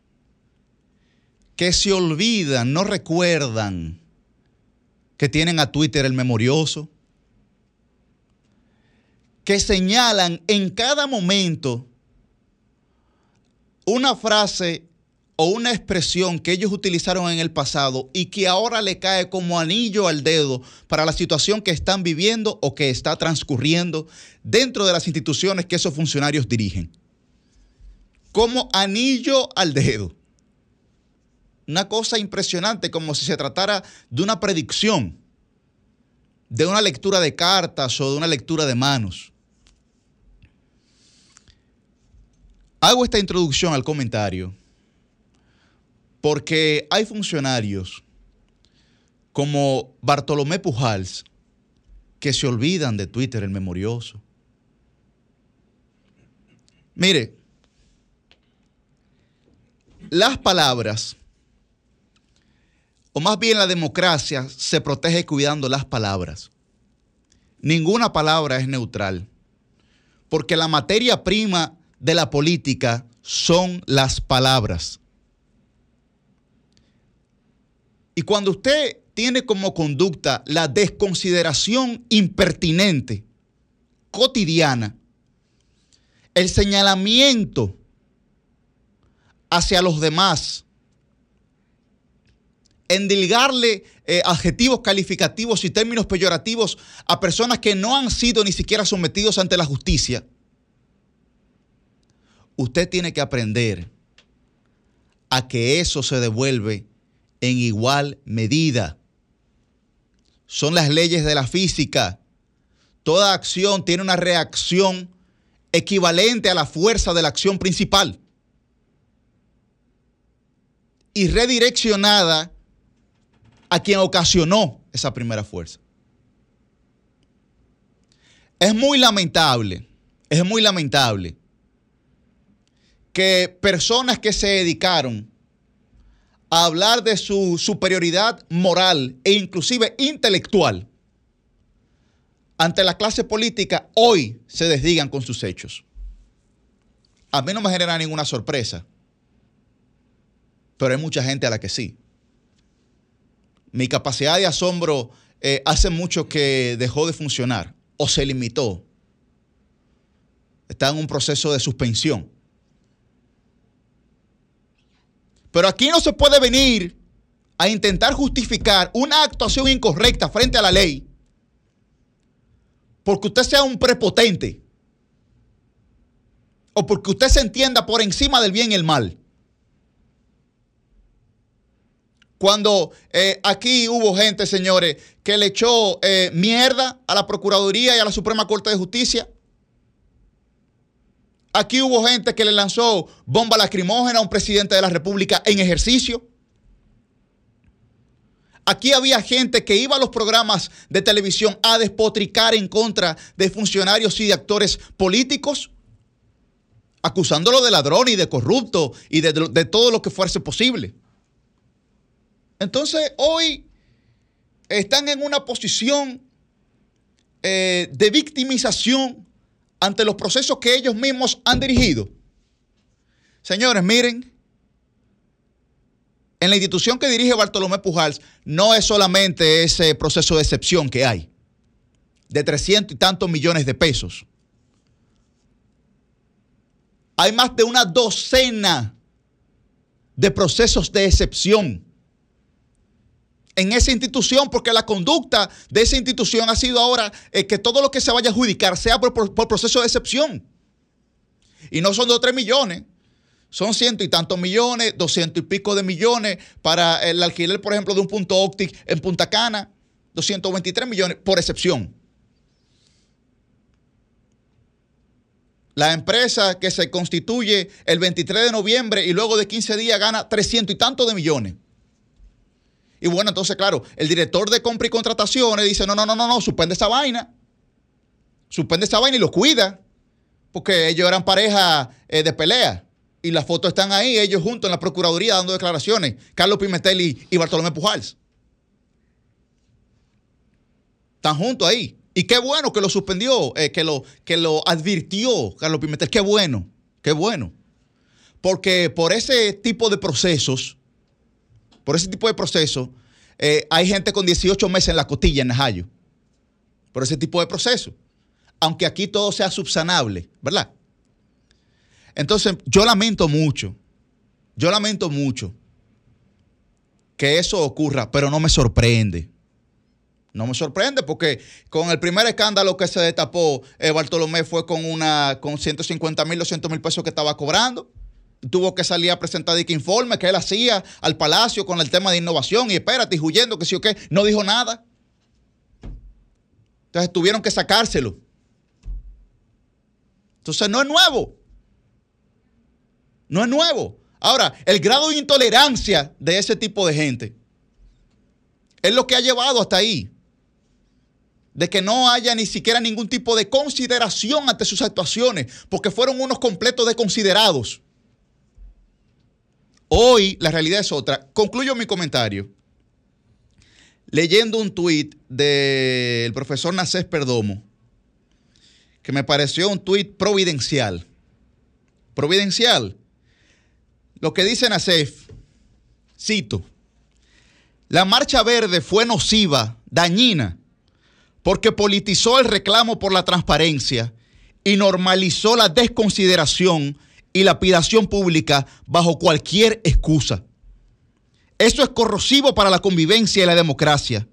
S1: que se olvidan, no recuerdan que tienen a Twitter el memorioso, que señalan en cada momento una frase o una expresión que ellos utilizaron en el pasado y que ahora le cae como anillo al dedo para la situación que están viviendo o que está transcurriendo dentro de las instituciones que esos funcionarios dirigen. Como anillo al dedo. Una cosa impresionante, como si se tratara de una predicción, de una lectura de cartas o de una lectura de manos. Hago esta introducción al comentario porque hay funcionarios como Bartolomé Pujals que se olvidan de Twitter, el memorioso. Mire, las palabras, o más bien la democracia, se protege cuidando las palabras. Ninguna palabra es neutral, porque la materia prima de la política son las palabras. Y cuando usted tiene como conducta la desconsideración impertinente, cotidiana, el señalamiento hacia los demás, endilgarle eh, adjetivos calificativos y términos peyorativos a personas que no han sido ni siquiera sometidos ante la justicia, usted tiene que aprender a que eso se devuelve en igual medida. Son las leyes de la física. Toda acción tiene una reacción equivalente a la fuerza de la acción principal y redireccionada a quien ocasionó esa primera fuerza. Es muy lamentable, es muy lamentable que personas que se dedicaron a hablar de su superioridad moral e inclusive intelectual ante la clase política hoy se desdigan con sus hechos. A mí no me genera ninguna sorpresa, pero hay mucha gente a la que sí. Mi capacidad de asombro eh, hace mucho que dejó de funcionar o se limitó. Está en un proceso de suspensión. Pero aquí no se puede venir a intentar justificar una actuación incorrecta frente a la ley porque usted sea un prepotente o porque usted se entienda por encima del bien y el mal. Cuando eh, aquí hubo gente, señores, que le echó eh, mierda a la Procuraduría y a la Suprema Corte de Justicia. Aquí hubo gente que le lanzó bomba lacrimógena a un presidente de la República en ejercicio. Aquí había gente que iba a los programas de televisión a despotricar en contra de funcionarios y de actores políticos, acusándolo de ladrón y de corrupto y de, de todo lo que fuese posible. Entonces, hoy están en una posición eh, de victimización ante los procesos que ellos mismos han dirigido. Señores, miren, en la institución que dirige Bartolomé Pujals no es solamente ese proceso de excepción que hay, de 300 y tantos millones de pesos. Hay más de una docena de procesos de excepción en esa institución, porque la conducta de esa institución ha sido ahora eh, que todo lo que se vaya a adjudicar sea por, por, proceso de excepción. Y no son dos o tres millones, Son ciento y tantos millones, doscientos y pico de millones para el alquiler, por ejemplo, de un punto óptico en Punta Cana, 223 millones por excepción. La empresa que se constituye el 23 de noviembre y luego de 15 días gana 300 y tantos de millones. Y bueno, entonces, claro, el director de compra y contrataciones dice, no, no, no, no, no, suspende esa vaina. Suspende esa vaina y lo cuida. Porque ellos eran pareja eh, de pelea. Y las fotos están ahí, ellos juntos en la Procuraduría dando declaraciones. Carlos Pimentel y, y Bartolomé Pujals. Están juntos ahí. Y qué bueno que lo suspendió, eh, que, lo, que lo advirtió Carlos Pimentel. Qué bueno, qué bueno. Porque por ese tipo de procesos, por ese tipo de procesos, eh, hay gente con 18 meses en la costilla en Najayo. Por ese tipo de procesos. Aunque aquí todo sea subsanable, ¿verdad? Entonces, yo lamento mucho, yo lamento mucho que eso ocurra, pero no me sorprende. No me sorprende porque con el primer escándalo que se destapó, eh, Bartolomé fue con una con 150 mil, 200 mil pesos que estaba cobrando. Tuvo que salir a presentar de que informe que él hacía al palacio con el tema de innovación y espérate, y huyendo, que sí o qué, no dijo nada. Entonces tuvieron que sacárselo. Entonces no es nuevo. No es nuevo. Ahora, el grado de intolerancia de ese tipo de gente es lo que ha llevado hasta ahí. De que no haya ni siquiera ningún tipo de consideración ante sus actuaciones, porque fueron unos completos desconsiderados. Hoy la realidad es otra. Concluyo mi comentario leyendo un tuit del profesor Nacés Perdomo, que me pareció un tuit providencial. Providencial. Lo que dice Nacef, cito, la marcha verde fue nociva, dañina, porque politizó el reclamo por la transparencia y normalizó la desconsideración y lapidación pública bajo cualquier excusa. Eso es corrosivo para la convivencia y la democracia.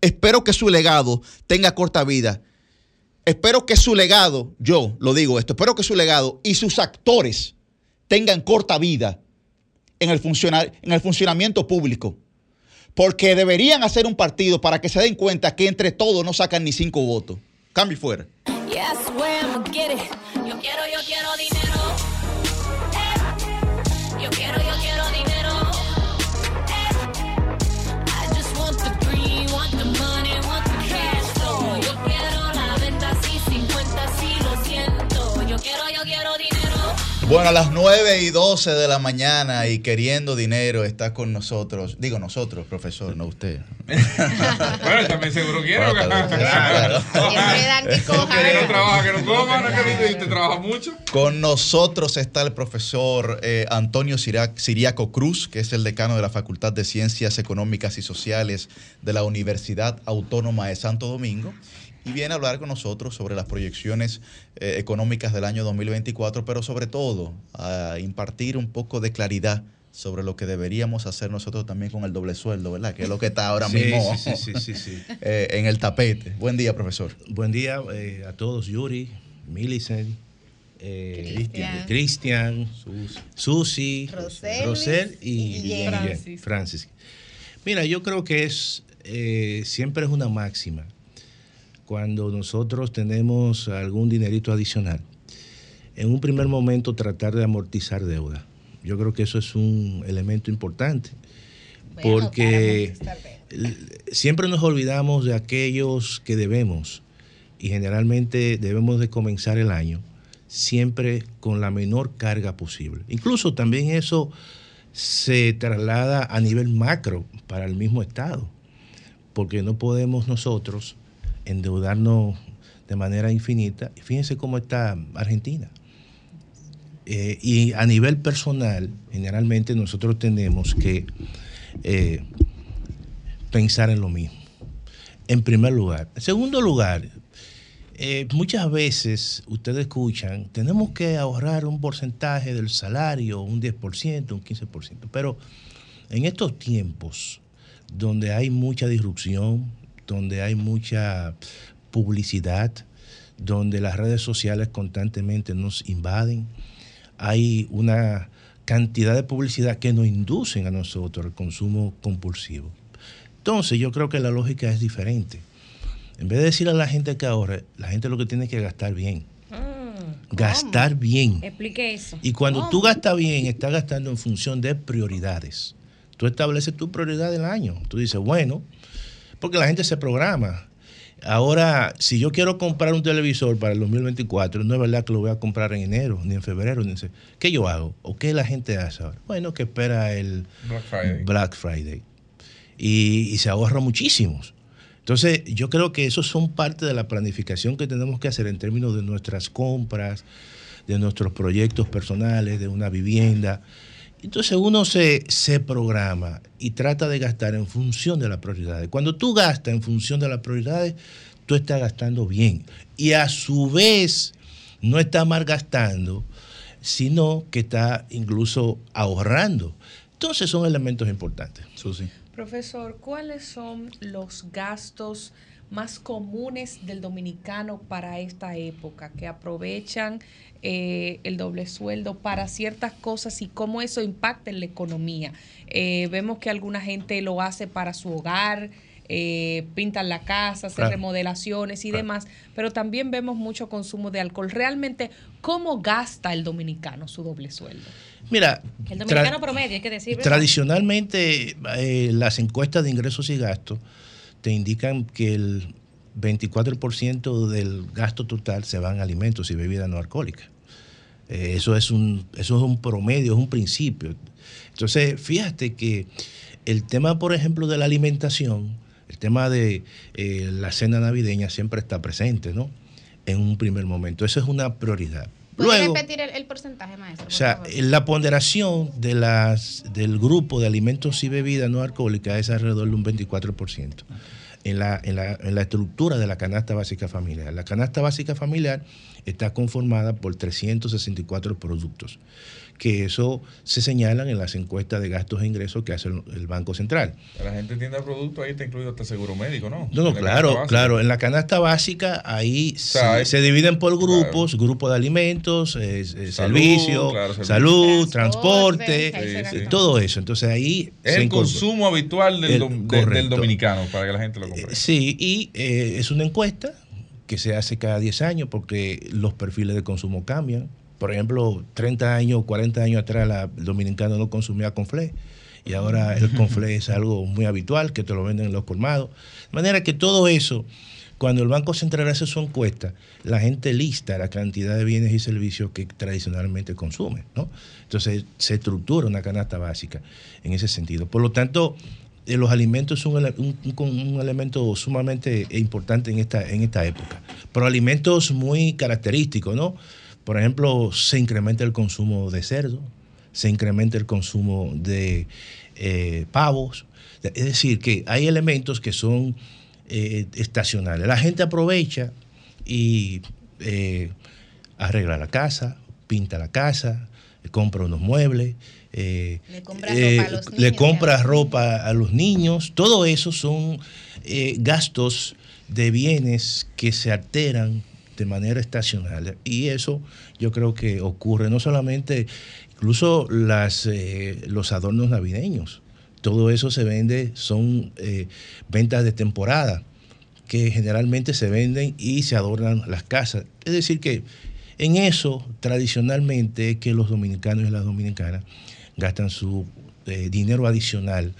S1: Espero que su legado tenga corta vida. Espero que su legado, yo lo digo esto, espero que su legado y sus actores tengan corta vida en el, en el funcionamiento público. Porque deberían hacer un partido para que se den cuenta que entre todos no sacan ni cinco votos. Cambio y fuera.
S19: Yo quiero, yo quiero
S1: Bueno, a las 9 y 12 de la mañana y queriendo dinero está con nosotros. Digo nosotros, profesor, no usted. [laughs]
S4: Bueno, también seguro quiere.
S1: Bueno, tal vez, claro.
S4: Que no trabaja, que no coma, ¿no? que usted trabaja mucho.
S1: Con nosotros está el profesor eh, Antonio Siriaco Cruz, que es el decano de la Facultad de Ciencias Económicas y Sociales de la Universidad Autónoma de Santo Domingo. Y viene a hablar con nosotros sobre las proyecciones eh, económicas del año 2024, pero sobre todo a impartir un poco de claridad sobre lo que deberíamos hacer nosotros también con el doble sueldo, ¿verdad? Que es lo que está ahora [laughs]
S21: Sí,
S1: mismo
S21: sí, sí, sí, sí. [laughs]
S1: eh, en el tapete. Buen día, profesor.
S21: Buen día eh, a todos, Yuri, Millicent, eh,
S1: Cristian.
S21: Susi, Rosel y, Guillén.
S2: Francis.
S21: Francis. Mira, yo creo que es eh, siempre es una máxima cuando nosotros tenemos algún dinerito adicional. En un primer momento tratar de amortizar deuda. Yo creo que eso es un elemento importante porque siempre nos olvidamos de aquellos que debemos y generalmente debemos de comenzar el año siempre con la menor carga posible. Incluso también eso se traslada a nivel macro para el mismo Estado, porque no podemos nosotros endeudarnos de manera infinita. Fíjense cómo está Argentina. Eh, y a nivel personal, generalmente nosotros tenemos que eh, pensar en lo mismo. En primer lugar. En segundo lugar, eh, muchas veces ustedes escuchan, tenemos que ahorrar un porcentaje del salario, un 10%, un 15%, pero en estos tiempos donde hay mucha disrupción, donde hay mucha publicidad, donde las redes sociales constantemente nos invaden, hay una cantidad de publicidad que nos inducen a nosotros al consumo compulsivo. Entonces yo creo que la lógica es diferente. En vez de decirle a la gente que ahorre, la gente lo que tiene que gastar bien. Gastar bien.
S18: Explique eso.
S21: Y cuando tú gastas bien, estás gastando en función de prioridades. Tú estableces tu prioridad del año. Tú dices, bueno, porque la gente se programa. Ahora, si yo quiero comprar un televisor para el 2024, no es verdad que lo voy a comprar en enero, ni en febrero, ni en... ¿Qué yo hago? ¿O qué la gente hace ahora? Bueno, que espera el
S4: Black Friday.
S21: Black Friday. Y, y se ahorra muchísimos. Entonces, yo creo que esos son parte de la planificación que tenemos que hacer en términos de nuestras compras, de nuestros proyectos personales, de una vivienda. Entonces uno se, se programa y trata de gastar en función de las prioridades. Cuando tú gastas en función de las prioridades, tú estás gastando bien. Y a su vez, no estás malgastando, sino que está incluso ahorrando. Entonces son elementos importantes. Susi.
S5: Profesor, ¿cuáles son los gastos más comunes del dominicano para esta época, que aprovechan eh, el doble sueldo para ciertas cosas y cómo eso impacta en la economía? Eh, vemos que alguna gente lo hace para su hogar, eh, pintan la casa, hacen
S21: Claro.
S5: remodelaciones y demás, pero también vemos mucho consumo de alcohol. Realmente, ¿cómo gasta el dominicano su doble sueldo?
S21: Mira,
S18: El dominicano promedio, hay que decir. ¿verdad?
S21: Tradicionalmente, eh, las encuestas de ingresos y gastos te indican que el 24% del gasto total se van a alimentos y bebidas no alcohólicas. Eh, eso, es un, eso es un promedio, es un principio. Entonces, fíjate que el tema, por ejemplo, de la alimentación, el tema de eh, la cena navideña siempre está presente, ¿no? En un primer momento. Eso es una prioridad.
S2: ¿Puede repetir el, el porcentaje, maestro?
S21: o sea,
S2: favor?
S21: la ponderación de las, del grupo de alimentos y bebidas no alcohólicas es alrededor de un 24% en la, en, la, en la estructura de la canasta básica familiar. La canasta básica familiar está conformada por 364 productos, que eso se señalan en las encuestas de gastos e ingresos que hace el, el Banco Central.
S4: La gente entiende el producto, ahí está incluido hasta seguro médico, ¿no?
S21: No, no, claro, claro. En la canasta básica ahí
S4: sea,
S21: se,
S4: hay-
S21: se dividen por grupos, grupo de alimentos, eh, eh,
S4: Salud,
S21: servicio,
S4: claro, servicio.
S21: salud,
S4: Transporte,
S21: eh, todo eso. Entonces ahí
S4: Es
S21: se
S4: el
S21: incorpora.
S4: consumo habitual del,
S21: El-
S4: dom- de- del dominicano, para que la gente lo compre.
S21: Sí, y eh, es una encuesta que se hace cada 10 años porque los perfiles de consumo cambian. Por ejemplo, 30 años, 40 años atrás la- el dominicano no consumía conflé y ahora el conflé es algo muy habitual que te lo venden en los colmados. De manera que todo eso, cuando el Banco Central hace su encuesta, la gente lista la cantidad de bienes y servicios que tradicionalmente consume. ¿no? Entonces se estructura una canasta básica en ese sentido. Por lo tanto, los alimentos son un, un- elemento sumamente importante en esta, en esta época. Pero alimentos muy característicos, ¿no? Por ejemplo, se incrementa el consumo de cerdo, se incrementa el consumo de eh, pavos. Es decir, que hay elementos que son eh, estacionales. La gente aprovecha y eh, arregla la casa, pinta la casa, compra unos muebles, eh,
S2: Le compra
S21: eh,
S2: ropa a los
S21: le
S2: niños,
S21: compra ropa a los niños. Todo eso son eh, gastos de bienes que se alteran de manera estacional. Y eso yo creo que ocurre no solamente, incluso las, eh, los adornos navideños. Todo eso se vende, son ventas de temporada que generalmente se venden y se adornan las casas. Es decir, que en eso tradicionalmente es que los dominicanos y las dominicanas gastan su eh, dinero adicional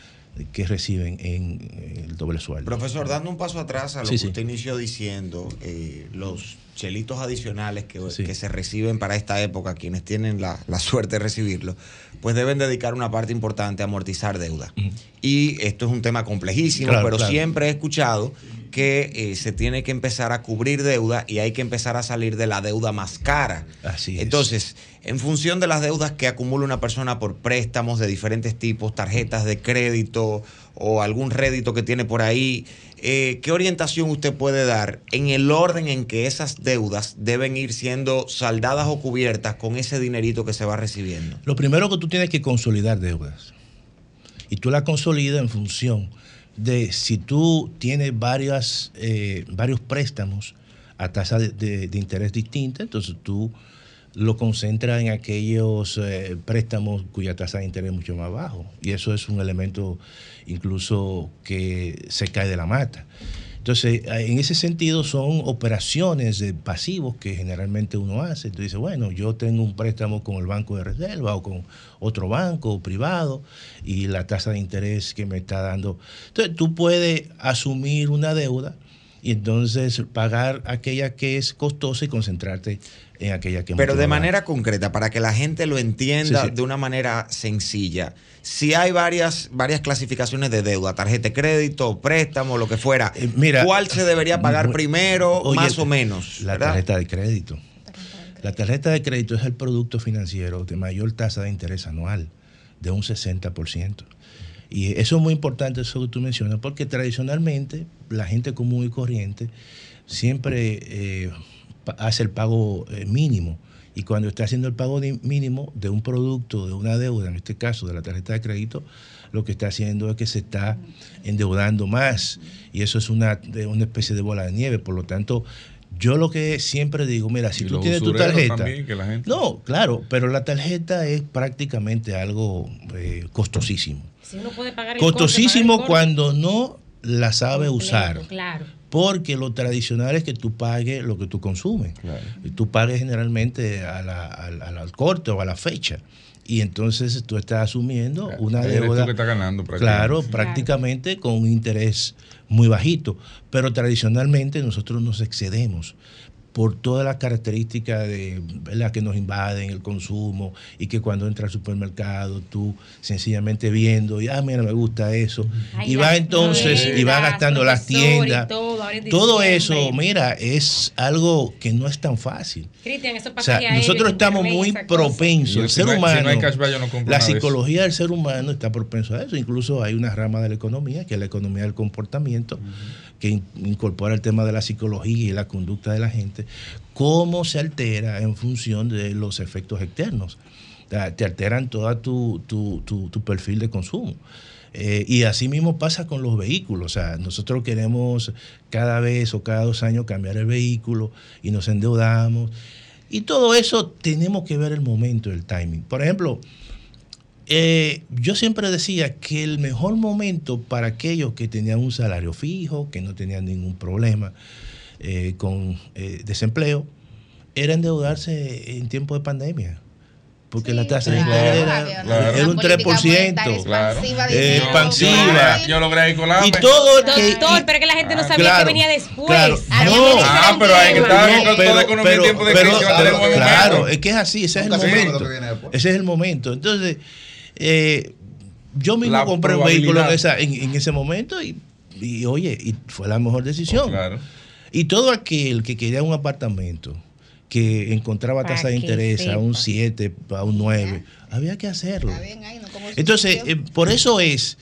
S21: que reciben en el doble sueldo.
S3: Profesor, dando un paso atrás a lo
S21: Sí,
S3: que
S21: sí.
S3: usted inició diciendo, eh, los chelitos adicionales que,
S21: Sí.
S3: que se reciben para esta época, quienes tienen la, la suerte de recibirlo, pues deben dedicar una parte importante a amortizar deuda. Y esto es un tema complejísimo,
S21: Claro,
S3: pero
S21: claro.
S3: siempre he escuchado que eh, se tiene que empezar a cubrir deuda y hay que empezar a salir de la deuda más cara.
S21: Así es.
S3: Entonces, en función de las deudas que acumula una persona por préstamos de diferentes tipos, tarjetas de crédito o algún rédito que tiene por ahí, eh, ¿qué orientación usted puede dar en el orden en que esas deudas deben ir siendo saldadas o cubiertas con ese dinerito que se va recibiendo?
S21: Lo primero que tú tienes que consolidar deudas. Y tú la consolidas en función de si tú tienes varias, eh, varios préstamos a tasa de, de- interés distinta, entonces tú lo concentra en aquellos eh, préstamos cuya tasa de interés es mucho más bajo. Y eso es un elemento incluso que se cae de la mata. Entonces, eh, en ese sentido son operaciones de pasivos que generalmente uno hace. Tú dices, bueno, yo tengo un préstamo con el banco de reserva o con otro banco privado y la tasa de interés que me está dando. Entonces, tú puedes asumir una deuda y entonces pagar aquella que es costosa y concentrarte en aquella que es
S3: Pero de manera concreta, para que la gente lo entienda
S21: Sí, sí.
S3: de una manera sencilla. Si hay varias, varias clasificaciones de deuda, tarjeta de crédito, préstamo, lo que fuera,
S21: Eh, mira,
S3: ¿cuál se debería pagar primero,
S21: Oye,
S3: más o menos?
S21: La
S3: ¿verdad?
S21: tarjeta de crédito. La tarjeta de crédito es el producto financiero de mayor tasa de interés anual, de un 60%. Y eso es muy importante, eso que tú mencionas, porque tradicionalmente la gente común y corriente siempre eh, hace el pago eh, mínimo. Y cuando está haciendo el pago de- mínimo de un producto, de una deuda, en este caso de la tarjeta de crédito, lo que está haciendo es que se está endeudando más. Y eso es una, especie de bola de nieve. Por lo tanto, yo lo que siempre digo, mira, si
S4: Y
S21: tú tienes tu tarjeta.
S4: también, que la gente-
S21: No, claro, pero la tarjeta es prácticamente algo eh, costosísimo.
S18: Si uno puede pagar el corte,
S21: Costosísimo
S18: pagar el corte.
S21: cuando no la sabe usar.
S18: Claro.
S21: Porque lo tradicional es que tú pagues lo que tú consumes. Y Tú pagues generalmente a la- al, al- al corte o a la fecha. Y entonces tú estás asumiendo una
S4: Ahí eres tú
S21: deuda.
S4: que estás ganando
S21: Claro,
S4: prácticamente.
S21: prácticamente con un interés muy bajito. Pero tradicionalmente nosotros nos excedemos por todas las características de ¿verdad? que nos invaden el consumo y que cuando entras al supermercado tú sencillamente viendo y ah mira me gusta eso
S18: Ay,
S21: y va
S18: las
S21: entonces y va gastando las tiendas.
S18: todo,
S21: eso mira es algo que no es tan fácil.
S18: Cristian, eso
S21: o
S18: pasa
S21: sea, nosotros estamos muy propensos. El ser
S4: si
S21: humano,
S4: no hay cashback, yo no compro
S21: la psicología del ser humano está propenso a eso. Incluso hay una rama de la economía, que es la economía del comportamiento, que in- incorpora el tema de la psicología y la conducta de la gente, cómo se altera en función de los efectos externos. Te alteran todo tu, tu- tu- tu perfil de consumo. Eh, y así mismo pasa con los vehículos. O sea, nosotros queremos cada vez o cada dos años cambiar el vehículo y nos endeudamos. Y todo eso tenemos que ver el momento, el timing. Por ejemplo, eh, yo siempre decía que el mejor momento para aquellos que tenían un salario fijo, que no tenían ningún problema eh, con eh, desempleo, era endeudarse en tiempo de pandemia. Porque la tasa de
S4: claro,
S21: interés era,
S4: claro.
S21: era un
S4: Una política
S21: 3%.
S4: monetaria expansiva de
S21: eh, expansiva.
S4: Yo logré ahí colarme.
S21: Y todo el que-
S18: Doctor, pero es que la gente no sabía
S21: Claro,
S18: que venía después.
S21: claro. No.
S4: Ah, pero hay que estar con toda la economía en tiempo de
S21: pero-
S4: crisis,
S21: pero-. Claro, es que es así, ese es el momento. Ese es el momento. Entonces, eh, yo mismo
S4: La
S21: compré un vehículo en,
S4: probabilidad.
S21: esa- en- en ese momento y, y, oye, y fue la mejor decisión.
S4: Oh, claro.
S21: Y todo aquel que quería un apartamento que encontraba
S2: Pa'
S21: tasa de interés a un
S2: sepa.
S21: 7, a un 9, había que hacerlo. Entonces, eh, por eso es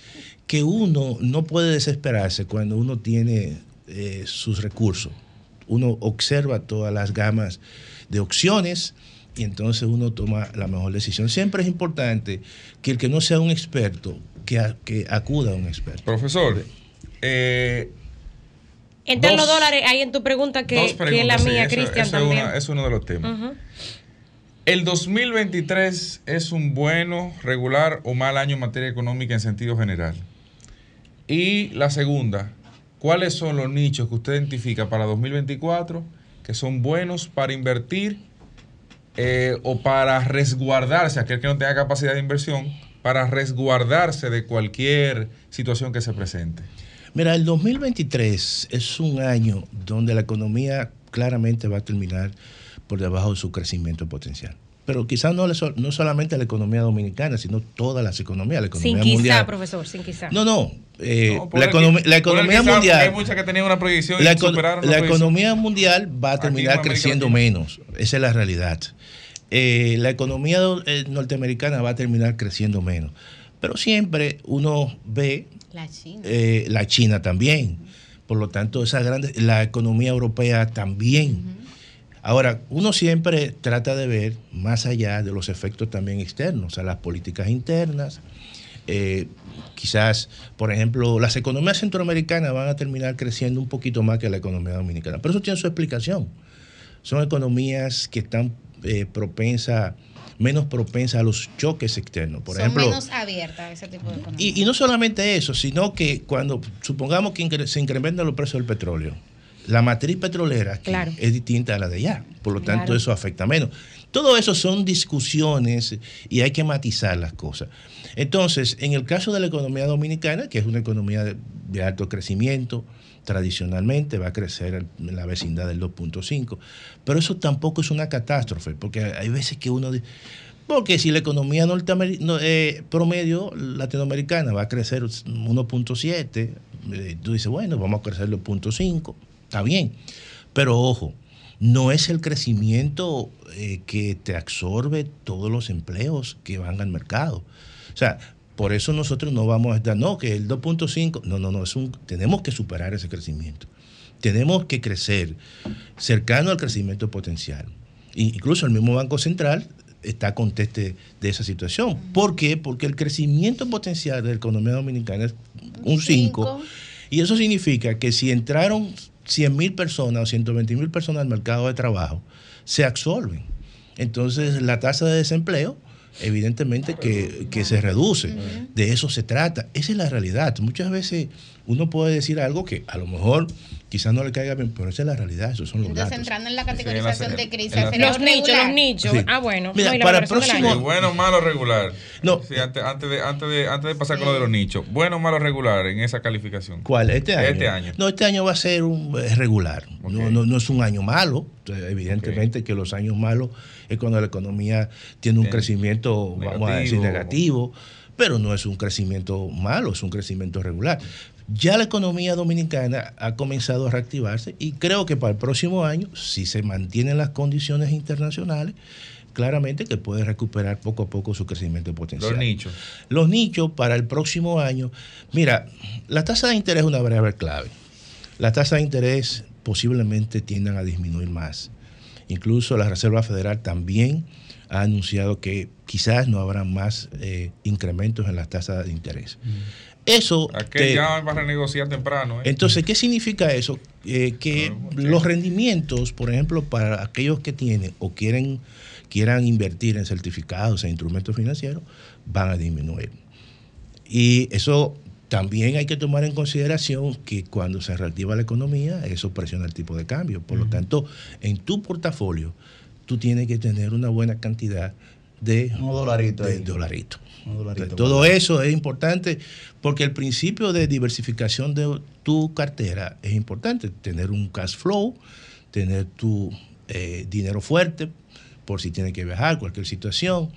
S21: que uno no puede desesperarse cuando uno tiene eh, sus recursos. Uno observa todas las gamas de opciones y entonces uno toma la mejor decisión. Siempre es importante que el que no sea un experto, que, a- que acuda a un experto.
S4: Profesor, eh,
S18: Entran los dólares ahí en tu pregunta que, es la
S4: sí,
S18: mía, Cristian,
S4: eso es
S18: también.
S4: una- es uno de los temas. ¿El 2023 es un bueno, regular o mal año en materia económica en sentido general? Y la segunda, ¿cuáles son los nichos que usted identifica para 2024 que son buenos para invertir eh, o para resguardarse, aquel que no tenga capacidad de inversión, para resguardarse de cualquier situación que se presente?
S21: Mira, el 2023 es un año donde la economía claramente va a terminar por debajo de su crecimiento potencial. Pero quizás no, no solamente la economía dominicana, sino todas las economías, la
S18: Sin
S21: economía
S18: quizá,
S21: mundial.
S18: profesor, sin quizá.
S21: No, no. eh,
S4: No,
S21: la, economía
S4: quizá,
S21: mundial.
S4: Hay muchas que tenían una proyección y
S21: La, eco-
S4: superaron
S21: la
S4: proyección.
S21: economía mundial va a terminar creciendo
S4: Latina.
S21: menos. Esa es la realidad. Eh, la economía do- eh, norteamericana va a terminar creciendo menos. Pero siempre uno ve
S2: La China.
S21: eh, la China también. Por lo tanto, esa grande, la economía europea también. Ahora, uno siempre trata de ver más allá de los efectos también externos, a las políticas internas. Eh, quizás, por ejemplo, las economías centroamericanas van a terminar creciendo un poquito más que la economía dominicana. Pero eso tiene su explicación. Son economías que están eh, propensa, menos propensa a los choques externos. Por
S2: Son
S21: ejemplo,
S2: menos abiertas a ese tipo de economía.
S21: y, y no solamente eso, sino que cuando supongamos que se incrementan los precios del petróleo, la matriz petrolera aquí
S18: Claro.
S21: es distinta a la de allá. Por lo tanto, eso afecta menos. Todo eso son discusiones y hay que matizar las cosas. Entonces, en el caso de la economía dominicana, que es una economía de, de alto crecimiento, tradicionalmente va a crecer en la vecindad del 2.5, pero eso tampoco es una catástrofe, porque hay veces que uno dice, porque si la economía no, eh, promedio latinoamericana va a crecer 1.7, eh, tú dices, bueno, vamos a crecer 2.5, está bien. Pero ojo, no es el crecimiento eh, que te absorbe todos los empleos que van al mercado. O sea, por eso nosotros no vamos a estar, no, que el 2.5, no, no, no, es un, tenemos que superar ese crecimiento. Tenemos que crecer cercano al crecimiento potencial. Incluso el mismo Banco Central está conteste de esa situación. ¿Por qué? Porque el crecimiento potencial de la economía dominicana es un 5. Y eso significa que si entraron 100 mil personas o 120 mil personas al mercado de trabajo, se absorben. Entonces la tasa de desempleo, evidentemente que, que se reduce. De eso se trata. Esa es la realidad. Muchas veces uno puede decir algo que a lo mejor quizás no le caiga bien, pero esa es la realidad, esos son los
S2: Entonces,
S21: datos.
S2: entrando en la categorización de crisis,
S21: en la-
S2: sería
S18: Los nichos, los nichos.
S21: Sí.
S18: Ah, bueno.
S21: Mira,
S18: No, y la
S21: para el próximo-
S4: bueno, malo, regular.
S21: No.
S4: Sí, antes, antes, de, antes, de, antes de pasar con lo de los nichos. Bueno, malo, regular en esa calificación.
S21: ¿Cuál? ¿Este año?
S4: Este año.
S21: No, este año va a ser un, es regular. No, no, no es un año malo. Evidentemente que los años malos es cuando la economía tiene un crecimiento, vamos a decir,
S4: negativo,
S21: pero no es un crecimiento malo, es un crecimiento regular. Ya la economía dominicana ha comenzado a reactivarse y creo que para el próximo año, si se mantienen las condiciones internacionales, claramente que puede recuperar poco a poco su crecimiento potencial.
S4: Los nichos.
S21: Los nichos para el próximo año. Mira, la tasa de interés es una variable clave. Las tasas de interés posiblemente tiendan a disminuir más. Incluso la Reserva Federal también ha anunciado que quizás no habrá más eh, incrementos en las tasas de interés. Eso
S4: Aquel
S21: te-
S4: ya va a renegociar temprano. ¿eh?
S21: entonces, ¿qué significa eso? Eh, que los rendimientos, por ejemplo, para aquellos que tienen o quieren quieran invertir en certificados e instrumentos financieros, van a disminuir. Y eso también hay que tomar en consideración que cuando se reactiva la economía, eso presiona el tipo de cambio. Por lo tanto, en tu portafolio, tú tienes que tener una buena cantidad de,
S1: Un dolarito
S21: de
S1: ahí.
S21: Entonces, todo eso es importante porque el principio de diversificación de tu cartera es importante. Tener un cash flow, tener tu eh, dinero fuerte por si tienes que viajar, cualquier situación,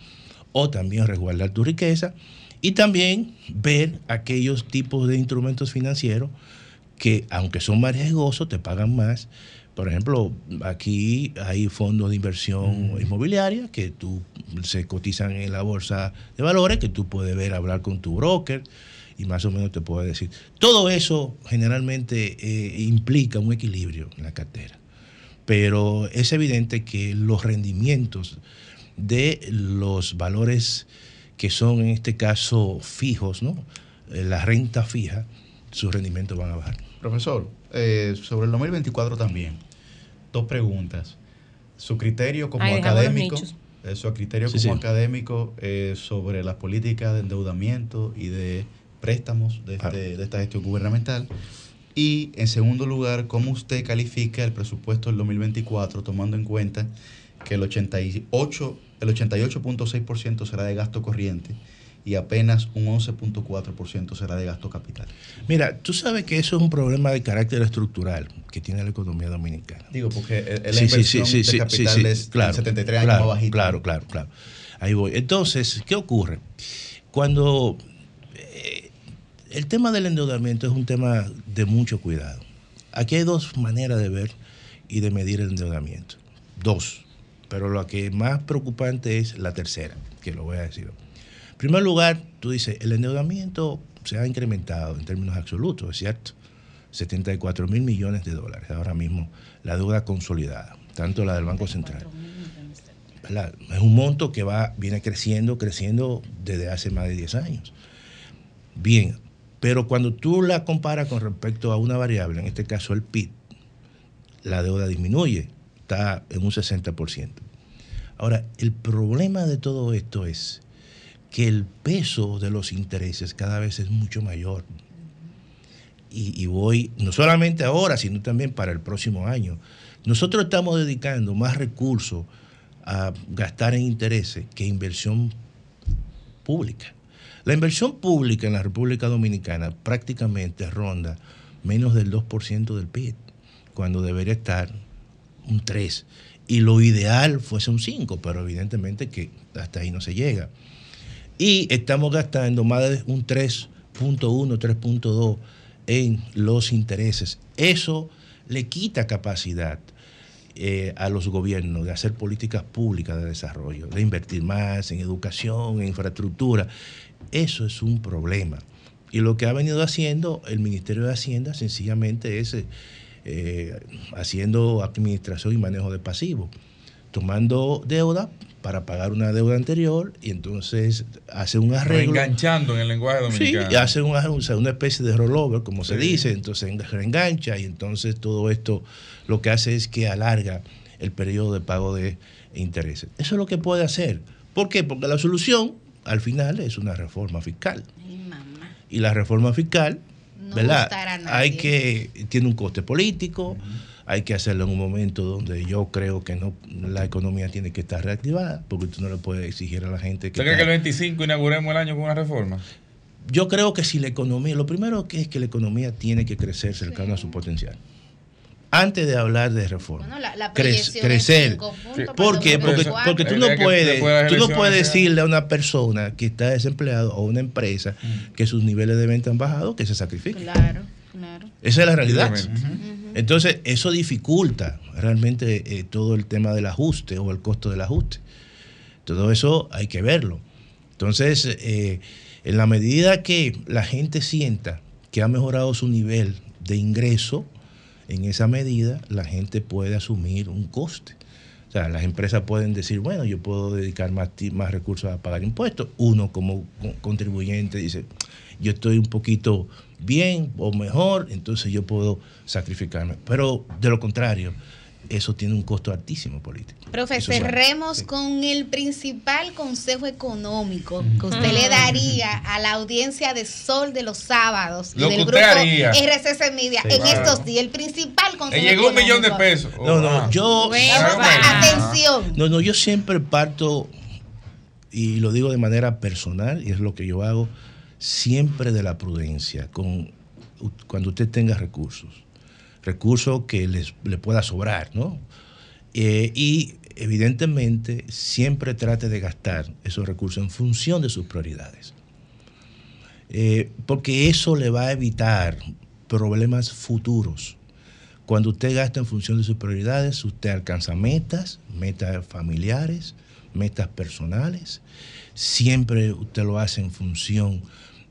S21: o también resguardar tu riqueza y también ver aquellos tipos de instrumentos financieros que, aunque son más riesgosos, te pagan más. Por ejemplo, aquí hay fondos de inversión inmobiliaria que tú se cotizan en la bolsa de valores, que tú puedes ver, hablar con tu broker y más o menos te puede decir. Todo eso generalmente eh, implica un equilibrio en la cartera. Pero es evidente que los rendimientos de los valores que son en este caso fijos, ¿no? Eh, La renta fija, sus rendimientos van a bajar.
S1: Profesor, eh, sobre el 2024 también, dos preguntas. Su criterio como
S18: Ay,
S1: académico, eh, su criterio
S21: Sí,
S1: como
S21: sí.
S1: académico eh, sobre las políticas de endeudamiento y de préstamos de, este- de esta gestión gubernamental. Y en segundo lugar, ¿cómo usted califica el presupuesto del 2024 tomando en cuenta que el 88, el 88.6% será de gasto corriente y apenas un 11.4% será de gasto capital?
S21: Mira, tú sabes que eso es un problema de carácter estructural que tiene la economía dominicana.
S1: Digo, porque el-
S21: Sí, sí,
S1: inversión
S21: sí,
S1: de capital es
S21: claro,
S1: 73 años
S21: claro,
S1: más bajita.
S21: Claro, claro, claro. Ahí voy. Entonces, ¿qué ocurre? Cuando eh, el tema del endeudamiento es un tema de mucho cuidado. Aquí hay dos maneras de ver y de medir el endeudamiento. Dos. Pero lo que más preocupante es la tercera, que lo voy a decir. En primer lugar, tú dices, el endeudamiento se ha incrementado en términos absolutos, es cierto. 74 mil millones de dólares ahora mismo la deuda consolidada, tanto la del Banco Central. ¿verdad? Es un monto que va, viene creciendo, creciendo desde hace más de 10 años. Bien, pero cuando tú la comparas con respecto a una variable, en este caso el PIB, la deuda disminuye, está en un 60%. Ahora, el problema de todo esto es que el peso de los intereses cada vez es mucho mayor. Y, voy, no solamente ahora, sino también para el próximo año. Nosotros estamos dedicando más recursos a gastar en intereses que inversión pública. La inversión pública en la República Dominicana prácticamente ronda menos del 2% del PIB, cuando debería estar un 3%. Y lo ideal fuese un 5%, pero evidentemente que hasta ahí no se llega. Y estamos gastando más de un 3.1, 3.2 en los intereses. Eso le quita capacidad eh, a los gobiernos de hacer políticas públicas de desarrollo, de invertir más en educación, en infraestructura. Eso es un problema. Y lo que ha venido haciendo el Ministerio de Hacienda sencillamente es eh, eh, haciendo administración y manejo de pasivos, tomando deuda para pagar una deuda anterior y entonces hace un arreglo.
S4: Reenganchando en el lenguaje dominicano.
S21: Sí, y hace una, o sea, una especie de rollover, como se dice, entonces en- reengancha y entonces todo esto lo que hace es que alarga el periodo de pago de intereses. Eso es lo que puede hacer. ¿Por qué? Porque la solución al final es una reforma fiscal. Y la reforma fiscal,
S2: No
S21: ¿verdad? Hay que, tiene un coste político, hay que hacerlo en un momento donde yo creo que no la economía tiene que estar reactivada, porque tú no le puedes exigir a la gente que...
S4: ¿Usted cree que el 25 inauguremos el año con una reforma?
S21: yo creo que si la economía, lo primero que es que la economía tiene que crecer cercano a su potencial. Antes de hablar de reforma.
S2: Bueno, la- la
S21: crecer. ¿Por qué? Porque,
S2: 2024.
S21: porque tú no puedes, tú no puedes decirle a una persona que está desempleado o a una empresa que sus niveles de venta han bajado que se sacrifique.
S2: Claro, claro.
S21: Esa es la realidad.
S4: Efectivamente.
S21: Entonces, eso dificulta realmente eh, todo el tema del ajuste o el costo del ajuste. Todo eso hay que verlo. Entonces, eh, en la medida que la gente sienta que ha mejorado su nivel de ingreso, en esa medida la gente puede asumir un coste. O sea, las empresas pueden decir, bueno, yo puedo dedicar más, más recursos a pagar impuestos. Uno como co- contribuyente dice, yo estoy un poquito bien o mejor, entonces yo puedo sacrificarme. Pero de lo contrario, eso tiene un costo altísimo político.
S2: Profe,
S21: Eso sí.
S2: cerremos con el principal consejo económico que usted le daría a la audiencia de Sol de los sábados
S4: Lo
S2: del grupo
S4: haría.
S2: RCC Media
S21: Sí,
S2: en
S21: claro.
S2: estos días. El principal consejo
S4: Le llegó un millón de pesos.
S21: No, no,
S4: Ah.
S21: yo...
S2: Bueno, pa- atención.
S21: No, no, yo siempre parto, y lo digo de manera personal, y es lo que yo hago, siempre de la prudencia, con, cuando usted tenga recursos, recursos que les, le pueda sobrar, ¿no? Eh, y evidentemente siempre trate de gastar esos recursos en función de sus prioridades. Eh, porque eso le va a evitar problemas futuros. Cuando usted gasta en función de sus prioridades, usted alcanza metas, metas familiares, metas personales. Siempre usted lo hace en función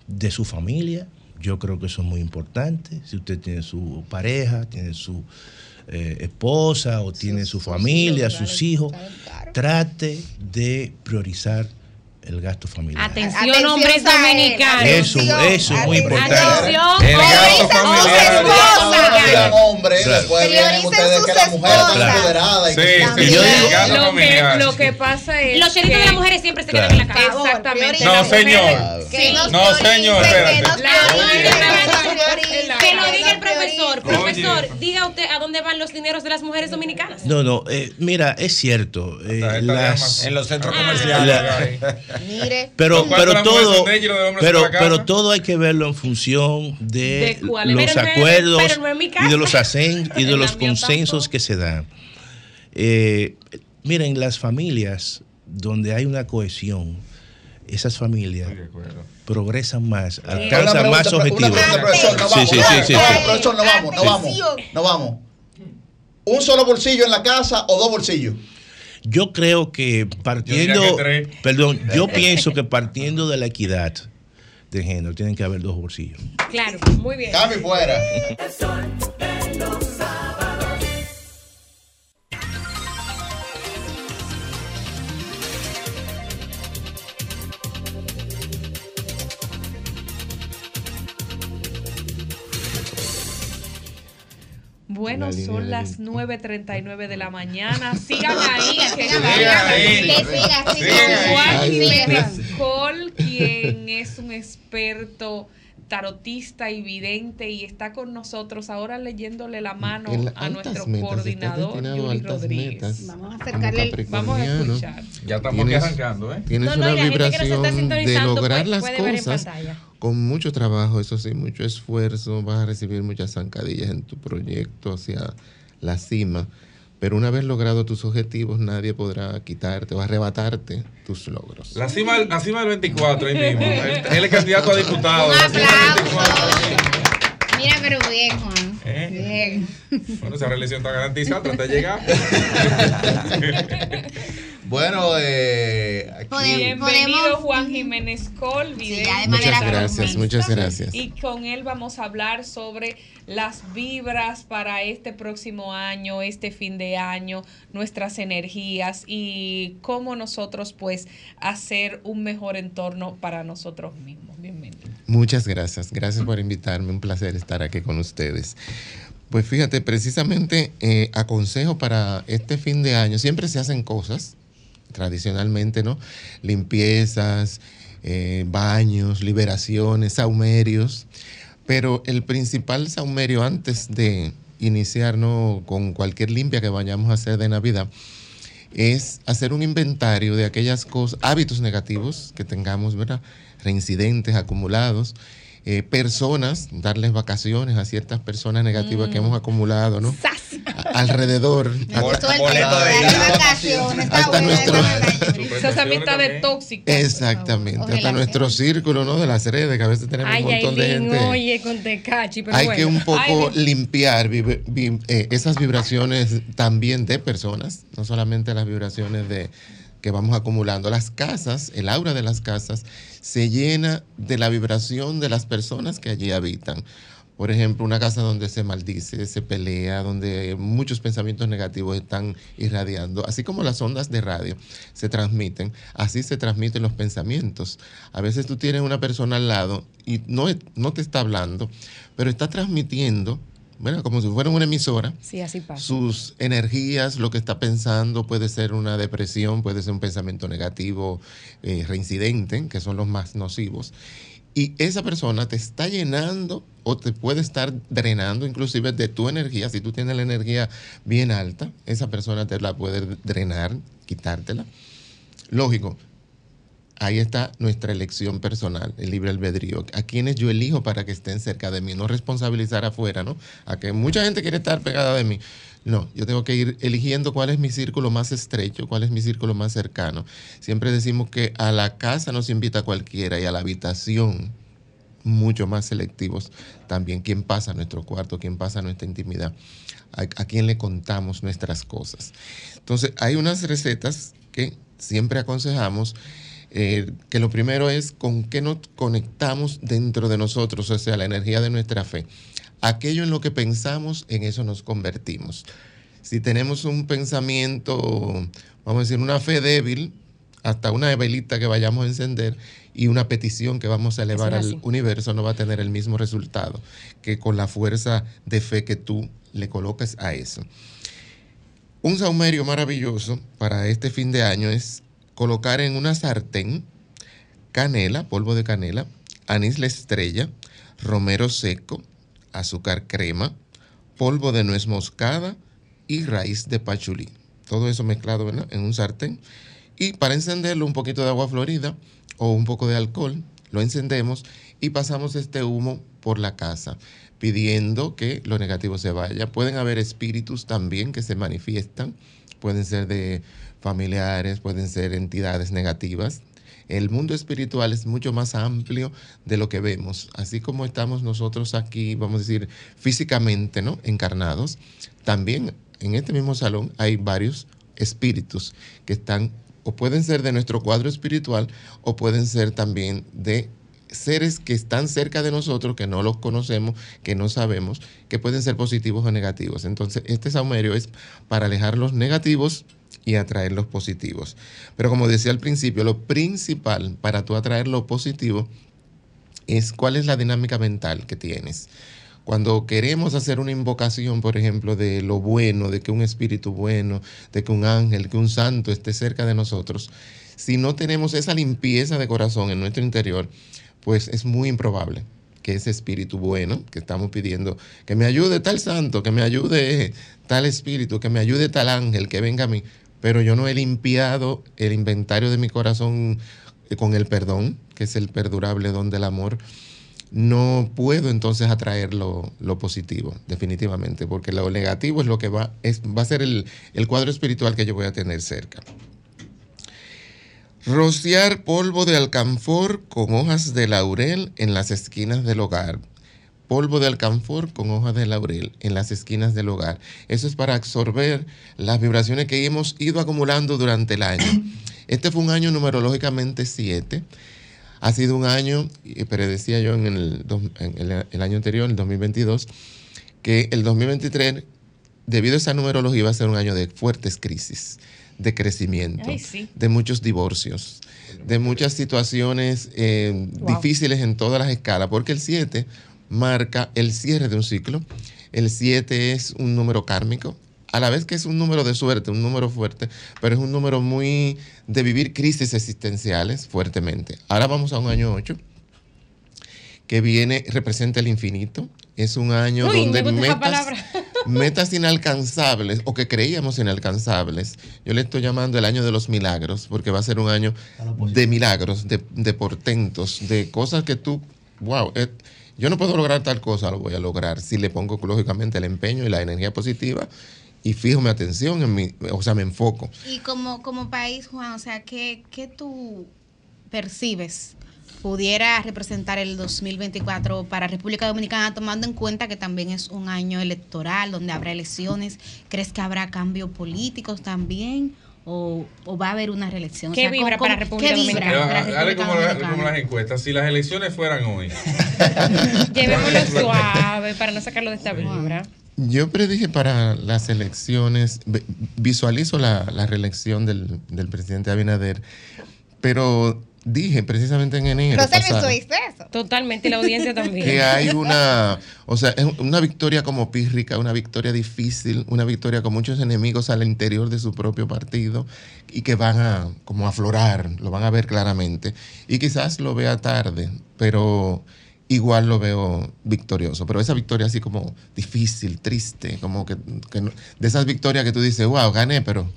S21: de su familia. Yo creo que eso es muy importante. Si usted tiene su pareja, tiene su eh, esposa o tiene su familia, sus hijos, trate de priorizar el gasto familiar.
S18: Atención, hombres dominicanos.
S21: Eso, eso es muy importante.
S18: Atención,
S21: El gasto
S18: hombres
S21: familiar.
S1: Sean hombres,
S21: Claro.
S1: después vienen
S2: Prioricen
S1: ustedes
S2: sus
S1: que la mujer está
S2: esposas.
S1: empoderada. y
S4: Sí,
S1: que-
S4: sí,
S21: Yo
S4: sí,
S21: digo-
S5: Lo que, lo que pasa es
S18: Los chelitos de las mujeres siempre se
S21: Claro.
S18: quedan en la casa.
S5: Exactamente.
S4: No, señor. No, señor,
S2: que
S18: lo diga el profesor. Profesor, diga usted a dónde van los dineros de las mujeres dominicanas.
S21: No, no, eh, mira, es cierto. eh.
S3: En los centros
S18: Ah.
S3: comerciales.
S2: Mire,
S21: pero, pero todo, pero, pero todo hay que verlo en función de, los acuerdos
S18: no
S21: y de los [laughs] asen- y de los consensos que se dan. Eh, miren, las familias donde hay una cohesión, esas familias progresan más, alcanzan
S1: pregunta,
S21: más objetivos.
S1: pregunta, profesor, no
S21: Sí,
S1: vamos,
S21: sí, sí,
S1: profesor, no vamos, no vamos, no vamos. ¿Un solo bolsillo en la casa o dos bolsillos?
S21: Yo creo que partiendo,
S4: Yo que
S21: perdón, yo pienso que partiendo de la equidad de género tienen que haber dos bolsillos.
S18: Claro, muy bien.
S1: Cambio fuera.
S5: Bueno,
S22: La
S5: son las 9.39 de la mañana. Sigan ahí. que. Juan
S22: sigan.
S5: Col, quien es un experto tarotista y vidente y está con nosotros ahora leyéndole la mano
S22: la-
S5: a nuestro
S22: metas,
S5: coordinador Yuri Rodríguez.
S22: metas.
S5: Vamos a acercarle el- vamos a escuchar.
S4: Ya estamos
S22: Tienes-
S4: arrancando, ¿eh?
S22: Tienes
S18: No, no,
S22: una
S18: y la gente que nos está
S22: vibración de
S18: sintonizando,
S22: lograr
S18: pues,
S22: las
S18: puede ver en
S22: cosas
S18: pantalla.
S22: con mucho trabajo, eso sí, mucho esfuerzo. Vas a recibir muchas zancadillas en tu proyecto hacia la cima. Pero una vez logrado tus objetivos, nadie podrá quitarte o arrebatarte tus logros.
S4: La cima, la cima del 24, ahí mismo. [laughs] Él, él es candidato a diputado.
S2: Un
S4: La cima del
S2: aplauso.
S4: 24, ahí mismo.
S2: Mira, pero bien, Juan.
S4: ¿Eh?
S2: Bien.
S4: Bueno, esa reelección está garantizada, trata de llegar. [laughs]
S1: Bueno, eh, aquí-
S5: Bienvenido Juan Jiménez Col, vidente
S22: Muchas gracias, muchas gracias.
S5: Y con él vamos a hablar sobre las vibras para este próximo año, este fin de año, nuestras energías y cómo nosotros pues hacer un mejor entorno para nosotros mismos. Bienvenido.
S22: Muchas gracias, gracias por invitarme, un placer estar aquí con ustedes. Pues fíjate, precisamente eh, aconsejo para este fin de año, siempre se hacen cosas, tradicionalmente, ¿no? Limpiezas, eh, baños, liberaciones, saumerios, pero el principal saumerio antes de iniciar ¿no? con cualquier limpia que vayamos a hacer de Navidad es hacer un inventario de aquellas cosas, hábitos negativos que tengamos, ¿verdad? Reincidentes acumulados, eh, personas, darles vacaciones a ciertas personas negativas que hemos acumulado, ¿no? A- Alrededor. [laughs] hasta- hasta nuestro,
S5: Esa es amistad de tóxica.
S22: exactamente, hasta nuestro círculo, ¿no? De las redes, que a veces tenemos
S18: Ay,
S22: un montón de gente.
S18: oye, con Tecachi, pero
S22: Hay
S18: bueno.
S22: que un poco
S18: Ay,
S22: limpiar vive- eh, esas vibraciones también de personas, no solamente las vibraciones de que vamos acumulando. Las casas, el aura de las casas, se llena de la vibración de las personas que allí habitan. Por ejemplo, una casa donde se maldice, se pelea, donde muchos pensamientos negativos están irradiando, así como las ondas de radio se transmiten, así se transmiten los pensamientos. A veces tú tienes una persona al lado y no, no te está hablando, pero está transmitiendo, bueno, como si fuera una emisora,
S18: Sí, así pasa.
S22: sus energías, lo que está pensando, puede ser una depresión, puede ser un pensamiento negativo eh, reincidente, que son los más nocivos. Y esa persona te está llenando o te puede estar drenando inclusive de tu energía. Si tú tienes la energía bien alta, esa persona te la puede drenar, quitártela. Lógico, ahí está nuestra elección personal, el libre albedrío. A quienes yo elijo para que estén cerca de mí, no responsabilizar afuera, ¿no? A que mucha gente quiere estar pegada de mí. No, yo tengo que ir eligiendo cuál es mi círculo más estrecho, cuál es mi círculo más cercano. Siempre decimos que a la casa nos invita cualquiera y a la habitación mucho más selectivos también. ¿Quién pasa a nuestro cuarto? ¿Quién pasa a nuestra intimidad? ¿A, a quién le contamos nuestras cosas? Entonces, hay unas recetas que siempre aconsejamos eh, que lo primero es con qué nos conectamos dentro de nosotros, o sea, la energía de nuestra fe. Aquello en lo que pensamos, en eso nos convertimos. Si tenemos un pensamiento, vamos a decir, una fe débil, hasta una velita que vayamos a encender y una petición que vamos a elevar al universo no va a tener el mismo resultado que con la fuerza de fe que tú le coloques a eso. Un saumerio maravilloso para este fin de año es colocar en una sartén canela, polvo de canela, anís la estrella, romero seco, azúcar crema, polvo de nuez moscada y raíz de pachulí. Todo eso mezclado en un sartén. Y para encenderlo un poquito de agua florida o un poco de alcohol, lo encendemos y pasamos este humo por la casa, pidiendo que lo negativo se vaya. Pueden haber espíritus también que se manifiestan, pueden ser de familiares, pueden ser entidades negativas. El mundo espiritual es mucho más amplio de lo que vemos. Así como estamos nosotros aquí, vamos a decir, físicamente, ¿no? Encarnados, también en este mismo salón hay varios espíritus que están o pueden ser de nuestro cuadro espiritual o pueden ser también de seres que están cerca de nosotros, que no los conocemos, que no sabemos, que pueden ser positivos o negativos. Entonces, este saumerio es para alejar los negativos y atraer los positivos. Pero como decía al principio, lo principal para tú atraer lo positivo es cuál es la dinámica mental que tienes. Cuando queremos hacer una invocación, por ejemplo, de lo bueno, de que un espíritu bueno, de que un ángel, que un santo esté cerca de nosotros, si no tenemos esa limpieza de corazón en nuestro interior, pues es muy improbable que ese espíritu bueno que estamos pidiendo, que me ayude tal santo, que me ayude tal espíritu, que me ayude tal ángel, que venga a mí, pero yo no he limpiado el inventario de mi corazón eh, con el perdón, que es el perdurable don del amor, no puedo entonces atraer lo, positivo, definitivamente, porque lo negativo es lo que va, es, va a ser el, el cuadro espiritual que yo voy a tener cerca. Rociar polvo de alcanfor con hojas de laurel en las esquinas del hogar. Polvo de alcanfor con hojas de laurel en las esquinas del hogar. Eso es para absorber las vibraciones que hemos ido acumulando durante el año. [clears throat] Este fue un año numerológicamente 7. Ha sido un año, y predecía yo en el, en el- el año anterior, el 2022, que el 2023, debido a esa numerología, iba a ser un año de fuertes crisis, de crecimiento,
S5: Ay, sí.
S22: de muchos divorcios, de muchas situaciones eh,
S5: Wow.
S22: difíciles en todas las escalas, porque el 7 marca el cierre de un ciclo. El 7 es un número kármico, a la vez que es un número de suerte, un número fuerte, pero es un número muy de vivir crisis existenciales fuertemente. Ahora vamos a un año 8 que viene, representa el infinito. Es un año
S18: Uy,
S22: donde
S18: me
S22: metas, [laughs] metas inalcanzables o que creíamos inalcanzables. Yo le estoy llamando el año de los milagros, porque va a ser un año de milagros, de, de portentos, de cosas que tú, wow, eh, yo no puedo lograr tal cosa, lo voy a lograr si le pongo lógicamente el empeño y la energía positiva y fijo mi atención en mi, o sea, me enfoco.
S2: Y como, como país, Juan, o sea, ¿qué, qué tú percibes pudiera representar el 2024 para República Dominicana, tomando en cuenta que también es un año electoral donde habrá elecciones? ¿Crees que habrá cambios políticos también? ¿O, o va a haber una reelección? O
S18: ¿Qué
S2: sea,
S18: vibra
S2: ¿cómo-
S18: para
S2: cómo-
S18: República
S2: ¿qué vibra para
S4: Dale
S2: República
S4: como, la-
S2: Dominicana?
S4: como las encuestas. Si las elecciones fueran hoy. [laughs]
S18: Llevémoslo suave para no sacarlo de esta vibra.
S22: Yo predije para las elecciones, vi- visualizo la, la reelección del, del presidente Abinader, pero dije precisamente en enero pasado
S2: eso?
S18: Totalmente, y la audiencia [laughs] también.
S22: que hay una, o sea, es una victoria como pírrica, una victoria difícil, una victoria con muchos enemigos al interior de su propio partido y que van a como aflorar, lo van a ver claramente. Y quizás lo vea tarde, pero igual lo veo victorioso. Pero esa victoria así como difícil, triste, como que, que no- de esas victorias que tú dices, wow, gané, pero...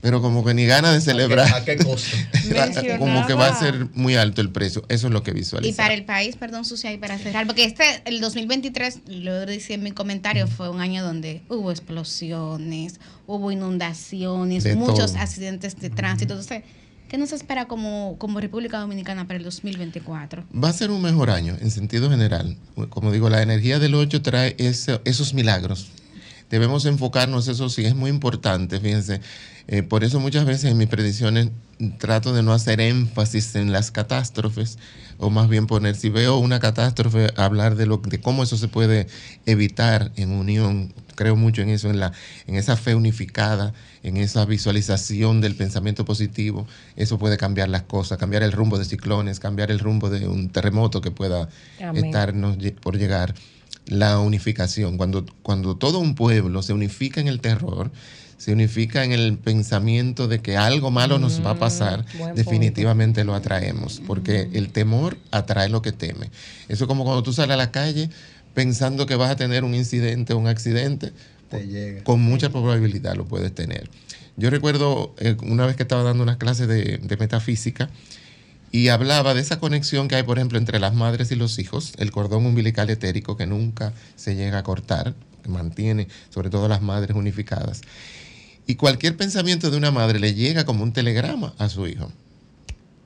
S22: Pero como que ni gana de celebrar.
S1: ¿A qué costo? [laughs]
S22: como que va a ser muy alto el precio. Eso es lo que
S2: Y
S22: visualizo.
S2: para el país, perdón, Sucia, y para cerrar, porque este, el 2023, lo decía en mi comentario, fue un año donde hubo explosiones, hubo inundaciones,
S22: De
S2: muchos
S22: todo.
S2: accidentes de tránsito. Entonces, ¿qué nos espera como, como República Dominicana para el 2024?
S22: Va a ser un mejor año en sentido general. Como digo, la energía del 8 trae ese- esos milagros. Debemos enfocarnos, eso sí es muy importante, fíjense. Eh, por eso muchas veces en mis predicciones trato de no hacer énfasis en las catástrofes, o más bien poner, si veo una catástrofe, hablar de, lo, de cómo eso se puede evitar en unión. Creo mucho en eso, en, la, en esa fe unificada, en esa visualización del pensamiento positivo. Eso puede cambiar las cosas, cambiar el rumbo de ciclones, cambiar el rumbo de un terremoto que pueda
S18: Amén.
S22: estarnos por llegar. La unificación, cuando, cuando todo un pueblo se unifica en el terror, se unifica en el pensamiento de que algo malo nos va a pasar,
S18: Mm, buen
S22: definitivamente lo atraemos, porque el temor atrae lo que teme. Eso es como cuando tú sales a la calle pensando que vas a tener un incidente o un accidente, con mucha probabilidad lo puedes tener. Yo recuerdo eh, una vez que estaba dando unas clases de, de metafísica y hablaba de esa conexión que hay, por ejemplo, entre las madres y los hijos, el cordón umbilical etérico que nunca se llega a cortar, que mantiene sobre todo las madres unificadas. Y cualquier pensamiento de una madre le llega como un telegrama a su hijo,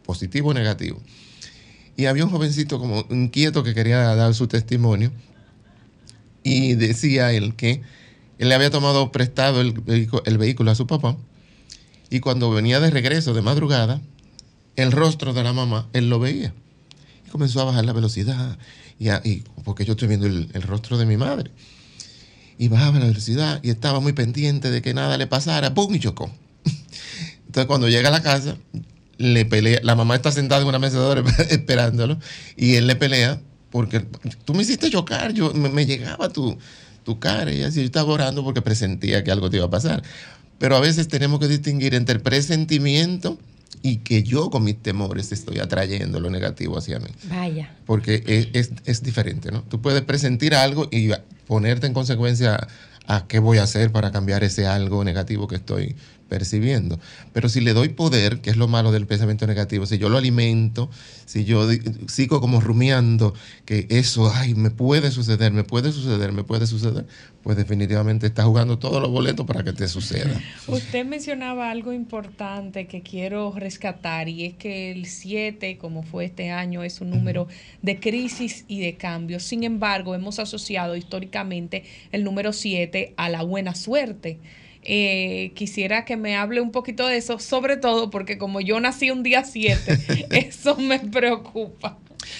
S22: positivo o negativo. Y había un jovencito como inquieto que quería dar su testimonio y decía él que él le había tomado prestado el, el vehículo a su papá y cuando venía de regreso de madrugada, el rostro de la mamá, él lo veía. Y comenzó a bajar la velocidad, y, y- porque yo estoy viendo el rostro de mi madre. Y bajaba la velocidad y estaba muy pendiente de que nada le pasara, ¡pum! y chocó. [laughs] Entonces cuando llega a la casa, le pelea, la mamá está sentada en una mecedora [laughs] esperándolo, y él le pelea porque tú me hiciste chocar, yo me, me llegaba tu, tu cara y así yo estaba orando porque presentía que algo te iba a pasar. Pero a veces tenemos que distinguir entre el presentimiento y que yo con mis temores estoy atrayendo lo negativo hacia mí.
S18: Vaya.
S22: Porque es, es- es diferente, ¿no? Tú puedes presentir algo y ponerte en consecuencia a qué voy a hacer para cambiar ese algo negativo que estoy percibiendo. Pero si le doy poder, que es lo malo del pensamiento negativo, si yo lo alimento, si yo sigo como rumiando que eso, ay, me puede suceder, me puede suceder, me puede suceder, pues definitivamente está jugando todos los boletos para que te suceda. [laughs]
S5: Usted mencionaba algo importante que quiero rescatar y es que el 7, como fue este año, es un número de crisis y de cambios. Sin embargo, hemos asociado históricamente el número 7 a la buena suerte. Eh, quisiera que me hable un poquito de eso, sobre todo porque como yo nací un día 7, [laughs] eso me preocupa.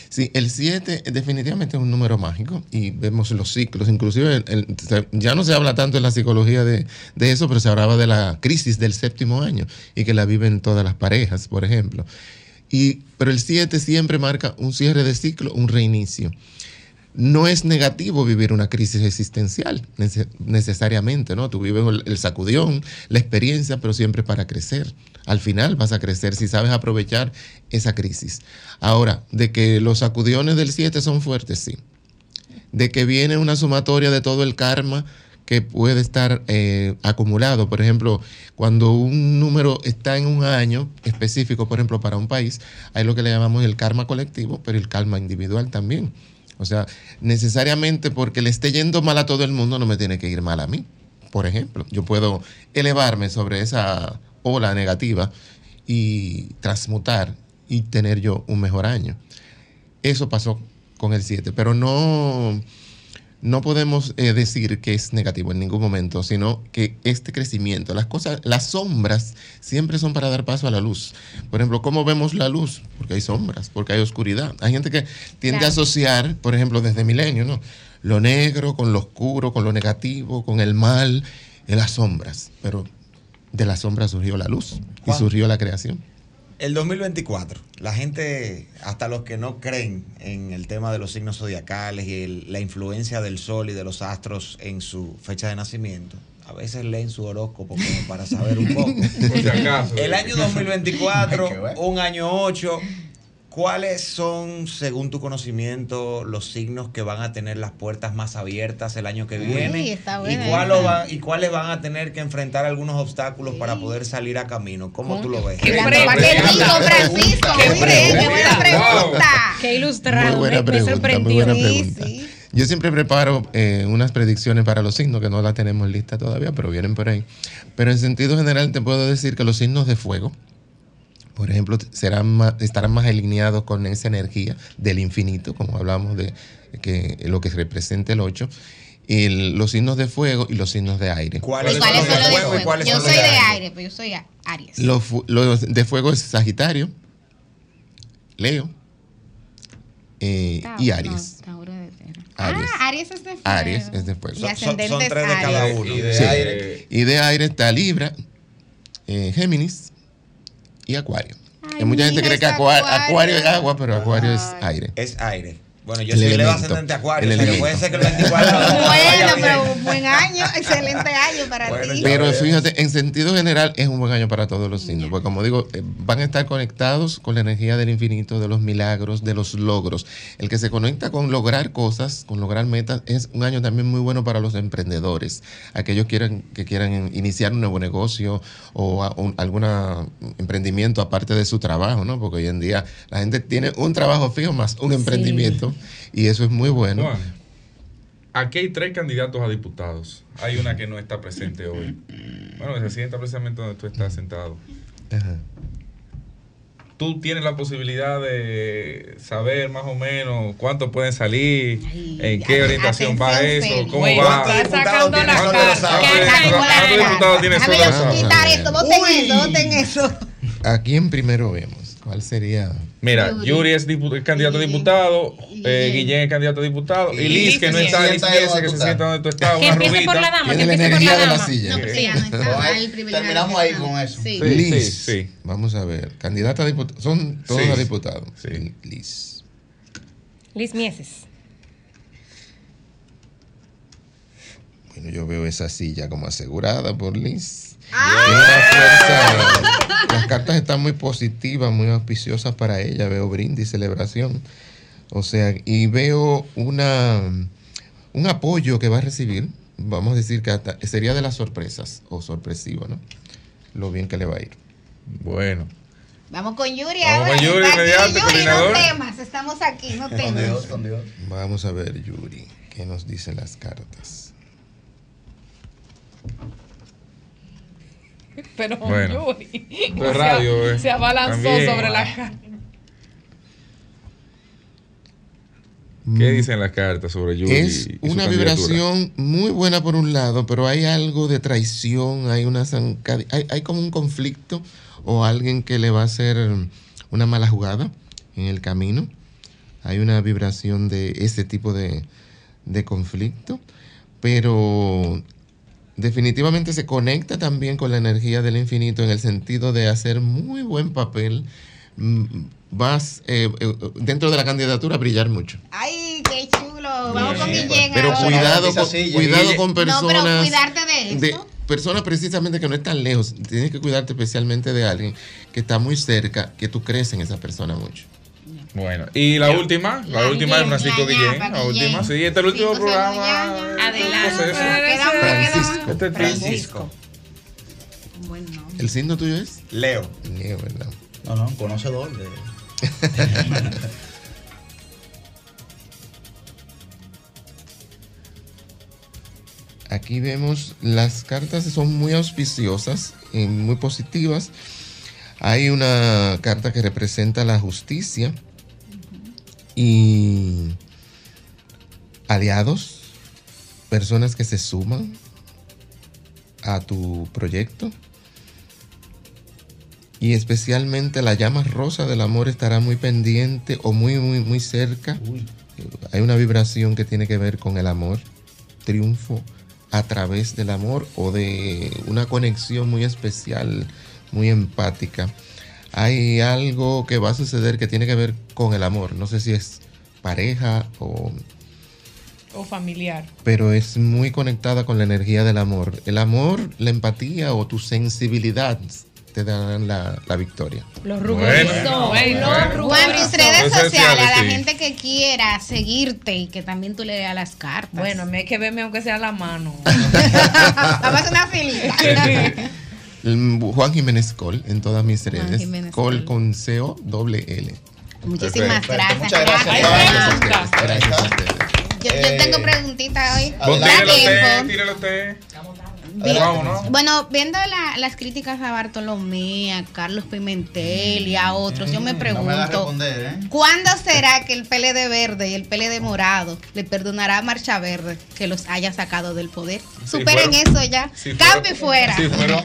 S22: Sí, el 7 definitivamente es un número mágico y vemos los ciclos, inclusive el- ya no se habla tanto en la psicología de, de eso, pero se hablaba de la crisis del séptimo año y que la viven todas las parejas, por ejemplo. Y, pero el 7 siempre marca un cierre de ciclo, un reinicio. No es negativo vivir una crisis existencial nece- necesariamente, ¿no? Tú vives el, el sacudión, la experiencia, pero siempre para crecer. Al final vas a crecer si sabes aprovechar esa crisis. Ahora, de que los sacudiones del 7 son fuertes, sí. De que viene una sumatoria de todo el karma que puede estar eh, acumulado. Por ejemplo, cuando un número está en un año específico, por ejemplo, para un país, hay lo que le llamamos el karma colectivo, pero el karma individual también. O sea, necesariamente porque le esté yendo mal a todo el mundo, no me tiene que ir mal a mí. Por ejemplo, yo puedo elevarme sobre esa ola negativa y transmutar y tener yo un mejor año. Eso pasó con el 7, pero no, no podemos eh, decir que es negativo en ningún momento, sino que este crecimiento, las cosas, las sombras siempre son para dar paso a la luz. Por ejemplo, ¿cómo vemos la luz? Porque hay sombras, porque hay oscuridad. Hay gente que tiende
S18: Claro.
S22: a asociar, por ejemplo, desde milenio, ¿no? Lo negro con lo oscuro, con lo negativo, con el mal, en las sombras. Pero de las sombras surgió la luz y surgió la creación.
S3: El 2024, la gente, hasta los que no creen en el tema de los signos zodiacales y el- la influencia del sol y de los astros en su fecha de nacimiento, a veces leen su horóscopo como para saber un poco. [laughs]
S4: Por si acaso.
S3: El año 2024,
S4: Hay que ver.
S3: un año 8, ¿cuáles son, según tu conocimiento, los signos que van a tener las puertas más abiertas el año que
S2: Uy,
S3: viene?
S2: está
S3: ¿Y,
S2: buena
S3: cuál
S2: esa.
S3: lo va- ¿Y cuáles van a tener que enfrentar algunos obstáculos para poder salir a camino? ¿Cómo tú lo ves?
S2: Qué pregunta. Qué rico, Francisco. Muy bien, qué buena pregunta.
S18: Qué ilustrado.
S22: Muy buena
S18: me- me
S22: pregunta, muy buena pregunta. Yo siempre preparo eh, unas predicciones para los signos que no las tenemos listas todavía, pero vienen por ahí. Pero en sentido general te puedo decir que los signos de fuego, por ejemplo, serán más- estarán más alineados con esa energía del infinito, como hablamos de que lo que representa el 8. el- los signos de fuego y los signos de aire.
S2: ¿Y cuáles son los de fuego? Yo soy de aire, pero yo soy Aries.
S22: Los, de fuego es Sagitario, Leo eh,
S2: Tauro,
S22: y
S2: no,
S22: Aries.
S2: Tauro de tierra.
S22: Aries.
S2: Ah, Aries es de fuego.
S22: Aries es de fuego.
S2: Y ascendente es Aries.
S3: Y de
S22: Sí.
S3: aire.
S22: Y de aire está Libra, eh, Géminis y Acuario. Mucha gente cree que Acua-
S3: Acuario.
S22: Acuario es agua, pero Acuario es aire.
S3: Es aire. Bueno, yo
S22: El
S3: soy Leo ascendente acuario,
S22: el
S3: o sea que puede ser que el 24 [laughs]
S2: Bueno, pero buen año, excelente año para ti.
S22: Pero fíjate, en sentido general es un buen año para todos los signos, porque como digo, eh, van a estar conectados con la energía del infinito, de los milagros, de los logros. El que se conecta con lograr cosas, con lograr metas, es un año también muy bueno para los emprendedores. Aquellos quieran, que quieran iniciar un nuevo negocio o algún emprendimiento aparte de su trabajo, ¿no? Porque hoy en día la gente tiene un trabajo fijo más un emprendimiento y eso es muy bueno.
S4: Juan, aquí hay tres candidatos a diputados. Hay una que no está presente hoy. Bueno, que se sienta precisamente donde tú estás sentado.
S22: Ajá.
S4: Tú tienes la posibilidad de saber más o menos cuántos pueden salir, en qué orientación va eso, cómo va. ¿Cuántos diputados tiene ¿Cuántos diputados tiene
S2: Déjame
S4: eso?
S2: yo quitar esto, voten eso, voten eso.
S22: ¿A quién primero vemos? ¿Cuál sería?
S4: Mira, Yuri es dipu- candidato a diputado, eh, Guillén es candidato a diputado, y Liz, que no está, Liz Piensa, que se sienta donde tú estás,
S18: Que
S4: una
S18: empiece
S4: rubita.
S18: por la dama, que
S22: Tiene la
S18: empiece por
S22: energía
S18: la
S22: de la
S18: dama.
S22: silla.
S2: No, pero no está. el privilegio
S1: Terminamos ahí con eso.
S2: Sí.
S4: Sí,
S22: Liz.
S4: sí, sí.
S22: Vamos a ver. Candidata a diputado. Son todos
S4: Sí.
S22: a diputado.
S4: Sí.
S22: Liz.
S18: Liz Mieses.
S22: Bueno, yo veo esa silla como asegurada por Liz. Las cartas están muy positivas, muy auspiciosas para ella. Veo brindis, celebración. O sea, y veo una un apoyo que va a recibir. Vamos a decir que hasta- sería de las sorpresas o sorpresivo, ¿no? Lo bien que le va a ir.
S3: Bueno.
S2: Vamos con Yuri
S22: Vamos
S2: ahora.
S22: con Yuri, inmediato,
S2: Yuri, no temas, estamos aquí, no temas.
S22: Vamos a ver, Yuri, qué nos dicen las cartas. [laughs]
S5: Pero
S4: Bueno.
S5: Yuri
S4: Pero
S5: se,
S4: radio, eh.
S5: se abalanzó
S4: También.
S5: sobre la cara.
S4: ¿Qué dicen las cartas sobre Yuri?
S22: Es
S4: y
S22: una vibración muy buena por un lado, pero hay algo de traición, hay una hay como un conflicto o alguien que le va a hacer una mala jugada en el camino. Hay una vibración de ese tipo de, de conflicto, pero definitivamente se conecta también con la energía del infinito en el sentido de hacer muy buen papel. mm, Vas eh, eh, dentro de la candidatura a brillar mucho.
S2: Ay, qué chulo. Vamos con Guillén
S22: Pero
S2: ahora.
S22: cuidado, con, cuidado con
S2: No,
S22: personas.
S2: pero cuidarte de eso.
S22: de personas precisamente que no están lejos. Tienes que cuidarte especialmente de alguien que está muy cerca, que tú crees en esa persona mucho.
S4: Bueno, y la última, la,
S22: La
S4: última es
S22: Guillén,
S4: Francisco Guillén. La última,
S22: Guillén.
S4: sí, este es el último programa.
S2: Adelante.
S22: Francisco.
S4: Este es
S22: Francisco.
S2: Bueno.
S22: ¿El signo tuyo es?
S1: Leo.
S22: Leo, ¿verdad?
S1: No, no, conocedor de. [laughs]
S22: Aquí vemos las cartas son muy auspiciosas y muy positivas. Hay una carta que representa la justicia y aliados, personas que se suman a tu proyecto. Y especialmente la llama rosa del amor estará muy pendiente o muy, muy, muy cerca. Hay una vibración que tiene que ver con el amor, triunfo a través del amor o de una conexión muy especial, muy empática. Hay algo que va a suceder que tiene que ver con el amor. No sé si es pareja o
S5: O familiar.
S22: pero es muy conectada con la energía del amor. El amor, la empatía o tu sensibilidad te darán la, la victoria.
S18: Los
S22: ruboritos. Bueno,
S18: Los
S2: Juan, tus redes
S22: Redes
S2: sociales, a la
S22: sí.
S2: gente que quiera seguirte y que también tú le leas las cartas.
S5: Bueno, mí hay que verme aunque sea la mano. [laughs]
S2: Vamos a hacer una filita. [laughs]
S22: Mm, Juan Jiménez Col en todas mis redes.
S2: Jiménez
S22: Col con C-O doble L.
S2: Muchísimas gracias.
S22: Muchas gracias.
S2: Gracias.
S22: Gracias a ustedes. Gracias a ustedes.
S2: Yo, yo tengo preguntita hoy.
S4: Vos
S2: Da
S4: tírelo usted.
S2: Bueno, viendo la- las críticas a Bartolomé, a Carlos Pimentel y a otros, yo me
S1: No me hagas
S2: pregunto,
S1: ¿eh?
S2: ¿cuándo será que el PLD verde y el PLD morado le perdonará a Marcha Verde que los haya sacado del poder? Superen
S23: fueron-
S2: eso ya.
S23: si
S2: Cambio
S23: fueron-
S2: fuera.
S23: si fueron-